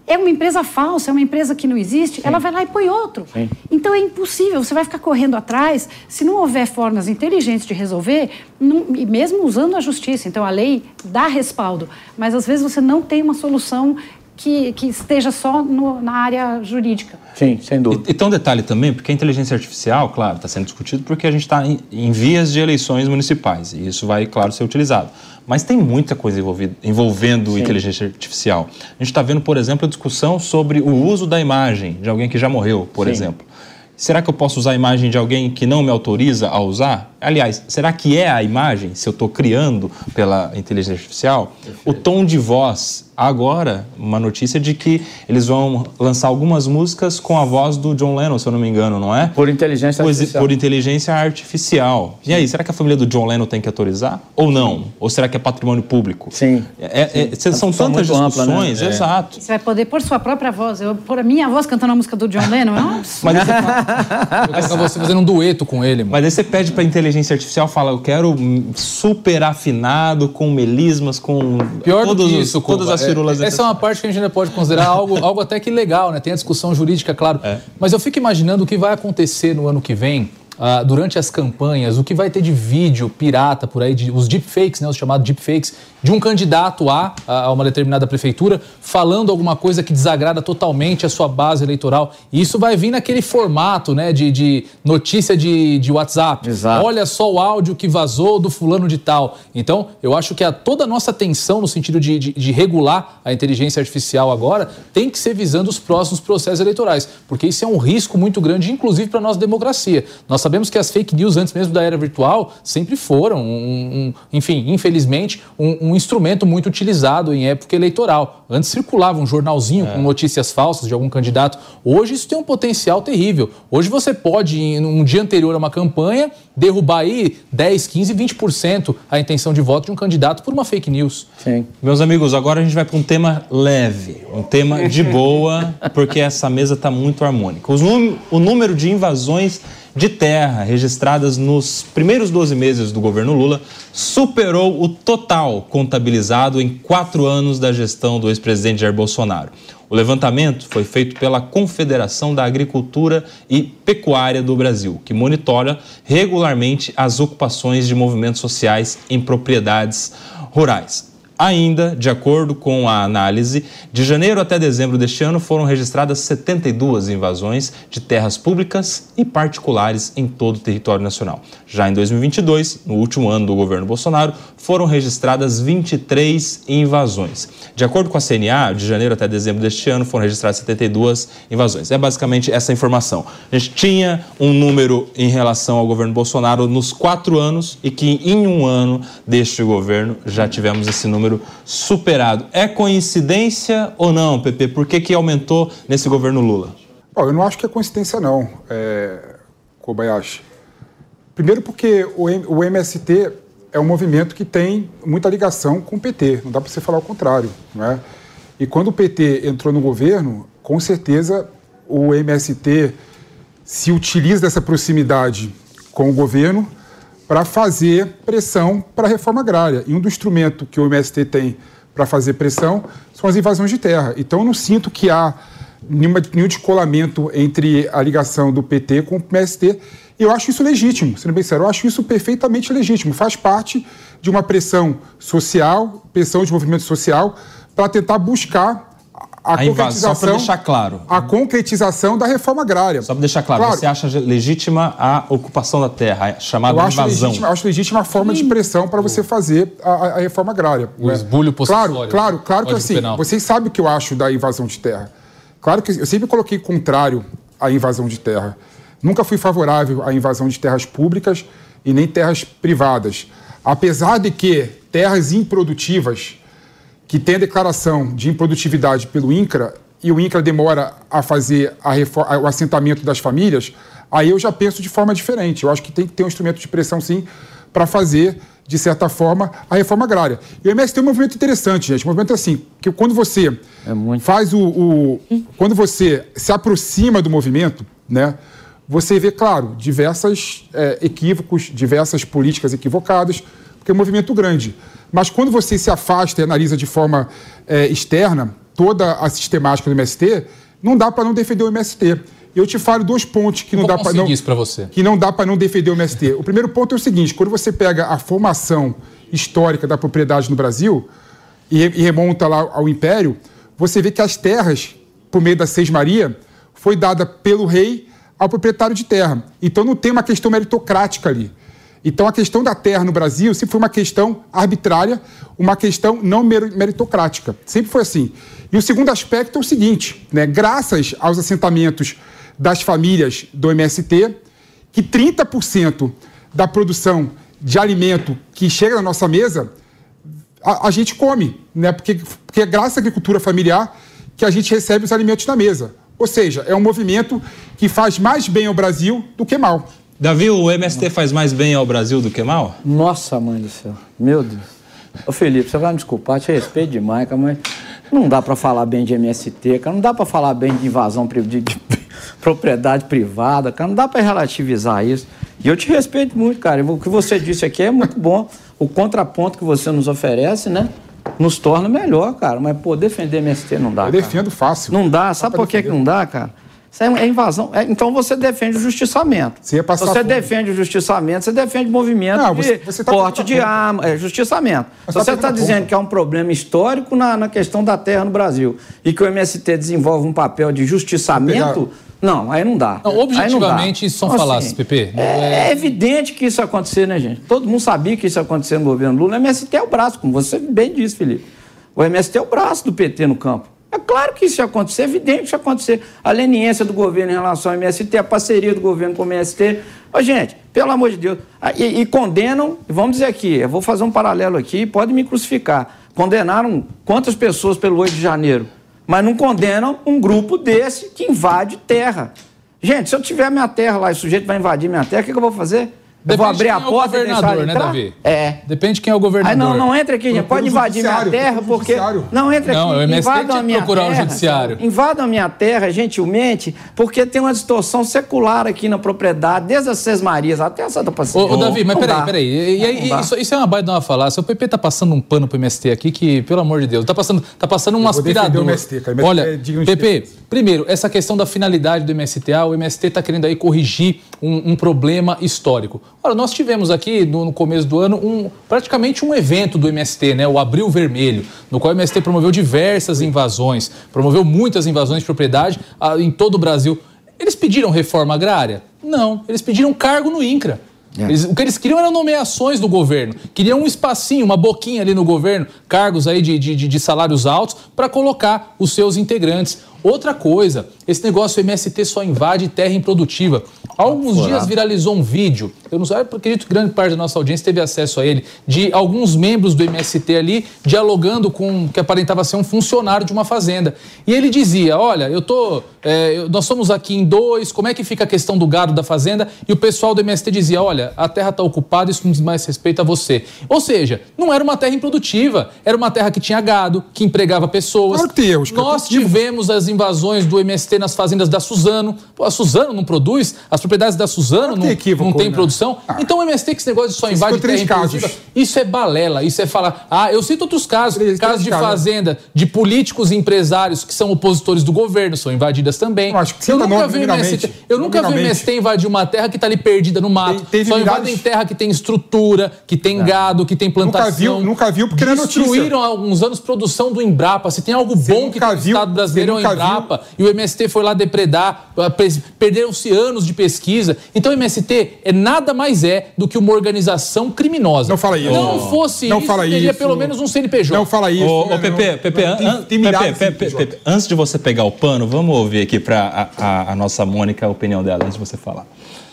é uma empresa falsa, é uma empresa que não existe, Sim. ela vai lá e põe outro. Sim. Então é impossível, você vai ficar correndo atrás, se não houver formas inteligentes de resolver, não, e mesmo usando a justiça. Então a lei dá respaldo, mas às vezes você não tem uma solução que, que esteja só no, na área jurídica. Sim, sem dúvida. E, e tem um detalhe também, porque a inteligência artificial, claro, está sendo discutido porque a gente está em, em, vias de eleições municipais e isso vai, claro, ser utilizado. Mas tem muita coisa envolvendo Sim. inteligência artificial. A gente está vendo, por exemplo, a discussão sobre o uso da imagem de alguém que já morreu, por Sim. exemplo. Será que eu posso usar a imagem de alguém que não me autoriza a usar? Aliás, será que é a imagem, se eu estou criando pela inteligência artificial, o tom de voz agora uma notícia de que eles vão lançar algumas músicas com a voz do John Lennon, se eu não me engano, não é? Por inteligência Pois- artificial. Por inteligência artificial. E aí, será que a família do John Lennon tem que autorizar? Ou não? Ou será que é patrimônio público? Sim. É- é- são discussão tantas muito ampla, né? discussões, É. exato. Você vai poder pôr sua própria voz. Eu pôr a minha voz cantando a música do John Lennon é um absurdo. Mas aí você, <laughs> Eu quero você fazendo um dueto com ele, mano. mas aí você pede pra inteligência artificial, fala, eu quero super afinado, com melismas, com Pior todos do que isso, todas Cuba, as firulas. é, essa é uma parte que a gente ainda pode considerar algo, <laughs> algo até que legal, né? Tem a discussão jurídica, claro. É. Mas eu fico imaginando o que vai acontecer no ano que vem, ah, durante as campanhas, o que vai ter de vídeo pirata por aí, de, os deepfakes, né? Os chamados deepfakes, de um candidato a, a uma determinada prefeitura falando alguma coisa que desagrada totalmente a sua base eleitoral. E isso vai vir naquele formato, né? De, de notícia de, de WhatsApp. Exato. Olha só o áudio que vazou do fulano de tal. Então, eu acho que a, toda a nossa atenção no sentido de, de- de regular a inteligência artificial agora tem que ser visando os próximos processos eleitorais, porque isso é um risco muito grande, inclusive para a nossa democracia. Nós sabemos que as fake news, antes mesmo da era virtual, sempre foram, um- um- enfim, infelizmente, um, um instrumento muito utilizado em época eleitoral. Antes circulava um jornalzinho com notícias falsas de algum candidato. Hoje isso tem um potencial terrível. Hoje você pode, em um dia anterior a uma campanha, derrubar aí 10, 15, 20% a intenção de voto de um candidato por uma fake news. Sim. Meus amigos, agora a gente vai para um tema leve, um tema de boa, <laughs> porque essa mesa está muito harmônica. Os o número de invasões de terra registradas nos primeiros 12 meses do governo Lula superou o total contabilizado em quatro anos da gestão do ex-presidente Jair Bolsonaro. O levantamento foi feito pela Confederação da Agricultura e Pecuária do Brasil, que monitora regularmente as ocupações de movimentos sociais em propriedades rurais. Ainda, de acordo com a análise, de janeiro até dezembro deste ano foram registradas 72 invasões de terras públicas e particulares em todo o território nacional. Já em 2022, no último ano do governo Bolsonaro, foram registradas 23 invasões. De acordo com a CNA, de janeiro até dezembro deste ano foram registradas 72 invasões. É basicamente essa informação. A gente tinha um número em relação ao governo Bolsonaro nos quatro anos e que em um ano deste governo já tivemos esse número superado. É coincidência ou não, Pepe? Por que, que aumentou nesse governo Lula? Bom, eu não acho que é coincidência, não, é, Kobayashi. Primeiro porque o MST é um movimento que tem muita ligação com o PT, não dá para você falar o contrário, não é? E quando o PT entrou no governo, com certeza o MST se utiliza dessa proximidade com o governo para fazer pressão para a reforma agrária. E um dos instrumentos que o MST tem para fazer pressão são as invasões de terra. Então eu não sinto que há nenhuma, nenhum descolamento entre a ligação do PT com o MST. Eu acho isso legítimo, sendo bem sério, eu acho isso perfeitamente legítimo. Faz parte de uma pressão social, pressão de movimento social, para tentar buscar a, A invasão, só para concretização, deixar claro. a concretização da reforma agrária. Só para deixar claro, você acha legítima a ocupação da terra, a chamada Eu acho invasão? legítima, acho legítima a forma de pressão para você fazer a, a- reforma agrária. O né? esbulho Claro, possessório, claro, né? claro que assim, Penal. vocês sabem o que eu acho da invasão de terra. Claro que eu sempre coloquei contrário à invasão de terra. Nunca fui favorável à invasão de terras públicas e nem terras privadas. Apesar de que terras improdutivas que tem a declaração de improdutividade pelo INCRA e o INCRA demora a fazer a refor- a- o assentamento das famílias, aí eu já penso de forma diferente. Eu acho que tem que ter um instrumento de pressão, sim, para fazer, de certa forma, a reforma agrária. E o MS tem um movimento interessante, gente. Um movimento assim, que quando você É muito. faz o, o- Quando você se aproxima do movimento, né? Você vê, claro, diversos equívocos, diversas políticas equivocadas, porque é um movimento grande. Mas quando você se afasta e analisa de forma eh, externa toda a sistemática do MST, não dá para não defender o MST. Eu te falo dois pontos que não Vou dá para não isso pra você. que não dá para não defender o MST. O primeiro ponto é o seguinte: quando você pega a formação histórica da propriedade no Brasil e, e remonta lá ao Império, você vê que as terras, por meio da Seis Maria, foi dada pelo rei ao proprietário de terra. Então não tem uma questão meritocrática ali. Então a questão da terra no Brasil sempre foi uma questão arbitrária, uma questão não mer- meritocrática. Sempre foi assim. E o segundo aspecto é o seguinte, né? graças aos assentamentos das famílias do MST, que 30% da produção de alimento que chega na nossa mesa, a, a gente come, né? Porque, porque é graças à agricultura familiar que a gente recebe os alimentos na mesa. Ou seja, é um movimento que faz mais bem ao Brasil do que mal. Davi, o MST faz mais bem ao Brasil do que mal? Nossa, mãe do céu. Meu Deus. Ô Felipe, você vai me desculpar, te respeito demais, cara, mas não dá para falar bem de MST, cara, não dá para falar bem de invasão de, de, de <laughs> propriedade privada, cara, não dá para relativizar isso. E eu te respeito muito, cara. O que você disse aqui é muito bom. O contraponto que você nos oferece, né? Nos torna melhor, cara. Mas, pô, defender MST não dá. Eu cara. defendo fácil. Não dá. Sabe por que, que não dá, cara? Isso é invasão. É, então você defende o justiçamento. Você, você defende o justiçamento, você defende o movimento não, você, de você tá porte de arma, é, justiçamento. Você está tá dizendo que há um problema histórico na, na questão da terra no Brasil e que o MST desenvolve um papel de justiçamento. Não, aí não dá. Não, objetivamente, isso são então, falácias, assim, PP. É, é, evidente que isso ia acontecer, né, gente? Todo mundo sabia que isso ia acontecer no governo Lula. O MST é o braço, como você bem disse, Felipe. O MST é o braço do PT no campo. É claro que isso ia acontecer, é evidente que isso ia acontecer. A leniência do governo em relação ao MST, a parceria do governo com o MST. Ô, gente, pelo amor de Deus. E, e condenam, vamos dizer aqui, eu vou fazer um paralelo aqui, pode me crucificar. Condenaram quantas pessoas pelo 8 de janeiro? Mas não condenam um grupo desse que invade terra. Gente, se eu tiver minha terra lá e o sujeito vai invadir minha terra, o que, que eu vou fazer? Eu vou abrir a é porta e deixar ele né, Davi? É. Depende de quem é o governador. Aí não, não entra aqui, gente. Pode invadir minha terra, porque... Não, entra aqui. Não, o MST invadam a minha procurar terra, o judiciário. Invadam a minha terra, gentilmente, porque tem uma distorção secular aqui na propriedade, desde as Seis Marias até a Santa Pacífica. Ô, ô Davi, mas peraí, peraí. E, e, isso, isso, é uma baita de uma falácia. O PP tá passando um pano pro MST aqui que, pelo amor de Deus, tá passando, tá passando um aspirador. MST, cara. Olha, é PP, primeiro, essa questão da finalidade do MSTA, o MST tá querendo aí corrigir um, um problema histórico. Olha, nós tivemos aqui no, no, começo do ano um, praticamente um evento do MST, né, o Abril Vermelho, no qual o MST promoveu diversas invasões, promoveu muitas invasões de propriedade ah, em todo o Brasil. Eles pediram reforma agrária? Não, eles pediram cargo no INCRA. É. Eles, o que eles queriam eram nomeações do governo. Queriam um espacinho, uma boquinha ali no governo, cargos aí de, de, de salários altos, para colocar os seus integrantes. Outra coisa, esse negócio MST só invade terra improdutiva. Há alguns dias viralizou um vídeo, eu não sei, acredito que grande parte da nossa audiência teve acesso a ele, de alguns membros do MST ali dialogando com que aparentava ser um funcionário de uma fazenda. E ele dizia: Olha, eu tô. É, nós somos aqui em dois, como é que fica a questão do gado da fazenda? E o pessoal do MST dizia: Olha, a terra está ocupada, isso não diz mais respeito a você. Ou seja, não era uma terra improdutiva, era uma terra que tinha gado, que empregava pessoas. Claro que Nós tivemos as invasões do MST nas fazendas da Suzano. Pô, a Suzano não produz, as propriedades da Suzano não, equívoco, não tem né? produção. Ah. Então o MST, que esse negócio de só invade terra casos. isso é balela, isso é falar. Ah, eu cito outros casos, três, casos de fazenda, de políticos e empresários que são opositores do governo, são invadidas também. Eu, acho que eu nunca vi o MST, eu nunca vi o MST invadir uma terra que está ali perdida no mato. Tem, só invadem terra que tem estrutura, que tem é. gado, que tem plantação. Nunca viu, nunca viu porque não é notícia. Destruíram há alguns anos produção do Embrapa. Se tem algo bom que tem no Estado brasileiro é o Embrapa. Viu. E o MST foi lá depredar, perderam-se anos de pesquisa. Então o MST é nada mais é do que uma organização criminosa. Não fala isso. Não fosse não isso, fala teria isso. pelo menos um CNPJ. Não fala isso. Ô, ô Pepe, Pepe, Pepe, antes de você pegar o pano, vamos ouvir aqui para a, a, a nossa Mônica a opinião dela, antes de você falar.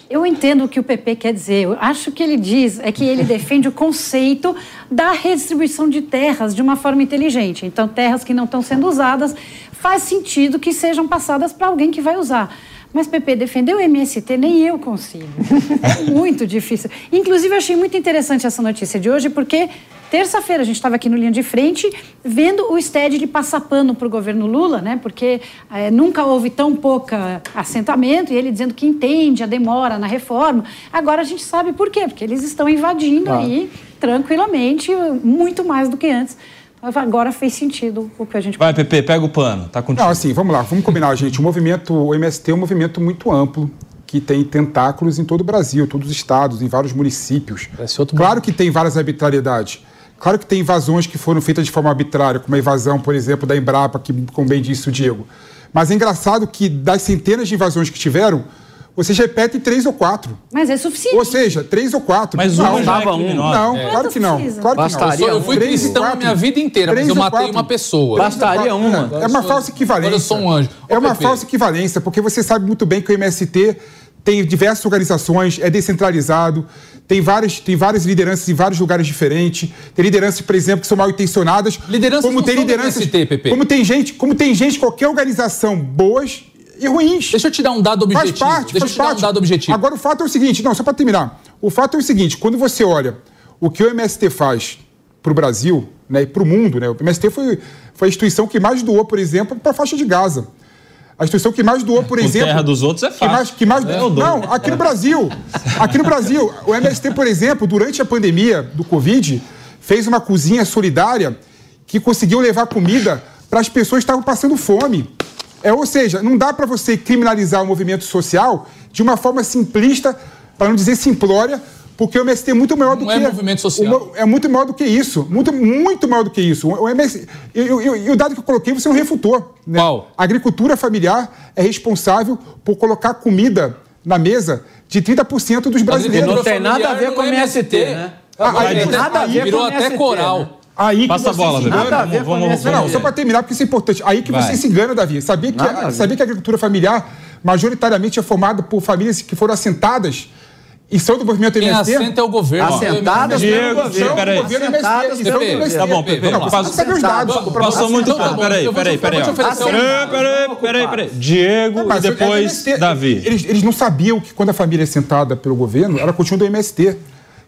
Eu entendo o que o PP quer dizer. Eu acho que ele diz é que ele defende o conceito da redistribuição de terras de uma forma inteligente. Então, terras que não estão sendo usadas, faz sentido que sejam passadas para alguém que vai usar. Mas, Pepe, defender o MST nem eu consigo. É muito difícil. Inclusive, eu achei muito interessante essa notícia de hoje, porque terça-feira a gente estava aqui no Linha de Frente vendo o STED de passar pano para o governo Lula, né? Porque é, nunca houve tão pouca assentamento, e ele dizendo que entende a demora na reforma. Agora a gente sabe por quê, porque eles estão invadindo ah. aí tranquilamente, muito mais do que antes Agora fez sentido o que a gente... Vai, Pepe, pega o pano, tá contigo. Não, assim, vamos lá, vamos combinar, gente. O movimento, o MST é um movimento muito amplo, que tem tentáculos em todo o Brasil, todos os estados, em vários municípios. Claro que tem várias arbitrariedades. Claro que tem invasões que foram feitas de forma arbitrária, como a invasão, por exemplo, da Embrapa, que, como bem disse o Diego. Mas é engraçado que das centenas de invasões que tiveram, vocês repetem três ou quatro. Mas é suficiente. Ou seja, três ou quatro. Mas uma já é um. Não, é. claro que não. Claro que Bastaria não. Eu, fui três cristão a minha vida inteira, mas eu matei uma pessoa. Bastaria uma. É, é uma falsa equivalência. eu sou um anjo. é uma falsa equivalência, porque você sabe muito bem que o MST tem diversas organizações, é descentralizado, tem várias, tem várias lideranças em vários lugares diferentes. Tem lideranças, por exemplo, que são mal intencionadas. Lideranças como não tem são do lideranças, MST, Pepe. Como tem gente, como tem gente, qualquer organização boas e ruins. Deixa eu te dar um dado Faz objetivo. parte, Deixa eu faz te dar um parte. dado objetivo. Agora o fato é o seguinte, não, só para terminar. O fato é o seguinte, quando você olha o que o MST faz para o Brasil né, e para o mundo, né, o MST foi, foi a instituição que mais doou, por exemplo, para a faixa de Gaza. A instituição que mais doou, por exemplo. terra dos outros é Que fácil. mais, que mais, É, eu não, aqui no Brasil. Aqui no Brasil, o MST, por exemplo, durante a pandemia do Covid, fez uma cozinha solidária que conseguiu levar comida para as pessoas que estavam passando fome. É, ou seja, não dá para você criminalizar o movimento social de uma forma simplista, para não dizer simplória, porque o MST é muito maior do Não que. é movimento social. o- é muito maior do que isso. Muito, muito maior do que isso. O MST, e, e- e o dado que eu coloquei você não refutou. Né? Qual? A agricultura familiar é responsável por colocar comida na mesa de 30% dos brasileiros. não tem nada a ver com o MST, né? Ah, Não aí- tem nada a ver Virou até MST, coral. Aí que Passa a você bola, engana. Nada a ver Vamos- o vamos- Não, só para terminar, porque isso é importante. Aí que Vai. você se engana, Davi. Sabia que, Nada a sabia que a agricultura familiar majoritariamente é formada por famílias que foram assentadas e são do movimento Quem MST? assenta é o governo. Assentadas Não é o Diego, MST. Diego, São peraí. do governo MST. Assentadas são do pelo- MST. Tá bom, Pepe, Não, passa- saber os dados. Vamos- Passou muito Então tá tempo. bom, Peraí, peraí, peraí. um- Peraí, peraí, peraí. Diego e é o depois. Davi. Eles, não sabiam que quando a família é sentada pelo governo, ela continua do MST.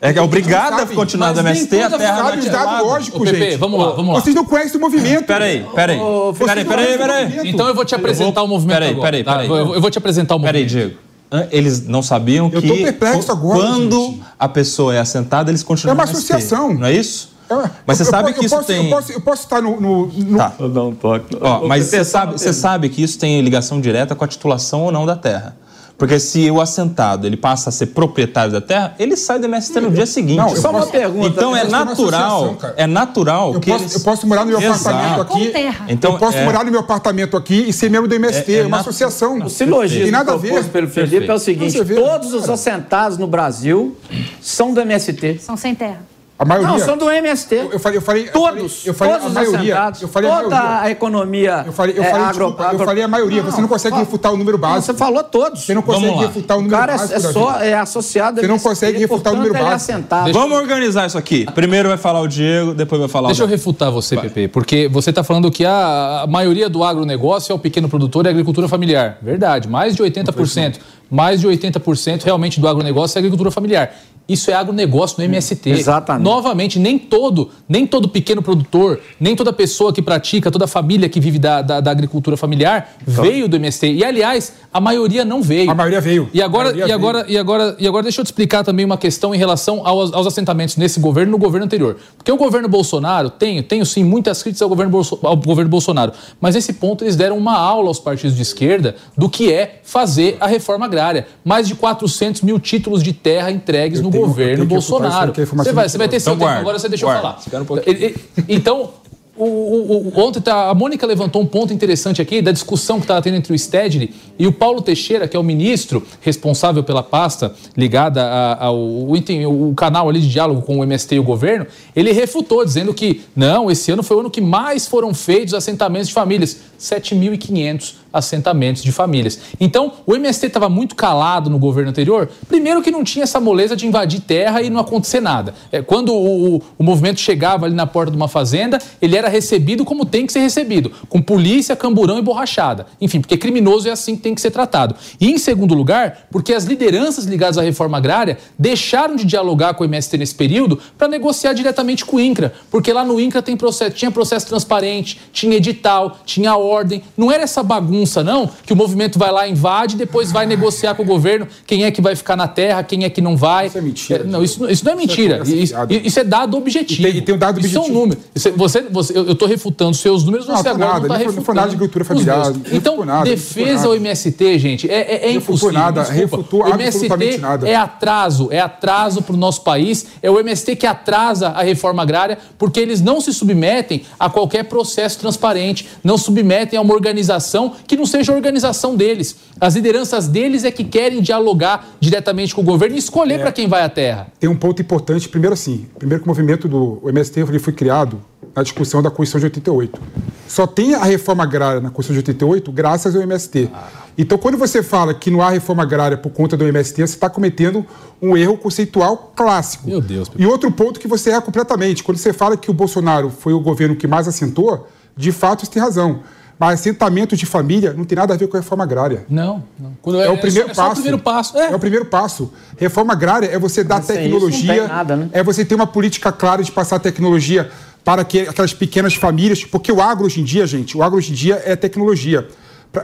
É que é obrigada a não continuar do. MST, a terra não é sabe os dados atrelada. lógicos, Ô, Pepe, gente. vamos lá, vamos lá. Vocês não conhecem o movimento. Peraí, peraí. Peraí, não peraí, o peraí. Então eu vou te apresentar o movimento Peraí, agora. peraí, tá? peraí. Eu, eu vou te apresentar o Peraí, movimento. Diego. Hã? Eles não sabiam Eu que tô perplexo agora, quando gente. a pessoa é assentada, eles continuam É uma associação. Não é isso? É, Mas você eu- eu sabe que eu isso posso- tem... Eu posso, eu posso estar no. no- no- Tá. Eu um toque. Ó, mas você sabe, você sabe que isso tem ligação direta com a titulação ou não da terra. Porque se o assentado ele passa a ser proprietário da terra, ele sai do MST no dia seguinte. Não, Só uma posso- pergunta. Então é uma natural, é natural Eu que posso, eles... eu posso morar no meu Exato. apartamento aqui. Então, eu posso é- morar no meu apartamento aqui e ser membro do MST. É- É, é uma natu- associação. O silogismo Tem nada a ver. pelo Felipe é o Perfeito. seguinte: todos os assentados no Brasil são do MST. São sem terra. A maioria. Não, são do MST. Eu falei, eu falei, eu Todos, falei, eu falei todos a os maioria. assentados, Eu falei a toda maioria. a economia Eu falei, eu é, falei, agro- desculpa, eu agro- falei a maioria. Você não consegue Não, refutar o número Não, básico. Você falou todos. Você não consegue refutar o O número cara é, básico. é só é associado Você não MST, consegue refutar o número é básico. Vamos organizar isso aqui. Primeiro vai falar o Diego, depois vai falar Deixa eu o Davi. refutar você, Pepe, porque você está falando que a, a maioria do agronegócio é o pequeno produtor e a agricultura familiar. Verdade, mais de 80%. Mais de 80% realmente do agronegócio é agricultura familiar. Isso é agronegócio no MST. Exatamente. Novamente, nem todo, nem todo pequeno produtor, nem toda pessoa que pratica, toda família que vive da, da- da agricultura familiar veio do MST. E, aliás, a maioria não veio. A maioria veio. E agora, e, agora, e, agora, e agora deixa eu te explicar também uma questão em relação aos, aos assentamentos nesse governo e no governo anterior. Porque o governo Bolsonaro, tenho, tenho sim muitas críticas ao governo, Bolso- ao governo Bolsonaro, mas nesse ponto eles deram uma aula aos partidos de esquerda do que é fazer a reforma agrária. Mais de 400 mil títulos de terra entregues Eu no governo Bolsonaro. Você vai, você vai ter seu Então tempo, guarda, agora você deixa guarda. eu falar. Um Então, o, o- o- ontem tá- a Mônica levantou um ponto interessante aqui da discussão que estava tendo entre o Stedley e o Paulo Teixeira, que é o ministro responsável pela pasta ligada a- ao o canal ali de diálogo com o MST e o governo. Ele refutou, dizendo que não, esse ano foi o ano que mais foram feitos assentamentos de famílias 7.500 assentamentos de famílias. Então, o MST estava muito calado no governo anterior. Primeiro que não tinha essa moleza de invadir terra e não acontecer nada. É, quando o, o- o movimento chegava ali na porta de uma fazenda, ele era recebido como tem que ser recebido, com polícia, camburão e borrachada. Enfim, porque criminoso é assim que tem que ser tratado. E em segundo lugar, porque as lideranças ligadas à reforma agrária deixaram de dialogar com o MST nesse período para negociar diretamente com o INCRA, porque lá no INCRA tem processo, tinha processo transparente, tinha edital, tinha ordem. Não era essa bagunça, não, que o movimento vai lá, invade, depois vai negociar com o governo quem é que vai ficar na terra, quem é que não vai. Isso é mentira, É, não, isso, não- isso não é mentira. conversa Isso, isso é dado objetivo. E tem- tem um dado Isso é um objetivo. número. Isso é- você, você, eu estou refutando seus números, Não, você tô agora nada, não está não refutando. não foi nada de agricultura os familiar, não Então, nada, não defesa ao. MST, gente, é, é, é impossível. nada, desculpa. refutou o MST absolutamente nada. é atraso, é atraso para o nosso país. É o MST que atrasa a reforma agrária porque eles não se submetem a qualquer processo transparente, não submetem a uma organização que não seja a organização deles. As lideranças deles é que querem dialogar diretamente com o governo e escolher É. para quem vai à terra. Tem um ponto importante. Primeiro, assim, primeiro que o movimento do MST ele foi criado na discussão da Constituição de 88. Só tem a reforma agrária na Constituição de 88 graças ao MST. Então, quando você fala que não há reforma agrária por conta do MST, você está cometendo um erro conceitual clássico. Meu Deus. E outro ponto que você erra completamente. Quando você fala que o Bolsonaro foi o governo que mais assentou, de fato você tem razão. Mas assentamento de família não tem nada a ver com a reforma agrária. Não, não. Quando É, o primeiro é só passo. o primeiro passo. É. o primeiro passo. Reforma agrária é você dar Mas tecnologia, isso não tem nada, né? é você ter uma política clara de passar tecnologia para que, aquelas pequenas famílias, porque o agro hoje em dia, gente, o agro hoje em dia é tecnologia.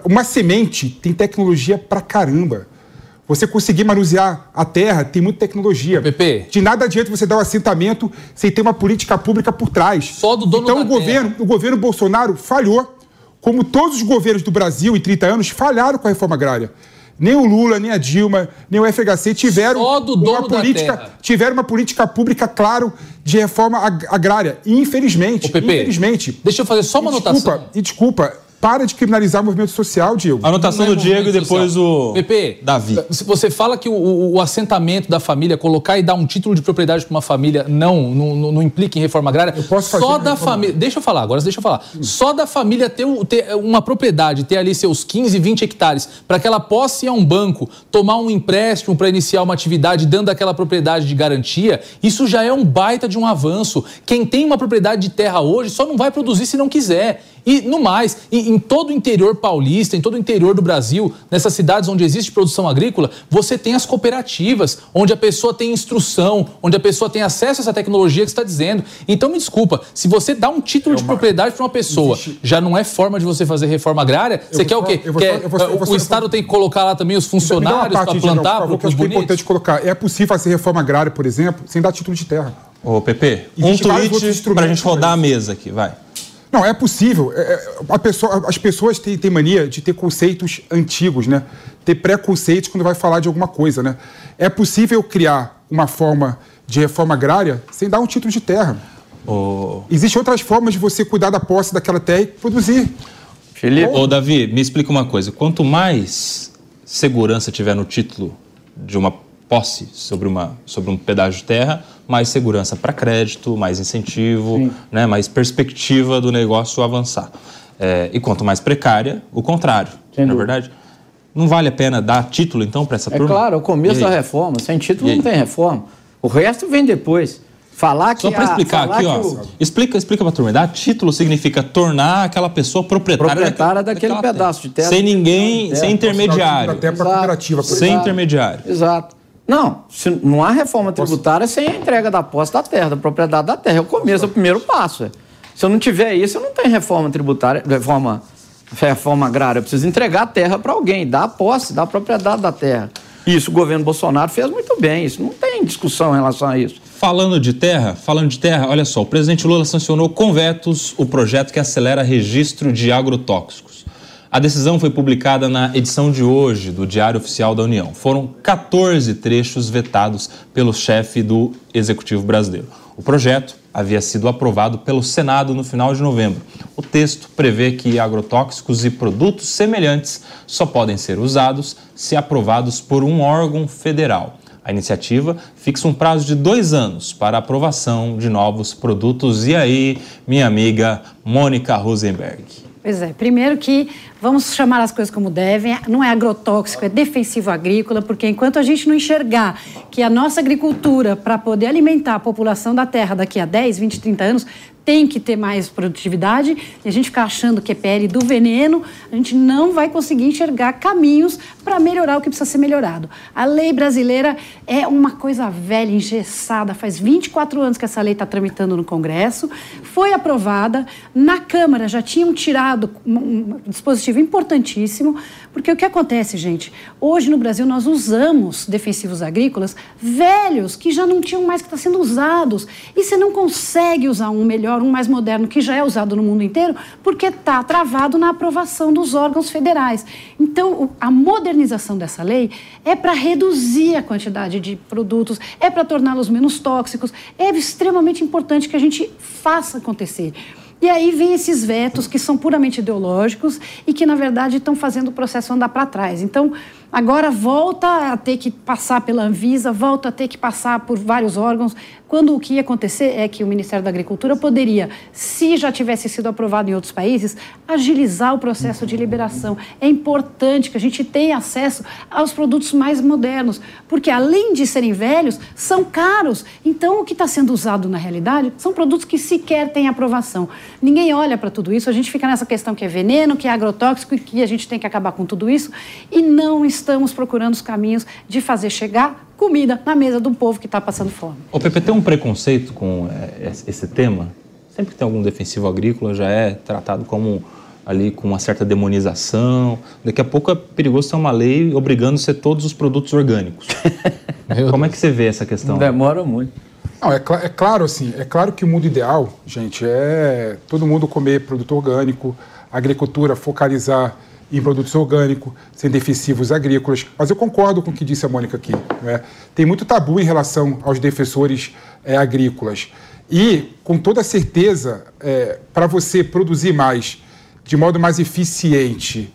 Uma semente tem tecnologia pra caramba. Você conseguir manusear a terra tem muita tecnologia. PP. De nada adianta você dar um assentamento sem ter uma política pública por trás. Só do dono então da o governo, o governo Bolsonaro falhou, como todos os governos do Brasil em 30 anos falharam com a reforma agrária. Nem o Lula, nem a Dilma, nem o FHC tiveram do uma política, tiveram uma política pública, claro, de reforma ag- agrária. Infelizmente, Ô, Pepe, infelizmente. deixa eu fazer só uma e anotação. desculpa, E desculpa, para de criminalizar o movimento social, Diego. Anotação é do Diego e depois social. o PP, Davi. se você fala que o, o- o assentamento da família, colocar e dar um título de propriedade para uma família não, não, não- não implica em reforma agrária, posso fazer só da família. Deixa eu falar, agora deixa eu falar. Só da família ter, ter uma propriedade, ter ali seus 15, 20 hectares, para que ela possa ir a um banco, tomar um empréstimo para iniciar uma atividade, dando aquela propriedade de garantia, isso já é um baita de um avanço. Quem tem uma propriedade de terra hoje só não vai produzir se não quiser. E, no mais, em, em todo o interior paulista, em todo o interior do Brasil, nessas cidades onde existe produção agrícola, você tem as cooperativas, onde a pessoa tem instrução, onde a pessoa tem acesso a essa tecnologia que você está dizendo. Então, me desculpa, se você dá um título de propriedade para uma pessoa, já não é forma de você fazer reforma agrária, você vou quer o quê? eu vou Quer, só- eu vou eu vou o Estado tem que colocar lá também os uma funcionários para plantar para os acho que é importante colocar. É possível fazer reforma agrária, por exemplo, sem dar título de terra. Ô, PP, um Existe tweet pra instrumentos gente rodar a mesa aqui, vai. Não, é possível. É, é, pessoa- as pessoas têm, têm mania de ter conceitos antigos, né? Ter preconceitos quando vai falar de alguma coisa, né? É possível criar uma forma de reforma agrária sem dar um título de terra. Ô, Existem outras formas de você cuidar da posse daquela terra e produzir. Felipe, Ô, Davi, me explica uma coisa. Quanto mais segurança tiver no título de uma posse sobre, uma, sobre um pedaço de terra, mais segurança para crédito, mais incentivo, né, mais perspectiva do negócio avançar. É, e quanto mais precária, o contrário. Sem não é verdade? Não vale a pena dar título, então, para essa é turma? claro, é o começo da reforma. Sem título não tem reforma. O resto vem depois. Falar que. Só para a- explicar aqui, ó. o- Explica, explica pra turma. Dar título significa tornar aquela pessoa proprietária, Proprietária daquele daquela pedaço de terra. Sem ninguém, Terra. sem intermediário. Até para cooperativa, por Sem intermediário. Exato. Não, se não há reforma tributária sem a entrega da posse da terra, da propriedade da terra. É o começo, é o primeiro passo. é. Se eu não tiver isso, eu não tenho reforma tributária, reforma, reforma agrária. Eu preciso entregar a terra para alguém, dar a posse, dar a propriedade da terra. Isso o governo Bolsonaro fez muito bem. Isso não tem discussão em relação a isso. Falando de terra, falando de terra, olha só, o presidente Lula sancionou com vetos o projeto que acelera registro de agrotóxicos. A decisão foi publicada na edição de hoje do Diário Oficial da União. Foram 14 trechos vetados pelo chefe do Executivo brasileiro. O projeto havia sido aprovado pelo Senado no final de novembro. O texto prevê que agrotóxicos e produtos semelhantes só podem ser usados se aprovados por um órgão federal. A iniciativa fixa um prazo de dois anos para aprovação de novos produtos. E aí, minha amiga Mônica Rosenberg? Pois é, primeiro que vamos chamar as coisas como devem, não é agrotóxico, é defensivo agrícola, porque enquanto a gente não enxergar que a nossa agricultura, para poder alimentar a população da terra daqui a 10, 20, 30 anos, tem que ter mais produtividade, e a gente ficar achando que é pele do veneno, a gente não vai conseguir enxergar caminhos para melhorar o que precisa ser melhorado. A lei brasileira é uma coisa velha, engessada, faz 24 anos que essa lei está tramitando no Congresso, foi aprovada, na Câmara já tinham tirado um um dispositivo importantíssimo, porque o que acontece, gente? Hoje no Brasil nós usamos defensivos agrícolas velhos que já não tinham mais que estar sendo usados. E você não consegue usar um melhor, um mais moderno, que já é usado no mundo inteiro, porque está travado na aprovação dos órgãos federais. Então, a modernização dessa lei é para reduzir a quantidade de produtos, é para torná-los menos tóxicos, é extremamente importante que a gente faça acontecer. E aí vem esses vetos que são puramente ideológicos e que, na verdade, estão fazendo o processo andar para trás. Então, Agora volta a ter que passar pela Anvisa, volta a ter que passar por vários órgãos, quando o que ia acontecer é que o Ministério da Agricultura poderia, se já tivesse sido aprovado em outros países, agilizar o processo de liberação. É importante que a gente tenha acesso aos produtos mais modernos, porque além de serem velhos, são caros. Então, o que está sendo usado na realidade são produtos que sequer têm aprovação. Ninguém olha para tudo isso, a gente fica nessa questão que é veneno, que é agrotóxico e que a gente tem que acabar com tudo isso e não estamos procurando os caminhos de fazer chegar comida na mesa do povo que está passando fome. O PP tem um preconceito com é, esse tema? Sempre que tem algum defensivo agrícola já é tratado como ali com uma certa demonização. Daqui a pouco é perigoso ter uma lei obrigando a ser todos os produtos orgânicos. <laughs> como é que você vê essa questão? Demora muito. Não, é, cl é, claro assim, é claro que o mundo ideal, gente, é todo mundo comer produto orgânico, agricultura focalizar em produtos orgânicos, sem defensivos agrícolas. Mas eu concordo com o que disse a Mônica aqui. Né? Tem muito tabu em relação aos defensores é, agrícolas. E, com toda certeza, é, para você produzir mais, de modo mais eficiente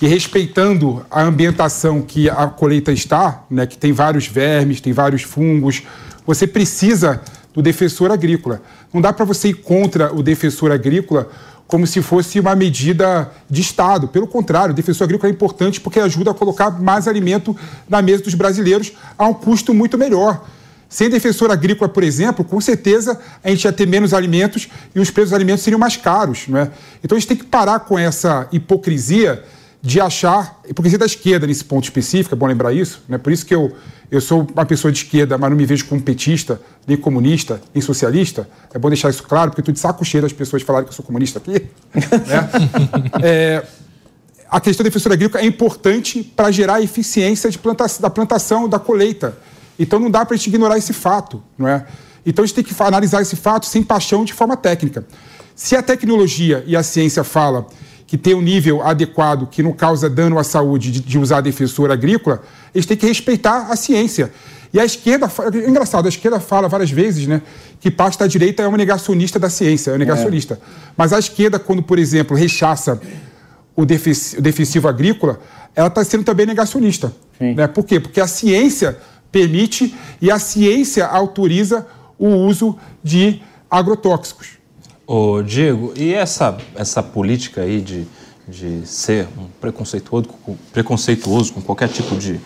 e respeitando a ambientação que a colheita está, né, que tem vários vermes, tem vários fungos, você precisa do defensor agrícola. Não dá para você ir contra o defensor agrícola como se fosse uma medida de Estado. Pelo contrário, o defensor agrícola é importante porque ajuda a colocar mais alimento na mesa dos brasileiros a um custo muito melhor. Sem defensor agrícola, por exemplo, com certeza a gente ia ter menos alimentos e os preços dos alimentos seriam mais caros. Não é? Então a gente tem que parar com essa hipocrisia de achar, hipocrisia da esquerda nesse ponto específico, é bom lembrar isso, né? por isso que eu, eu sou uma pessoa de esquerda, mas não me vejo como petista, nem comunista, nem socialista, é bom deixar isso claro, porque estou de saco cheio das pessoas falarem que eu sou comunista aqui. né? <laughs> é, a questão da defensora agrícola é importante para gerar eficiência planta da plantação, da colheita. Então não dá para a gente ignorar esse fato. Não é? Então a gente tem que analisar esse fato sem paixão de forma técnica. Se a tecnologia e a ciência fala que tem um nível adequado, que não causa dano à saúde de, de usar defensor agrícola, eles têm que respeitar a ciência. E a esquerda, é engraçado, a esquerda fala várias vezes né, que parte da direita é uma negacionista da ciência, é uma negacionista. É. Mas a esquerda, quando, por exemplo, rechaça o, defensivo agrícola, ela está sendo também negacionista. Né? Por quê? Porque a ciência permite e a ciência autoriza o uso de agrotóxicos. Ô, Diego, e essa, essa política aí de, de ser um preconceituoso, preconceituoso com qualquer tipo de,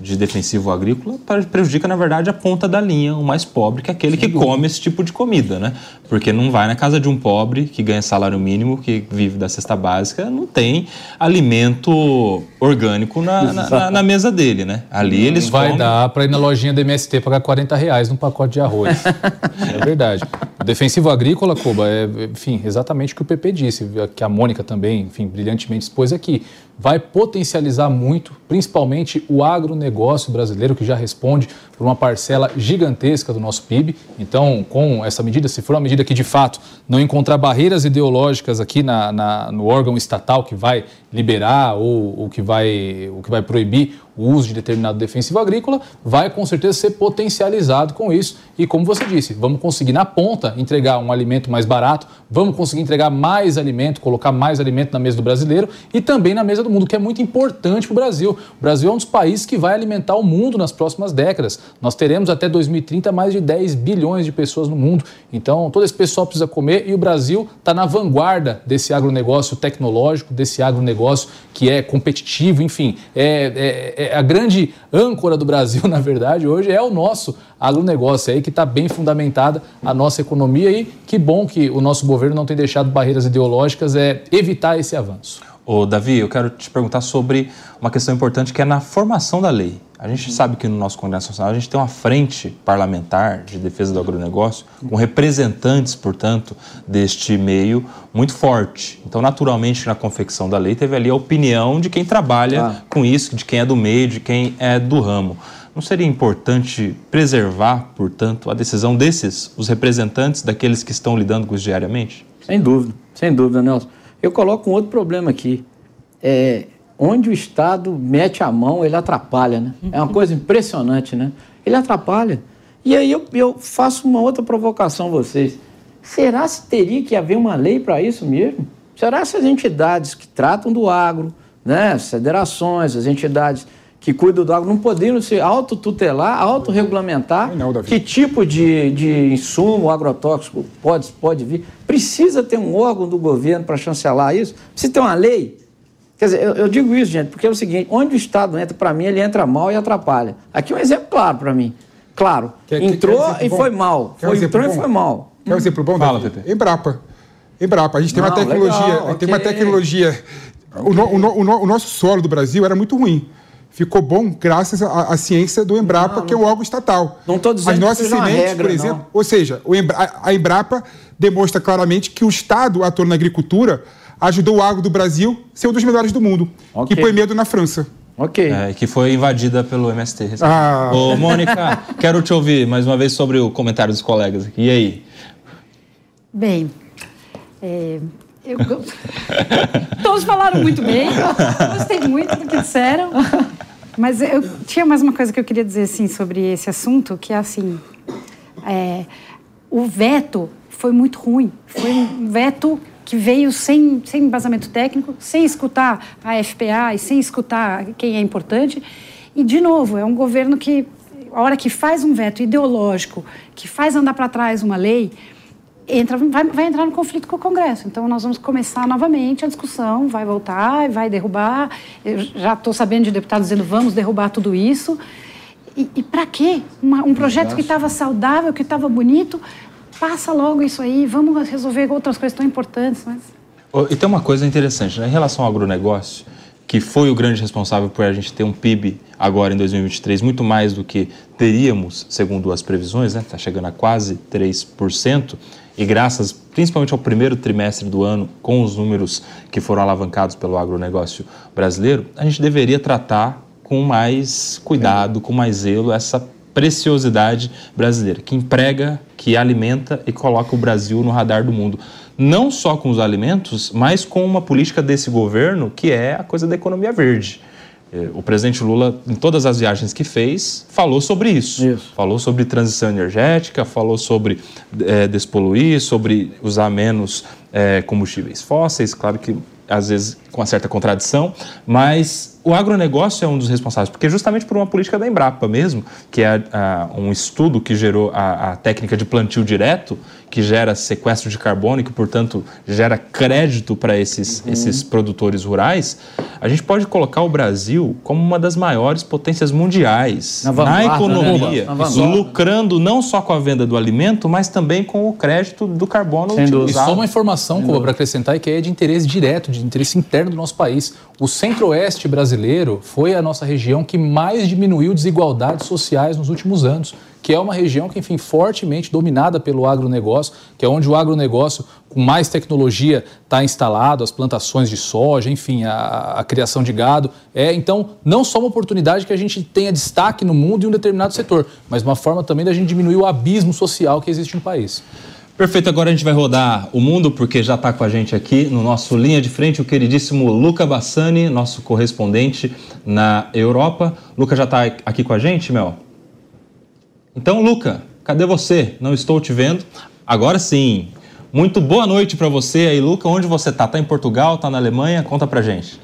de defensivo agrícola prejudica, na verdade, a ponta da linha, o mais pobre, que é aquele que come esse tipo de comida, né? Porque não vai na casa de um pobre que ganha salário mínimo, que vive da cesta básica, não tem alimento orgânico na, na, na mesa dele, né? Ali não eles vai comem... dar para ir na lojinha do MST pagar 40 reais num pacote de arroz. <laughs> é verdade. O defensivo agrícola, Koba, é, enfim, exatamente o que o PP disse, que a Mônica também, enfim, brilhantemente expôs aqui vai potencializar muito, principalmente o agronegócio brasileiro, que já responde por uma parcela gigantesca do nosso PIB. Então, com essa medida, se for uma medida que de fato não encontrar barreiras ideológicas aqui na, na, no órgão estatal que vai liberar ou, ou que vai, o que vai proibir o uso de determinado defensivo agrícola, vai com certeza ser potencializado com isso. E como você disse, vamos conseguir na ponta entregar um alimento mais barato, vamos conseguir entregar mais alimento, colocar mais alimento na mesa do brasileiro e também na mesa do mundo, que é muito importante para o Brasil. O Brasil é um dos países que vai alimentar o mundo nas próximas décadas. Nós teremos até 2030 mais de 10 bilhões de pessoas no mundo. Então, todo esse pessoal precisa comer e o Brasil está na vanguarda desse agronegócio tecnológico, desse agronegócio que é competitivo, enfim, é, é, é a grande âncora do Brasil, <laughs> na verdade, hoje é o nosso agronegócio aí que está bem fundamentada a nossa economia e que bom que o nosso governo não tem deixado barreiras ideológicas é evitar esse avanço. Ô, Davi, eu quero te perguntar sobre uma questão importante que é na formação da lei. A gente sabe que no nosso Congresso Nacional a gente tem uma frente parlamentar de defesa do agronegócio, com representantes, portanto, deste meio muito forte. Então, naturalmente, na confecção da lei, teve ali a opinião de quem trabalha ah. com isso, de quem é do meio, de quem é do ramo. Não seria importante preservar, portanto, a decisão desses, os representantes daqueles que estão lidando com isso diariamente? Sem dúvida, sem dúvida, Nelson. Eu coloco um outro problema aqui. É, onde o Estado mete a mão, ele atrapalha, né? É uma coisa impressionante, né? Ele atrapalha. E aí eu, eu faço uma outra provocação a vocês. Será se teria que haver uma lei para isso mesmo? Será se as entidades que tratam do agro, né, as federações, as entidades que cuidam do agro não poderiam se autotutelar, autorregulamentar Não, Davi. que tipo de, de insumo agrotóxico pode, pode vir. Precisa ter um órgão do governo para chancelar isso? Precisa ter uma lei? Quer dizer, eu, eu digo isso, gente, porque é o seguinte: onde o Estado entra, para mim, ele entra mal e atrapalha. Aqui é um exemplo claro para mim. Claro, Quer- entrou quer e foi mal. Um Foi, entrou e foi mal. Quer um exemplo bom? Fala? Pepe. Embrapa. Embrapa. A gente tem uma Não, tecnologia. legal, tem uma ok. tecnologia. O, no- o no- o no- o nosso solo do Brasil era muito ruim. Ficou bom graças à, à ciência do Embrapa, que é um órgão estatal. Não tô dizendo As que nossas uma sementes, regra, por exemplo. não. Ou seja, o Embra- a- a Embrapa demonstra claramente que o Estado atuando na agricultura ajudou o agro do Brasil a ser um dos melhores do mundo. Ok. Que põe medo na França. Ok. É, que foi invadida pelo MST. recentemente. Ah. Ô, Mônica, <laughs> quero te ouvir mais uma vez sobre o comentário dos colegas aqui. E aí? Bem, é, eu, <laughs> todos falaram muito bem, gostei muito do que disseram, mas eu tinha mais uma coisa que eu queria dizer assim sobre esse assunto, que é assim, é, o veto foi muito ruim, foi um veto que veio sem, sem embasamento técnico, sem escutar a FPA e sem escutar quem é importante, e de novo, é um governo que, a hora que faz um veto ideológico, que faz andar para trás uma lei, entra, vai, vai entrar no conflito com o Congresso. Então, nós vamos começar novamente a discussão, vai voltar, vai derrubar. Eu já estou sabendo de deputados dizendo vamos derrubar tudo isso. E, e para quê? Uma- um projeto que estava saudável, que estava bonito, passa logo isso aí, vamos resolver outras coisas tão importantes. Mas... Ô, E tem uma coisa interessante, né? em relação ao agronegócio, que foi o grande responsável por a gente ter um PIB agora em 2023 muito mais do que teríamos, segundo as previsões, né? Está chegando a quase 3%, e graças principalmente ao primeiro trimestre do ano, com os números que foram alavancados pelo agronegócio brasileiro, a gente deveria tratar com mais cuidado, com mais zelo, essa preciosidade brasileira, que emprega, que alimenta e coloca o Brasil no radar do mundo. Não só com os alimentos, mas com uma política desse governo que é a coisa da economia verde. Eh, O presidente Lula, em todas as viagens que fez, falou sobre isso. Isso. Falou sobre transição energética, falou sobre eh, despoluir, sobre usar menos eh, combustíveis fósseis. Claro que às vezes com uma certa contradição, mas o agronegócio é um dos responsáveis, porque justamente por uma política da Embrapa mesmo, que é ah, um estudo que gerou a, a técnica de plantio direto, que gera sequestro de carbono e que, portanto, gera crédito para esses, esses produtores rurais, a gente pode colocar o Brasil como uma das maiores potências mundiais Na na, né, economia, Na vanguarda. lucrando não só com a venda do alimento, mas também com o crédito do carbono. E só uma informação, Cuba, para acrescentar, que é de interesse direto, de interesse interno do nosso país. O centro-oeste brasileiro foi a nossa região que mais diminuiu desigualdades sociais nos últimos anos, que é uma região que, enfim, fortemente dominada pelo agronegócio, que é onde o agronegócio com mais tecnologia está instalado, as plantações de soja, enfim, a, a criação de gado. É, então, não só uma oportunidade que a gente tenha destaque no mundo em um determinado setor, mas uma forma também da gente diminuir o abismo social que existe no país. Perfeito, agora a gente vai rodar o mundo, porque já está com a gente aqui no nosso Linha de Frente o queridíssimo Luca Bassani, nosso correspondente na Europa. Luca já está aqui com a gente, Mel? Então, Luca, cadê você? Não estou te vendo. Agora sim. Muito boa noite para você aí, Luca. Onde você está? Está em Portugal? Está na Alemanha? Conta pra gente.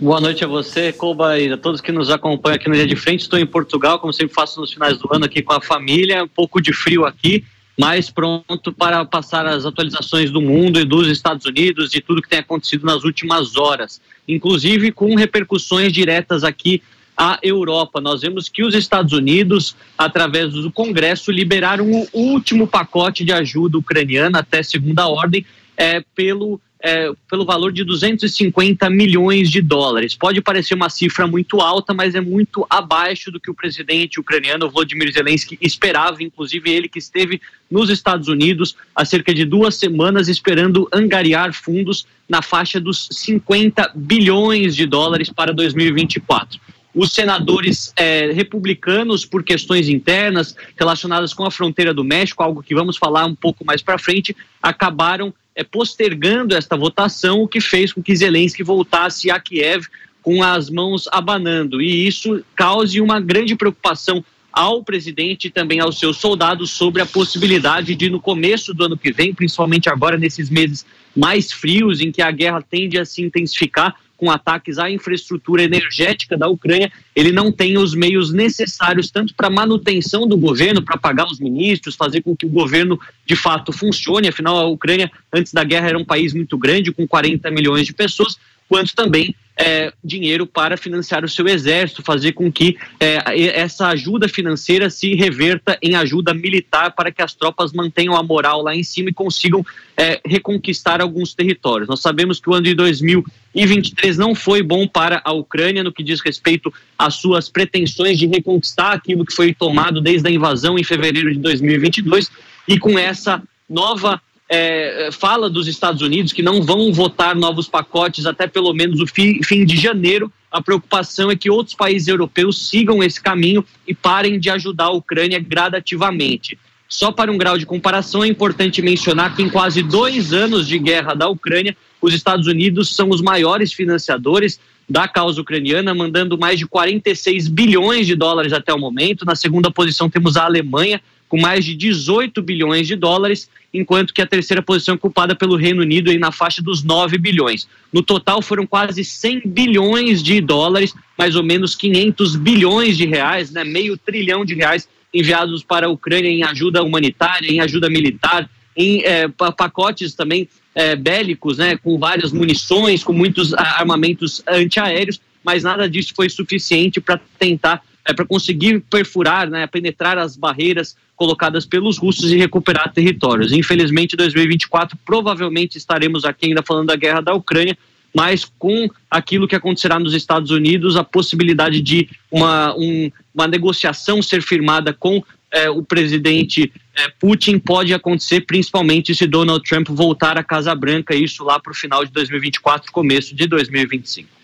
Boa noite a você, Koba, e a todos que nos acompanham aqui no Dia de Frente. Estou em Portugal, como sempre faço nos finais do ano, aqui com a família. Um pouco de frio aqui, mas pronto para passar as atualizações do mundo e dos Estados Unidos e tudo que tem acontecido nas últimas horas, inclusive com repercussões diretas aqui à Europa. Nós vemos que os Estados Unidos, através do Congresso, liberaram o último pacote de ajuda ucraniana até segunda ordem é, pelo é, pelo valor de 250 milhões de dólares. Pode parecer uma cifra muito alta, mas é muito abaixo do que o presidente ucraniano Volodymyr Zelensky esperava, inclusive ele que esteve nos Estados Unidos há cerca de duas semanas esperando angariar fundos na faixa dos 50 bilhões de dólares para 2024 os senadores é, republicanos, por questões internas relacionadas com a fronteira do México, algo que vamos falar um pouco mais para frente, acabaram é, postergando esta votação, o que fez com que Zelensky voltasse a Kiev com as mãos abanando. E isso cause uma grande preocupação ao presidente e também aos seus soldados sobre a possibilidade de, no começo do ano que vem, principalmente agora nesses meses mais frios, em que a guerra tende a se intensificar, com ataques à infraestrutura energética da Ucrânia, ele não tem os meios necessários tanto para manutenção do governo, para pagar os ministros, fazer com que o governo de fato funcione. Afinal, a Ucrânia, antes da guerra, era um país muito grande, com 40 milhões de pessoas, quanto também é, dinheiro para financiar o seu exército, fazer com que é, essa ajuda financeira se reverta em ajuda militar para que as tropas mantenham a moral lá em cima e consigam é, reconquistar alguns territórios. Nós sabemos que o ano de 2023 não foi bom para a Ucrânia no que diz respeito às suas pretensões de reconquistar aquilo que foi tomado desde a invasão em fevereiro de 2022 e com essa nova é, fala dos Estados Unidos que não vão votar novos pacotes até pelo menos o fi, fim de janeiro. A preocupação é que outros países europeus sigam esse caminho e parem de ajudar a Ucrânia gradativamente. Só para um grau de comparação, é importante mencionar que em quase dois anos de guerra da Ucrânia, os Estados Unidos são os maiores financiadores da causa ucraniana, mandando mais de 46 bilhões de dólares até o momento. Na segunda posição temos a Alemanha, com mais de 18 bilhões de dólares, enquanto que a terceira posição é ocupada pelo Reino Unido aí na faixa dos 9 bilhões. No total foram quase 100 bilhões de dólares, mais ou menos 500 bilhões de reais, né, meio trilhão de reais enviados para a Ucrânia em ajuda humanitária, em ajuda militar, em é, pacotes também é, bélicos, né, com várias munições, com muitos armamentos antiaéreos, mas nada disso foi suficiente para tentar é, para conseguir perfurar, né, penetrar as barreiras colocadas pelos russos e recuperar territórios. Infelizmente, 2024 provavelmente estaremos aqui ainda falando da guerra da Ucrânia, mas com aquilo que acontecerá nos Estados Unidos, a possibilidade de uma, um, uma negociação ser firmada com é, o presidente é, Putin pode acontecer, principalmente se Donald Trump voltar à Casa Branca, isso lá para o final de 2024, começo de 2025.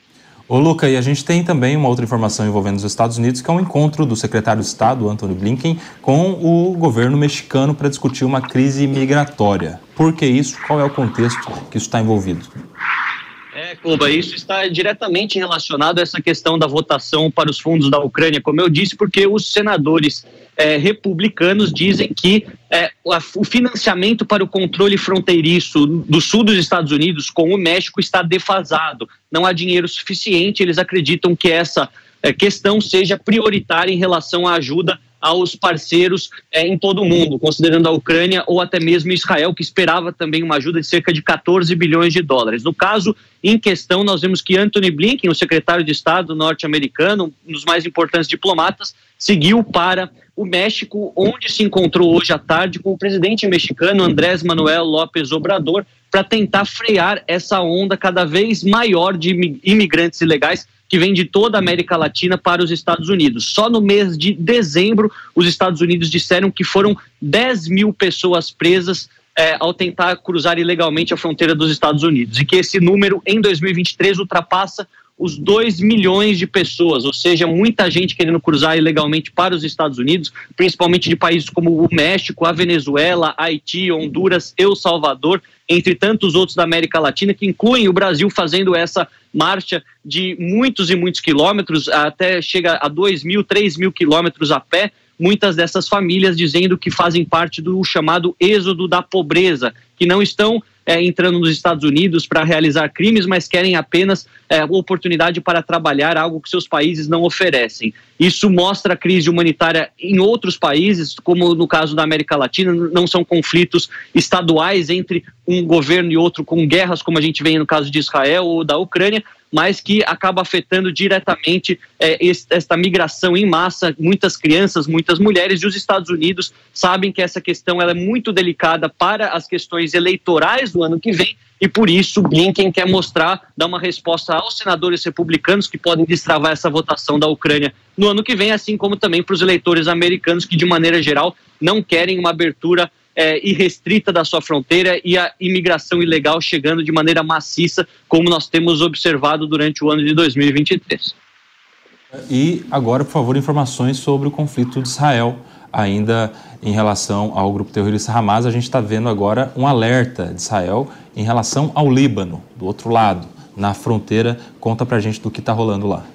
Ô Luca, e a gente tem também uma outra informação envolvendo os Estados Unidos, que é um encontro do secretário de Estado, Antony Blinken, com o governo mexicano para discutir uma crise migratória. Por que isso? Qual é o contexto que isso está envolvido? É, Cuba, isso está diretamente relacionado a essa questão da votação para os fundos da Ucrânia, como eu disse, porque os senadores é, republicanos dizem que é, o financiamento para o controle fronteiriço do sul dos Estados Unidos com o México está defasado. Não há dinheiro suficiente. Eles acreditam que essa é, questão seja prioritária em relação à ajuda aos parceiros é, em todo o mundo, considerando a Ucrânia ou até mesmo Israel, que esperava também uma ajuda de cerca de 14 bilhões de dólares. No caso em questão, nós vemos que Anthony Blinken, o secretário de Estado norte-americano, um dos mais importantes diplomatas, seguiu para o México, onde se encontrou hoje à tarde com o presidente mexicano Andrés Manuel López Obrador, para tentar frear essa onda cada vez maior de imigrantes ilegais que vem de toda a América Latina para os Estados Unidos. Só no mês de dezembro, os Estados Unidos disseram que foram 10 mil pessoas presas é, ao tentar cruzar ilegalmente a fronteira dos Estados Unidos e que esse número em 2023 ultrapassa os 2 milhões de pessoas, ou seja, muita gente querendo cruzar ilegalmente para os Estados Unidos, principalmente de países como o México, a Venezuela, Haiti, Honduras, El Salvador, entre tantos outros da América Latina, que incluem o Brasil fazendo essa marcha de muitos e muitos quilômetros, até chega a 2 mil, 3 mil quilômetros a pé. Muitas dessas famílias dizendo que fazem parte do chamado êxodo da pobreza, que não estão é, entrando nos Estados Unidos para realizar crimes, mas querem apenas é, oportunidade para trabalhar algo que seus países não oferecem. Isso mostra a crise humanitária em outros países, como no caso da América Latina, não são conflitos estaduais entre um governo e outro, com guerras, como a gente vê no caso de Israel ou da Ucrânia, mas que acaba afetando diretamente é, esta migração em massa, muitas crianças, muitas mulheres, e os Estados Unidos sabem que essa questão ela é muito delicada para as questões eleitorais do ano que vem, e por isso Blinken quer mostrar, dar uma resposta aos senadores republicanos que podem destravar essa votação da Ucrânia no ano que vem, assim como também para os eleitores americanos que, de maneira geral, não querem uma abertura é, irrestrita da sua fronteira e a imigração ilegal chegando de maneira maciça, como nós temos observado durante o ano de 2023. E agora, por favor, informações sobre o conflito de Israel, ainda em relação ao grupo terrorista Hamas. A gente está vendo agora um alerta de Israel em relação ao Líbano, do outro lado, na fronteira. Conta pra gente do que está rolando lá.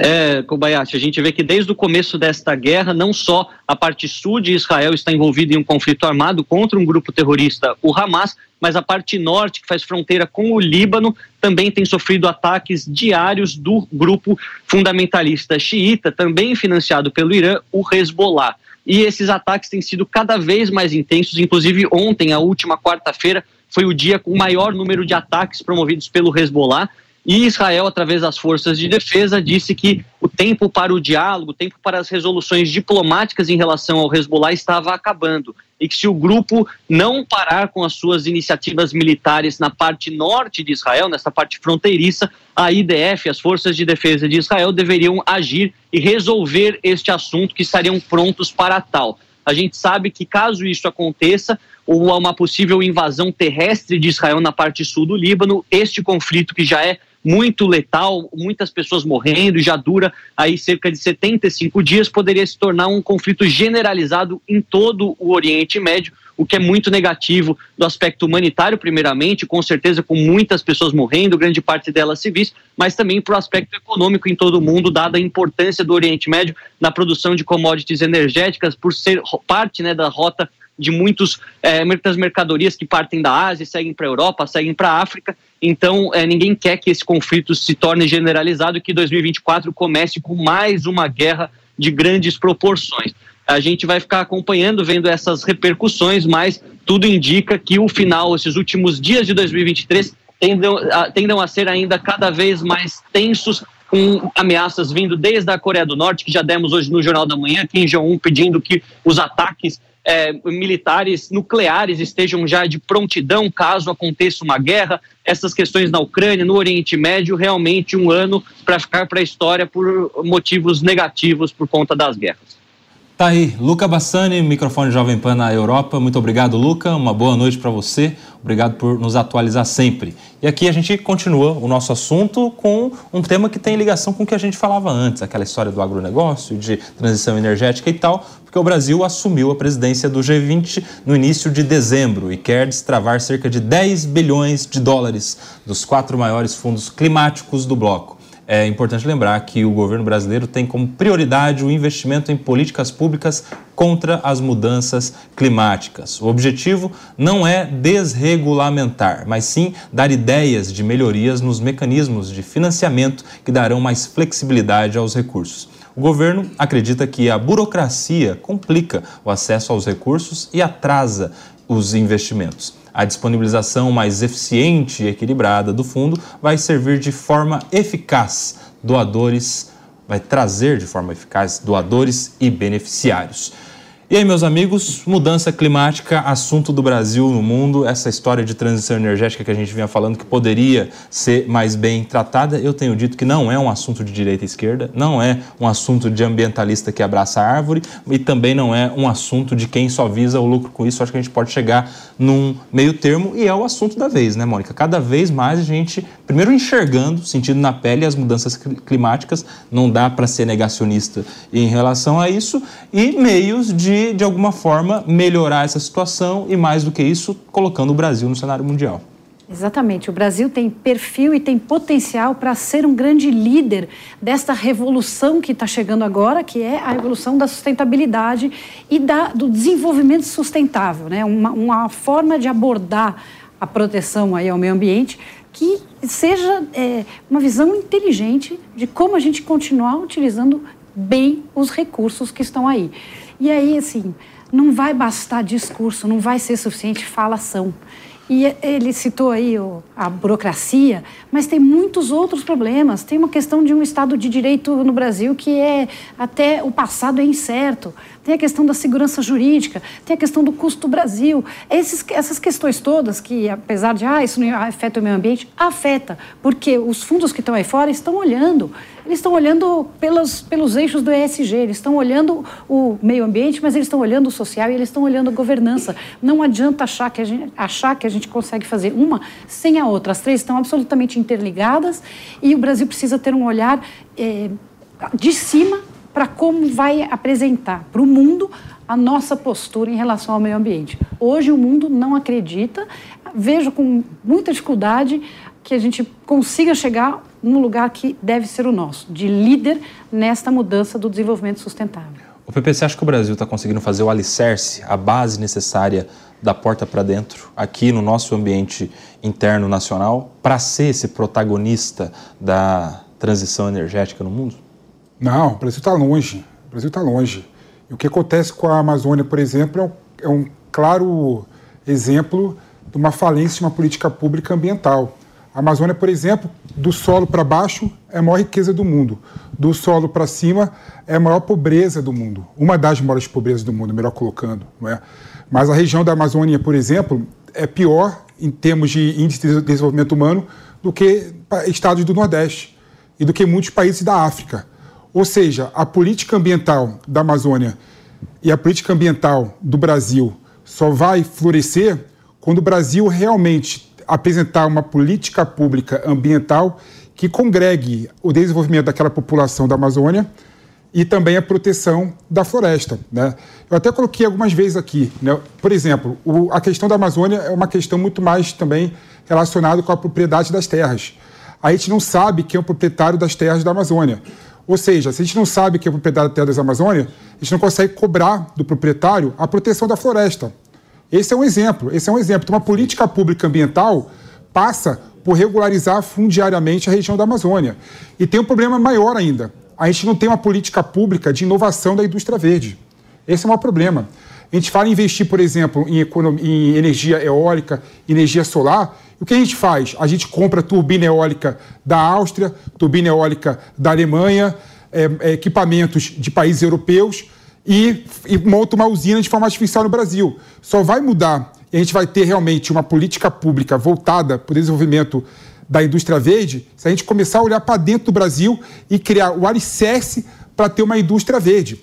É, Kobayashi, a gente vê que desde o começo desta guerra, não só a parte sul de Israel está envolvida em um conflito armado contra um grupo terrorista, o Hamas, mas a parte norte, que faz fronteira com o Líbano, também tem sofrido ataques diários do grupo fundamentalista xiita, também financiado pelo Irã, o Hezbollah. E esses ataques têm sido cada vez mais intensos, inclusive ontem, a última quarta-feira, foi o dia com o maior número de ataques promovidos pelo Hezbollah. E Israel, através das forças de defesa, disse que o tempo para o diálogo, o tempo para as resoluções diplomáticas em relação ao Hezbollah estava acabando. E que se o grupo não parar com as suas iniciativas militares na parte norte de Israel, nessa parte fronteiriça, a IDF, as forças de defesa de Israel, deveriam agir e resolver este assunto, que estariam prontos para tal. A gente sabe que, caso isso aconteça, ou uma possível invasão terrestre de Israel na parte sul do Líbano, este conflito que já é muito letal, muitas pessoas morrendo, já dura aí cerca de 75 dias, poderia se tornar um conflito generalizado em todo o Oriente Médio, o que é muito negativo do aspecto humanitário, primeiramente, com certeza com muitas pessoas morrendo, grande parte delas civis, mas também para o aspecto econômico em todo o mundo, dada a importância do Oriente Médio na produção de commodities energéticas, por ser parte né, da rota de muitos, é, muitas mercadorias que partem da Ásia, seguem para a Europa, seguem para a África. Então, é, ninguém quer que esse conflito se torne generalizado e que 2024 comece com mais uma guerra de grandes proporções. A gente vai ficar acompanhando, vendo essas repercussões, mas tudo indica que o final, esses últimos dias de 2023, tendam a, tendam a ser ainda cada vez mais tensos, com ameaças vindo desde a Coreia do Norte, que já demos hoje no Jornal da Manhã, Kim Jong-un pedindo que os ataques é, militares nucleares estejam já de prontidão caso aconteça uma guerra. Essas questões na Ucrânia, no Oriente Médio, realmente um ano para ficar para a história por motivos negativos por conta das guerras. Tá aí, Luca Bassani, microfone Jovem Pan na Europa. Muito obrigado, Luca. Uma boa noite para você. Obrigado por nos atualizar sempre. E aqui a gente continua o nosso assunto com um tema que tem ligação com o que a gente falava antes, aquela história do agronegócio, de transição energética e tal, porque o Brasil assumiu a presidência do G20 no início de dezembro e quer destravar cerca de 10 bilhões de dólares dos quatro maiores fundos climáticos do bloco é importante lembrar que o governo brasileiro tem como prioridade o investimento em políticas públicas contra as mudanças climáticas. O objetivo não é desregulamentar, mas sim dar ideias de melhorias nos mecanismos de financiamento que darão mais flexibilidade aos recursos. O governo acredita que a burocracia complica o acesso aos recursos e atrasa os investimentos. A disponibilização mais eficiente e equilibrada do fundo vai servir de forma eficaz doadores, vai trazer de forma eficaz doadores e beneficiários. E aí, meus amigos, mudança climática, assunto do Brasil no mundo, essa história de transição energética que a gente vinha falando que poderia ser mais bem tratada, eu tenho dito que não é um assunto de direita e esquerda, não é um assunto de ambientalista que abraça a árvore e também não é um assunto de quem só visa o lucro com isso. Acho que a gente pode chegar num meio termo e é o assunto da vez, né, Mônica? Cada vez mais a gente, primeiro enxergando, sentindo na pele as mudanças climáticas, não dá para ser negacionista em relação a isso, e meios de de, alguma forma, melhorar essa situação e, mais do que isso, colocando o Brasil no cenário mundial. Exatamente. O Brasil tem perfil e tem potencial para ser um grande líder desta revolução que está chegando agora, que é a revolução da sustentabilidade e da, do desenvolvimento sustentável, né? uma, uma forma de abordar a proteção aí ao meio ambiente que seja é, uma visão inteligente de como a gente continuar utilizando bem os recursos que estão aí. E aí, assim, não vai bastar discurso, não vai ser suficiente falação. E ele citou aí a burocracia, mas tem muitos outros problemas. Tem uma questão de um Estado de Direito no Brasil que é até o passado é incerto tem a questão da segurança jurídica, tem a questão do custo Brasil. Esses, essas questões todas que, apesar de, ah, isso não afeta o meio ambiente, afeta, porque os fundos que estão aí fora estão olhando, eles estão olhando pelos, pelos eixos do ESG, eles estão olhando o meio ambiente, mas eles estão olhando o social e eles estão olhando a governança. Não adianta achar que, a gente, achar que a gente consegue fazer uma sem a outra. As três estão absolutamente interligadas e o Brasil precisa ter um olhar é, de cima para como vai apresentar para o mundo a nossa postura em relação ao meio ambiente. Hoje o mundo não acredita, vejo com muita dificuldade que a gente consiga chegar no lugar que deve ser o nosso, de líder nesta mudança do desenvolvimento sustentável. O PP, você acha que o Brasil está conseguindo fazer o alicerce, a base necessária da porta para dentro, aqui no nosso ambiente interno nacional, para ser esse protagonista da transição energética no mundo? Não, o Brasil está longe. O Brasil está longe. E o que acontece com a Amazônia, por exemplo, é um, é um claro exemplo de uma falência de uma política pública ambiental. A Amazônia, por exemplo, do solo para baixo é a maior riqueza do mundo. Do solo para cima é a maior pobreza do mundo. Uma das maiores pobrezas do mundo, melhor colocando. Não é? Mas a região da Amazônia, por exemplo, é pior em termos de índice de desenvolvimento humano do que estados do Nordeste e do que muitos países da África. Ou seja, a política ambiental da Amazônia e a política ambiental do Brasil só vai florescer quando o Brasil realmente apresentar uma política pública ambiental que congregue o desenvolvimento daquela população da Amazônia e também a proteção da floresta. Né? Eu até coloquei algumas vezes aqui. Né? Por exemplo, o, a questão da Amazônia é uma questão muito mais também relacionada com a propriedade das terras. A gente não sabe quem é o proprietário das terras da Amazônia. Ou seja, se a gente não sabe quem é o proprietário das terras da Amazônia, a gente não consegue cobrar do proprietário a proteção da floresta. Esse é um exemplo. Esse é um exemplo. Então, uma política pública ambiental passa por regularizar fundiariamente a região da Amazônia. E tem um problema maior ainda a gente não tem uma política pública de inovação da indústria verde. Esse é o maior problema. A gente fala em investir, por exemplo, em, em energia eólica, energia solar. O que a gente faz? A gente compra turbina eólica da Áustria, turbina eólica da Alemanha, é, é, equipamentos de países europeus e, e monta uma usina de forma artificial no Brasil. Só vai mudar e a gente vai ter realmente uma política pública voltada para o desenvolvimento da indústria verde se a gente começar a olhar para dentro do Brasil e criar o alicerce para ter uma indústria verde.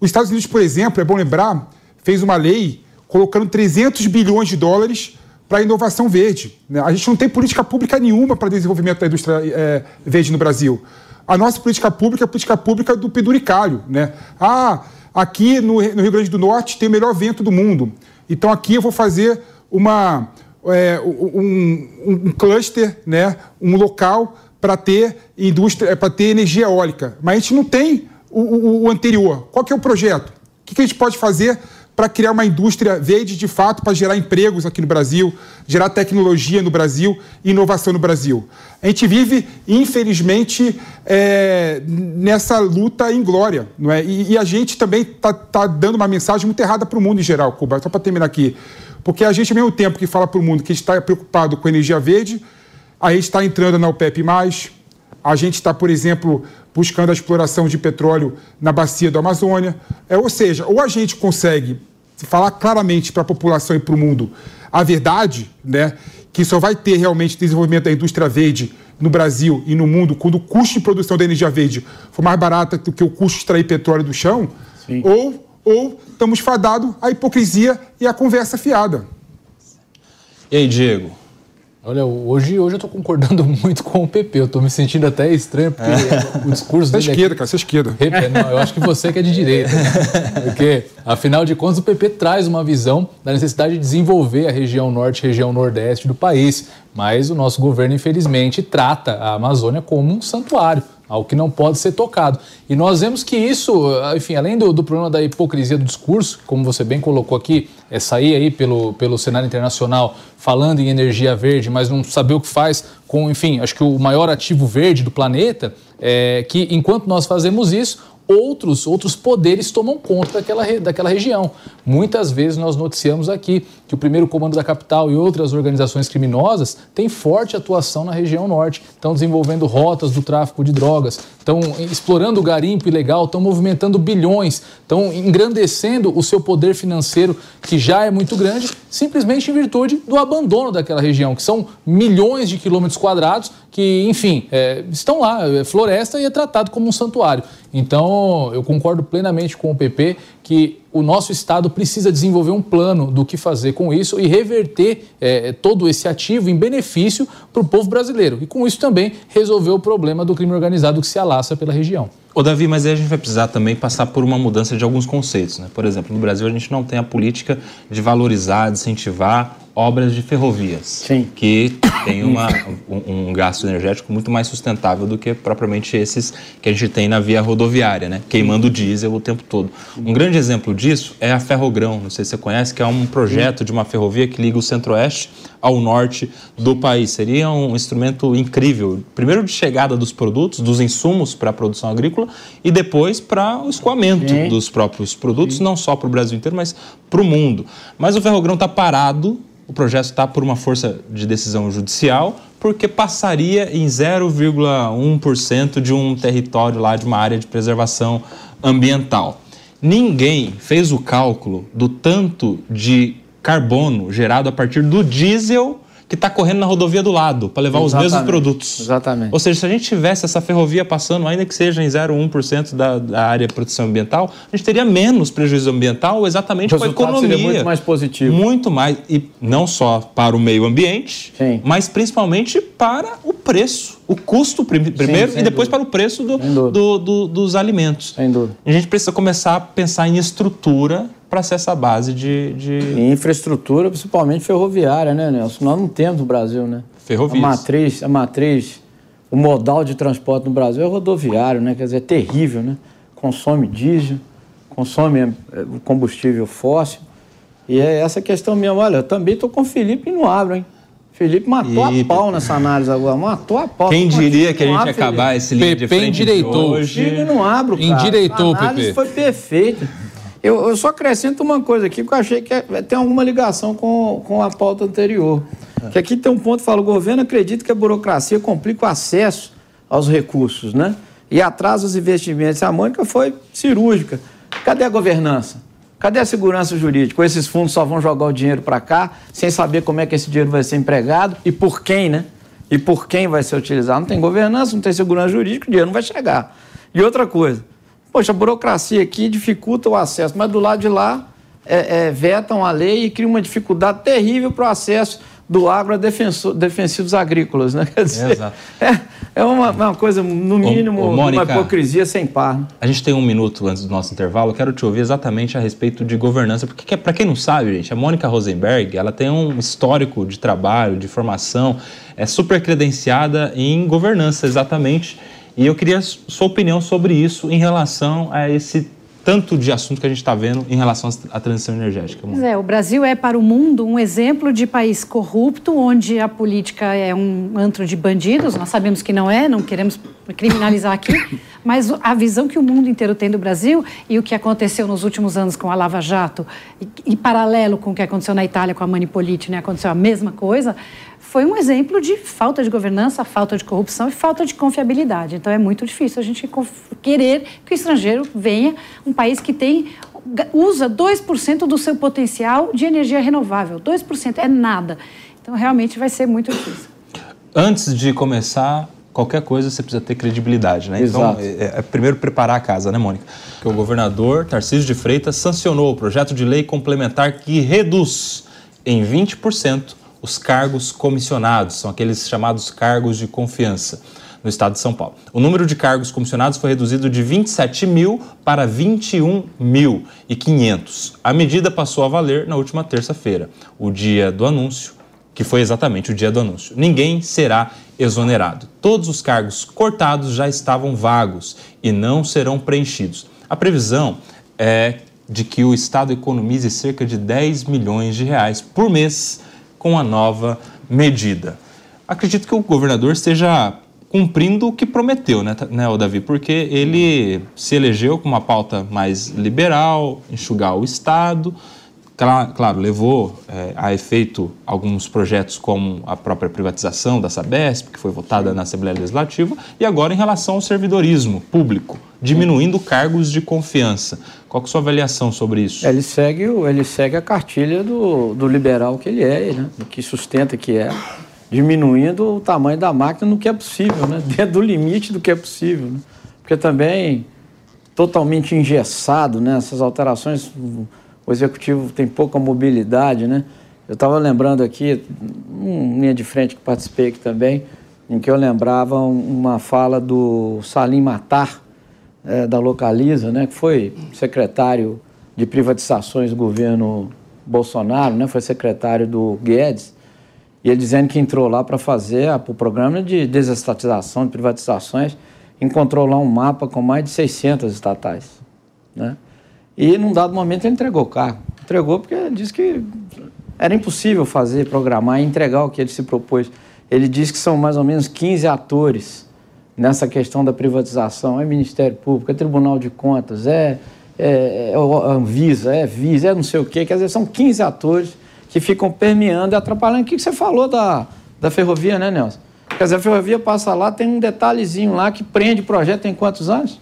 Os Estados Unidos, por exemplo, é bom lembrar, fez uma lei colocando 300 bilhões de dólares para a inovação verde. Né? A gente não tem política pública nenhuma para desenvolvimento da indústria é, verde no Brasil. A nossa política pública é a política pública do peduricalho. Né? Ah, aqui no, no Rio Grande do Norte tem o melhor vento do mundo. Então aqui eu vou fazer uma, é, um, um, cluster, né, um local para ter indústria, para ter energia eólica. Mas a gente não tem o, o, o anterior. Qual que é o projeto? O que, que a gente pode fazer para criar uma indústria verde de fato, para gerar empregos aqui no Brasil, gerar tecnologia no Brasil inovação no Brasil. A gente vive, infelizmente, é, nessa luta em glória. Não é? E, e a gente também está tá dando uma mensagem muito errada para o mundo em geral, Cuba. Só para terminar aqui. Porque a gente, ao mesmo tempo que fala para o mundo que está preocupado com energia verde, a gente está entrando na OPEP+, a gente está, por exemplo, buscando a exploração de petróleo na bacia da Amazônia. É, ou seja, ou a gente consegue falar claramente para a população e para o mundo a verdade, né, que só vai ter realmente desenvolvimento da indústria verde no Brasil e no mundo quando o custo de produção da energia verde for mais barato do que o custo de extrair petróleo do chão, Sim. ou ou estamos fadados à hipocrisia e à conversa fiada. E aí, Diego? Olha, hoje, hoje eu estou concordando <laughs> muito com o PP. Eu estou me sentindo até estranho, porque é. o discurso você é dele. Você é esquerda, cara, você é esquerda. Não, eu acho que você que é de direita. Porque, afinal de contas, o PP traz uma visão da necessidade de desenvolver a região norte e região nordeste do país. Mas o nosso governo, infelizmente, trata a Amazônia como um santuário algo que não pode ser tocado. E nós vemos que isso, enfim, além do, do, problema da hipocrisia do discurso, como você bem colocou aqui, é sair aí pelo, pelo cenário internacional falando em energia verde, mas não saber o que faz com, enfim, acho que o maior ativo verde do planeta, é que enquanto nós fazemos isso, outros, outros poderes tomam conta daquela, daquela região. Muitas vezes nós noticiamos aqui que o primeiro comando da capital e outras organizações criminosas têm forte atuação na região norte, estão desenvolvendo rotas do tráfico de drogas, estão explorando o garimpo ilegal, estão movimentando bilhões, estão engrandecendo o seu poder financeiro, que já é muito grande, simplesmente em virtude do abandono daquela região, que são milhões de quilômetros quadrados que, enfim, é, estão lá, é floresta e é tratado como um santuário. Então, eu concordo plenamente com o PP que o nosso Estado precisa desenvolver um plano do que fazer com isso e reverter é, todo esse ativo em benefício para o povo brasileiro. E com isso também resolver o problema do crime organizado que se alaça pela região. Ô Davi, mas aí a gente vai precisar também passar por uma mudança de alguns conceitos. Né? Por exemplo, no Brasil a gente não tem a política de valorizar, de incentivar obras de ferrovias, Sim. que tem uma, um, um, gasto energético muito mais sustentável do que propriamente esses que a gente tem na via rodoviária, né? queimando diesel o tempo todo. Um grande exemplo disso é a Ferrogrão, não sei se você conhece, que é um projeto de uma ferrovia que liga o centro-oeste ao norte do país. Seria um instrumento incrível, primeiro de chegada dos produtos, dos insumos para a produção agrícola e depois para o escoamento Sim. dos próprios produtos, Sim. não só para o Brasil inteiro, mas para o mundo. Mas o Ferrogrão está parado o projeto está por uma força de decisão judicial, porque passaria em 0,1% de um território lá, de uma área de preservação ambiental. Ninguém fez o cálculo do tanto de carbono gerado a partir do diesel que está correndo na rodovia do lado para levar Exatamente. os mesmos produtos. Exatamente. Ou seja, se a gente tivesse essa ferrovia passando, ainda que seja em 0,1% da, da área de proteção ambiental, a gente teria menos prejuízo ambiental exatamente com a economia. Seria muito mais positivo. Muito mais. E não só para o meio ambiente, Sim. mas principalmente para o preço. O custo primeiro Sim, e depois dúvida. para o preço do, do, do, dos alimentos. Sem dúvida. A gente precisa começar a pensar em estrutura para ser essa base de, de... infraestrutura, principalmente ferroviária, né, Nelson? Nós não temos no Brasil, né? Ferrovias. A matriz, a matriz, o modal de transporte no Brasil é rodoviário, né? Quer dizer, é terrível, né? Consome diesel, consome é, combustível fóssil. E é essa questão mesmo. Olha, eu também estou com o Felipe e não abro, hein? Felipe matou e... a pau nessa análise agora, matou a pau. Quem diria que a gente ia acabar Felipe. esse livro de frente endireitou. hoje? Eu não abro, cara. Endireitou, a análise foi perfeita. Eu, eu, só acrescento uma coisa aqui que eu achei que é, tem alguma ligação com, com a pauta anterior. Que aqui tem um ponto que fala: o governo acredita que a burocracia complica o acesso aos recursos, né? E atrasa os investimentos. A Mônica foi cirúrgica. Cadê a governança? Cadê a segurança jurídica? Esses fundos só vão jogar o dinheiro para cá, sem saber como é que esse dinheiro vai ser empregado e por quem, né? E por quem vai ser utilizado. Não tem governança, não tem segurança jurídica, o dinheiro não vai chegar. E outra coisa, Poxa, a burocracia aqui dificulta o acesso, mas do lado de lá é, é, vetam a lei e cria uma dificuldade terrível para o acesso do agro a defensivos agrícolas, né? <laughs> Quer dizer, Exato. É, é uma, uma, coisa, no mínimo, ô, ô, Mônica, uma hipocrisia sem par. A gente tem um minuto antes do nosso intervalo, quero te ouvir exatamente a respeito de governança, porque para quem não sabe, gente, a Mônica Rosenberg, ela tem um histórico de trabalho, de formação, é super credenciada em governança, exatamente, e eu queria sua opinião sobre isso em relação a esse tanto de assunto que a gente está vendo em relação à transição energética. Pois é, o Brasil é para o mundo um exemplo de país corrupto, onde a política é um antro de bandidos. Nós sabemos que não é, não queremos criminalizar aqui, <laughs> mas a visão que o mundo inteiro tem do Brasil e o que aconteceu nos últimos anos com a Lava Jato, e, e paralelo com o que aconteceu na Itália com a Manipoliti, né, aconteceu a mesma coisa, foi um exemplo de falta de governança, falta de corrupção e falta de confiabilidade. Então é muito difícil a gente querer que o estrangeiro venha, um país que tem usa 2% do seu potencial de energia renovável. 2% é nada. Então realmente vai ser muito difícil. Antes de começar qualquer coisa você precisa ter credibilidade, né? Então, Exato. Então, é, é, primeiro preparar a casa, né, Mônica? Que o governador Tarcísio de Freitas sancionou o projeto de lei complementar que reduz em 20% os cargos comissionados, são aqueles chamados cargos de confiança no estado de São Paulo. O número de cargos comissionados foi reduzido de 27 mil para 21 mil e 500. A medida passou a valer na última terça-feira, o dia do anúncio, que foi exatamente o dia do anúncio. Ninguém será exonerado. Todos os cargos cortados já estavam vagos e não serão preenchidos. A previsão é de que o Estado economize cerca de 10 milhões de reais por mês com a nova medida. Acredito que o governador esteja cumprindo o que prometeu, né, né Davi? Porque ele se elegeu com uma pauta mais liberal, enxugar o Estado. Claro, levou é, a efeito alguns projetos como a própria privatização da Sabesp, que foi votada na Assembleia Legislativa, e agora em relação ao servidorismo público, diminuindo cargos de confiança. Qual é a sua avaliação sobre isso? Ele segue, ele segue a cartilha do, do liberal que ele é, né? que sustenta que é, diminuindo o tamanho da máquina no que é possível, né? <laughs> dentro do limite do que é possível. Né? Porque também totalmente engessado, né? essas alterações, o executivo tem pouca mobilidade. Né? Eu estava lembrando aqui, um linha de frente que participei aqui também, em que eu lembrava uma fala do Salim Matar, é, da Localiza, né, que foi secretário de privatizações do governo Bolsonaro, né? Foi secretário do Guedes. E ele dizendo que entrou lá para fazer o programa de desestatização, de privatizações, encontrou lá um mapa com mais de 600 estatais, né? E num dado momento ele entregou o carro. Entregou porque disse que era impossível fazer, programar e entregar o que ele se propôs. Ele disse que são mais ou menos 15 atores nessa questão da privatização. É Ministério Público, é Tribunal de Contas, é, é, é Anvisa, é Visa, é não sei o quê. Quer dizer, são 15 atores que ficam permeando e atrapalhando. O que você falou da, da ferrovia, né, Nelson? Quer dizer, a ferrovia passa lá, tem um detalhezinho lá que prende o projeto tem quantos anos?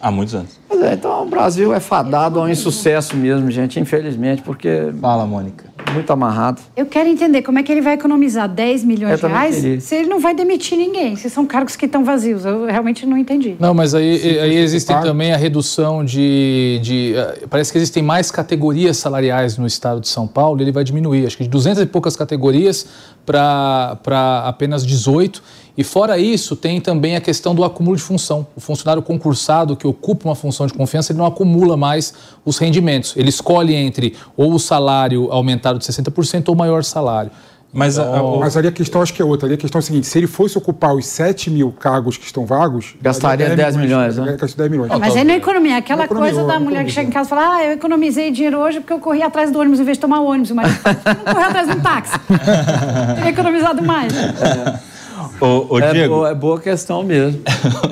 Há muitos anos. É, então o Brasil é fadado ao insucesso mesmo, gente, infelizmente, porque. Fala, Mônica. Muito amarrado. Eu quero entender como é que ele vai economizar 10 milhões de reais se ele não vai demitir ninguém, se são cargos que estão vazios. Eu realmente não entendi. Não, mas aí, aí existe também a redução de, de. Eh, parece que existem mais categorias salariais no estado de São Paulo, ele vai diminuir, acho que de 200 e poucas categorias para apenas 18 e fora isso, tem também a questão do acúmulo de função. O funcionário concursado que ocupa uma função de confiança, ele não acumula mais os rendimentos. Ele escolhe entre ou o salário aumentado de 60% ou o maior salário. Mas, então, a, mas ali a questão acho que é outra. Ali a questão é a seguinte: se ele fosse ocupar os 7 mil cargos que estão vagos. Gastaria 10, 10 milhões, milhões, né? 10 milhões. mas aí não é economia. Aquela economia, coisa da mulher que chega em casa e fala: Ah, eu economizei dinheiro hoje porque eu corri atrás do ônibus em vez de tomar o ônibus. Mas <laughs> não correu atrás de um táxi. <laughs> Teria economizado mais. É. Ô, ô, é, Diego. Boa, é boa questão mesmo.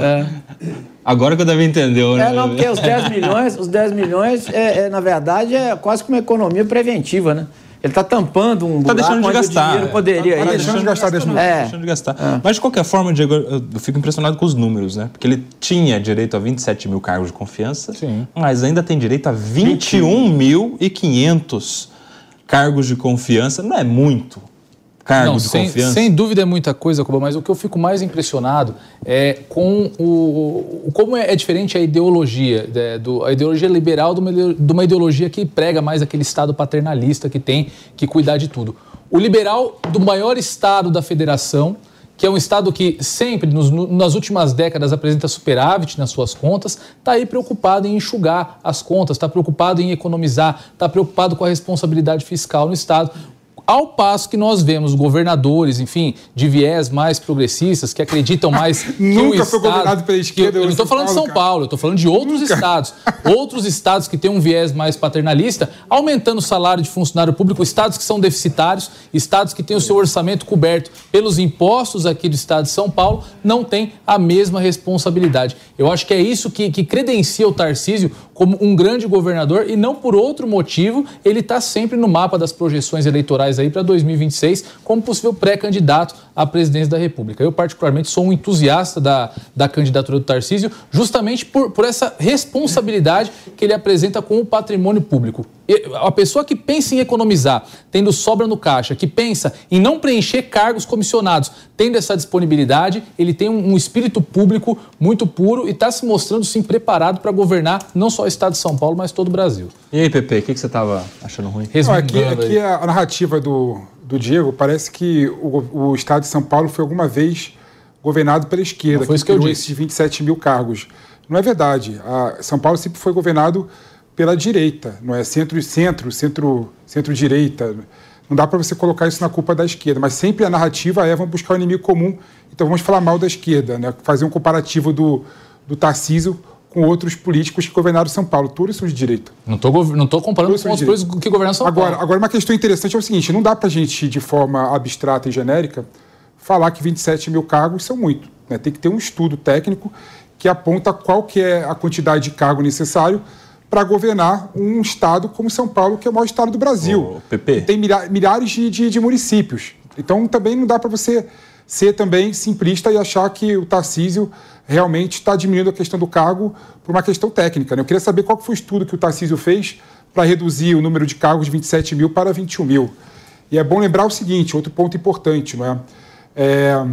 É. <laughs> Agora que eu deve entender, né? É, não, porque os 10 milhões, os 10 milhões é, é, na verdade, é quase que uma economia preventiva, né? Ele está tampando um tá deixando de gastar. O dinheiro poderia tá, tá ir. deixando de gastar 10 milhões. É. Deixando de gastar. É. Mas, de qualquer forma, Diego, eu fico impressionado com os números, né? Porque ele tinha direito a 27 mil cargos de confiança, Sim. mas ainda tem direito a 21.500 cargos de confiança. Não é muito cargo Não, de sem, confiança? Sem dúvida é muita coisa, Cuba, mas o que eu fico mais impressionado é com o, como é, é, diferente a ideologia, é, do, a ideologia liberal de uma, de uma ideologia que prega mais aquele Estado paternalista que tem que cuidar de tudo. O liberal do maior Estado da federação, que é um Estado que sempre, nos, nas últimas décadas, apresenta superávit nas suas contas, está aí preocupado em enxugar as contas, está preocupado em economizar, está preocupado com a responsabilidade fiscal no Estado. Ao passo que nós vemos governadores, enfim, de viés mais progressistas, que acreditam mais <laughs> que Nunca foi Estado, governado pela esquerda. Eu, eu não estou falando de São cara. Paulo, eu estou falando de outros Nunca. estados. Outros estados que têm um viés mais paternalista, aumentando o salário de funcionário público, estados que são deficitários, estados que têm o seu orçamento coberto pelos impostos aqui do estado de São Paulo, não têm a mesma responsabilidade. Eu acho que é isso que, que credencia o Tarcísio como um grande governador e não por outro motivo ele está sempre no mapa das projeções eleitorais aí para 2026 como possível pré-candidato à presidência da República. Eu, particularmente, sou um entusiasta da, da candidatura do Tarcísio, justamente por, por essa responsabilidade que ele apresenta com o patrimônio público. A pessoa que pensa em economizar, tendo sobra no caixa, que pensa em não preencher cargos comissionados, tendo essa disponibilidade, ele tem um, um espírito público muito puro e está se mostrando sim preparado para governar não só o estado de São Paulo, mas todo o Brasil. E aí, Pepe, o que, que você estava achando ruim? Não, aqui, aqui a narrativa do, do Diego parece que o, o estado de São Paulo foi alguma vez governado pela esquerda, não foi que, que eu disse. esses 27 mil cargos. Não é verdade. A São Paulo sempre foi governado pela direita, não é centro-centro, centro, centro-direita. Não dá para você colocar isso na culpa da esquerda, mas sempre a narrativa é vamos buscar o inimigo comum, então vamos falar mal da esquerda, né? fazer um comparativo do, do Tarcísio com outros políticos que governaram São Paulo. Todos são de direita. Não estou não tô comparando Todos com os políticos que governaram São agora, Paulo. Agora, uma questão interessante é o seguinte, não dá para a gente, de forma abstrata e genérica, falar que 27 mil cargos são muito. Né? Tem que ter um estudo técnico que aponta qual que é a quantidade de cargo necessário para governar um estado como São Paulo, que é o maior estado do Brasil. PP. Tem milhares de, de, de municípios. Então também não dá para você ser também simplista e achar que o Tarcísio realmente está diminuindo a questão do cargo por uma questão técnica. Né? Eu queria saber qual foi o estudo que o Tarcísio fez para reduzir o número de cargos de 27 mil para 21 mil. E é bom lembrar o seguinte, outro ponto importante, não é? é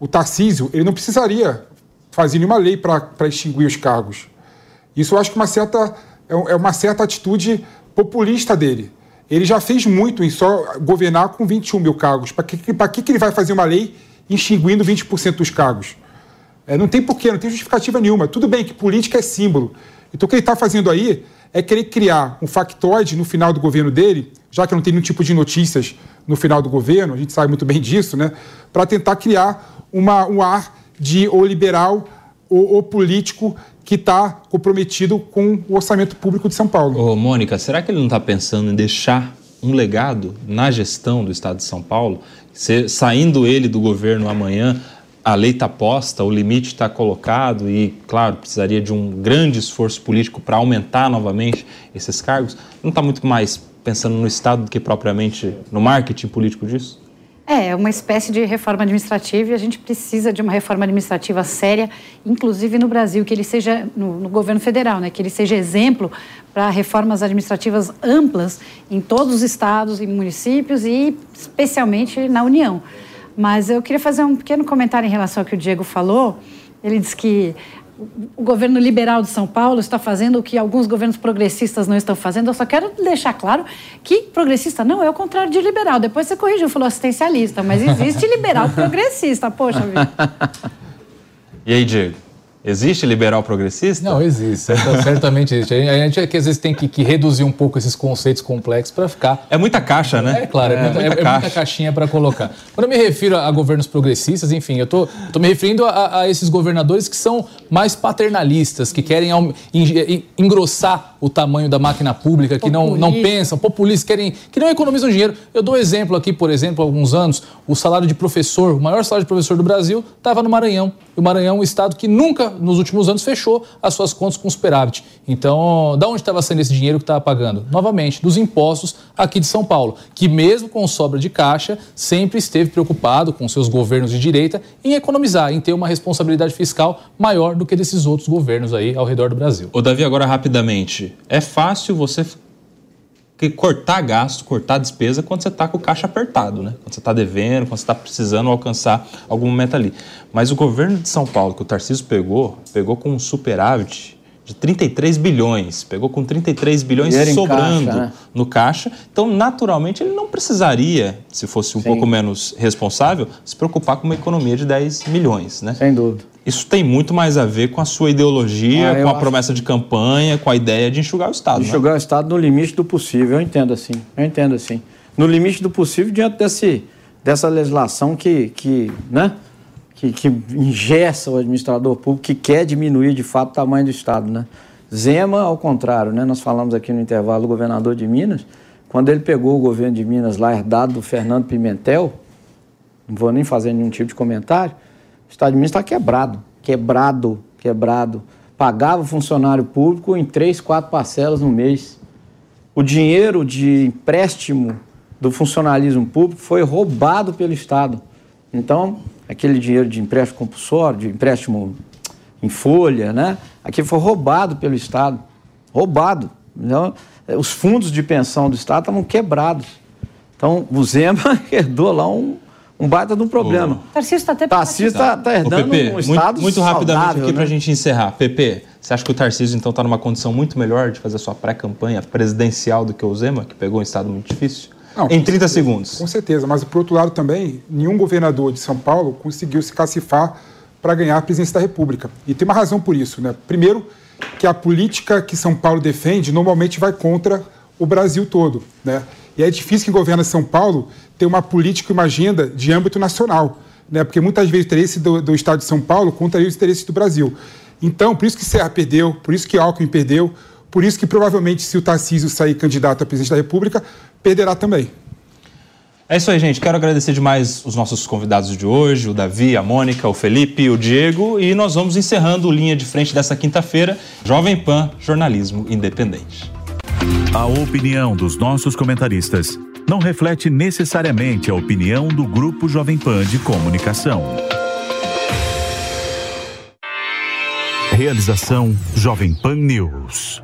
o Tarcísio ele não precisaria fazer nenhuma lei para extinguir os cargos. Isso eu acho que uma certa, é, é uma certa atitude populista dele. Ele já fez muito em só governar com 21 mil cargos. Para que, que ele vai fazer uma lei extinguindo 20% dos cargos? É, não tem porquê, não tem justificativa nenhuma. Tudo bem que política é símbolo. Então o que ele está fazendo aí é querer criar um factoide no final do governo dele, já que não tem nenhum tipo de notícias no final do governo, a gente sabe muito bem disso, né? Para tentar criar uma, um ar de ou liberal ou, ou político que está comprometido com o orçamento público de São Paulo. Ô, Mônica, será que ele não está pensando em deixar um legado na gestão do Estado de São Paulo? Se, saindo ele do governo amanhã, a lei está posta, o limite está colocado e, claro, precisaria de um grande esforço político para aumentar novamente esses cargos. Não está muito mais pensando no Estado do que propriamente no marketing político disso? É, é uma espécie de reforma administrativa e a gente precisa de uma reforma administrativa séria, inclusive no Brasil, que ele seja, no, no governo federal, né, que ele seja exemplo para reformas administrativas amplas em todos os estados e municípios e especialmente na União. Mas eu queria fazer um pequeno comentário em relação ao que o Diego falou. Ele disse que o governo liberal de São Paulo está fazendo o que alguns governos progressistas não estão fazendo. Eu só quero deixar claro que progressista não é o contrário de liberal. Depois você corrigiu, falou assistencialista, mas existe liberal progressista, poxa vida. <laughs> E aí, Diego? Existe liberal progressista? Não, existe. <laughs> Certamente existe. A gente é que às vezes tem que, que reduzir um pouco esses conceitos complexos para ficar. É muita caixa, né? É claro, é, é muita, muita, é, muita caixinha para colocar. Quando eu me refiro a governos progressistas, enfim, eu tô, tô me referindo a, a, esses governadores que são mais paternalistas, que querem engrossar o tamanho da máquina pública, que não, não pensam, populistas, querem, que não economizam dinheiro. Eu dou exemplo aqui, por exemplo, há alguns anos, o salário de professor, o maior salário de professor do Brasil, estava no Maranhão. E o Maranhão é um estado que nunca nos últimos anos, fechou as suas contas com superávit. Então, da onde estava sendo esse dinheiro que estava pagando? Novamente, dos impostos aqui de São Paulo, que mesmo com sobra de caixa, sempre esteve preocupado com seus governos de direita em economizar, em ter uma responsabilidade fiscal maior do que desses outros governos aí ao redor do Brasil. Ô Davi, agora rapidamente, é fácil você que cortar gasto, cortar despesa quando você está com o caixa apertado, né? Quando você está devendo, quando você está precisando alcançar algum momento ali. Mas o governo de São Paulo, que o Tarcísio pegou, pegou com um superávit de 33 bilhões, pegou com 33 bilhões sobrando caixa, né? no caixa. Então, naturalmente, ele não precisaria, se fosse um Sim. pouco menos responsável, se preocupar com uma economia de 10 milhões, né? Sem dúvida. Isso tem muito mais a ver com a sua ideologia, ah, com a promessa de campanha, com a ideia de enxugar o Estado. Né? Enxugar né? o Estado no limite do possível, eu entendo assim. Eu entendo assim. No limite do possível, diante desse, dessa legislação que, que, né, que, que ingessa o administrador público, que quer diminuir de fato o tamanho do Estado. Né? Zema, ao contrário, né? nós falamos aqui no intervalo, o governador de Minas, quando ele pegou o governo de Minas lá, herdado do Fernando Pimentel, não vou nem fazer nenhum tipo de comentário, o Estado de Minas está quebrado, quebrado, quebrado. Pagava funcionário público em três, quatro parcelas no mês. O dinheiro de empréstimo do funcionalismo público foi roubado pelo Estado. Então, aquele dinheiro de empréstimo compulsório, de empréstimo em folha, né? Aquilo foi roubado pelo Estado. Roubado. Então, os fundos de pensão do Estado estavam quebrados. Então, o Zema <laughs> herdou lá um, um baita de um problema. O Tarcísio está até Tarcísio está tá herdando Pepe, um estado Muito, muito rapidamente aqui né? para a gente encerrar. Pepe, você acha que o Tarcísio então está numa condição muito melhor de fazer sua pré-campanha presidencial do que o Zema, que pegou um estado muito difícil? Não, em 30 certeza, segundos. Com certeza, mas por outro lado também, nenhum governador de São Paulo conseguiu se cacifar para ganhar a presidência da República. E tem uma razão por isso. Né? Primeiro, que a política que São Paulo defende normalmente vai contra o Brasil todo. Né? E é difícil que governa São Paulo ter uma política e uma agenda de âmbito nacional, né? porque muitas vezes o interesse do, do Estado de São Paulo contraria os interesses do Brasil. Então, por isso que Serra perdeu, por isso que Alckmin perdeu, por isso que provavelmente se o Tarcísio sair candidato a presidente da República, perderá também. É isso aí, gente. Quero agradecer demais os nossos convidados de hoje, o Davi, a Mônica, o Felipe, o Diego, e nós vamos encerrando o Linha de Frente dessa quinta-feira, Jovem Pan, jornalismo independente. A opinião dos nossos comentaristas não reflete necessariamente a opinião do Grupo Jovem Pan de Comunicação. Realização Jovem Pan News.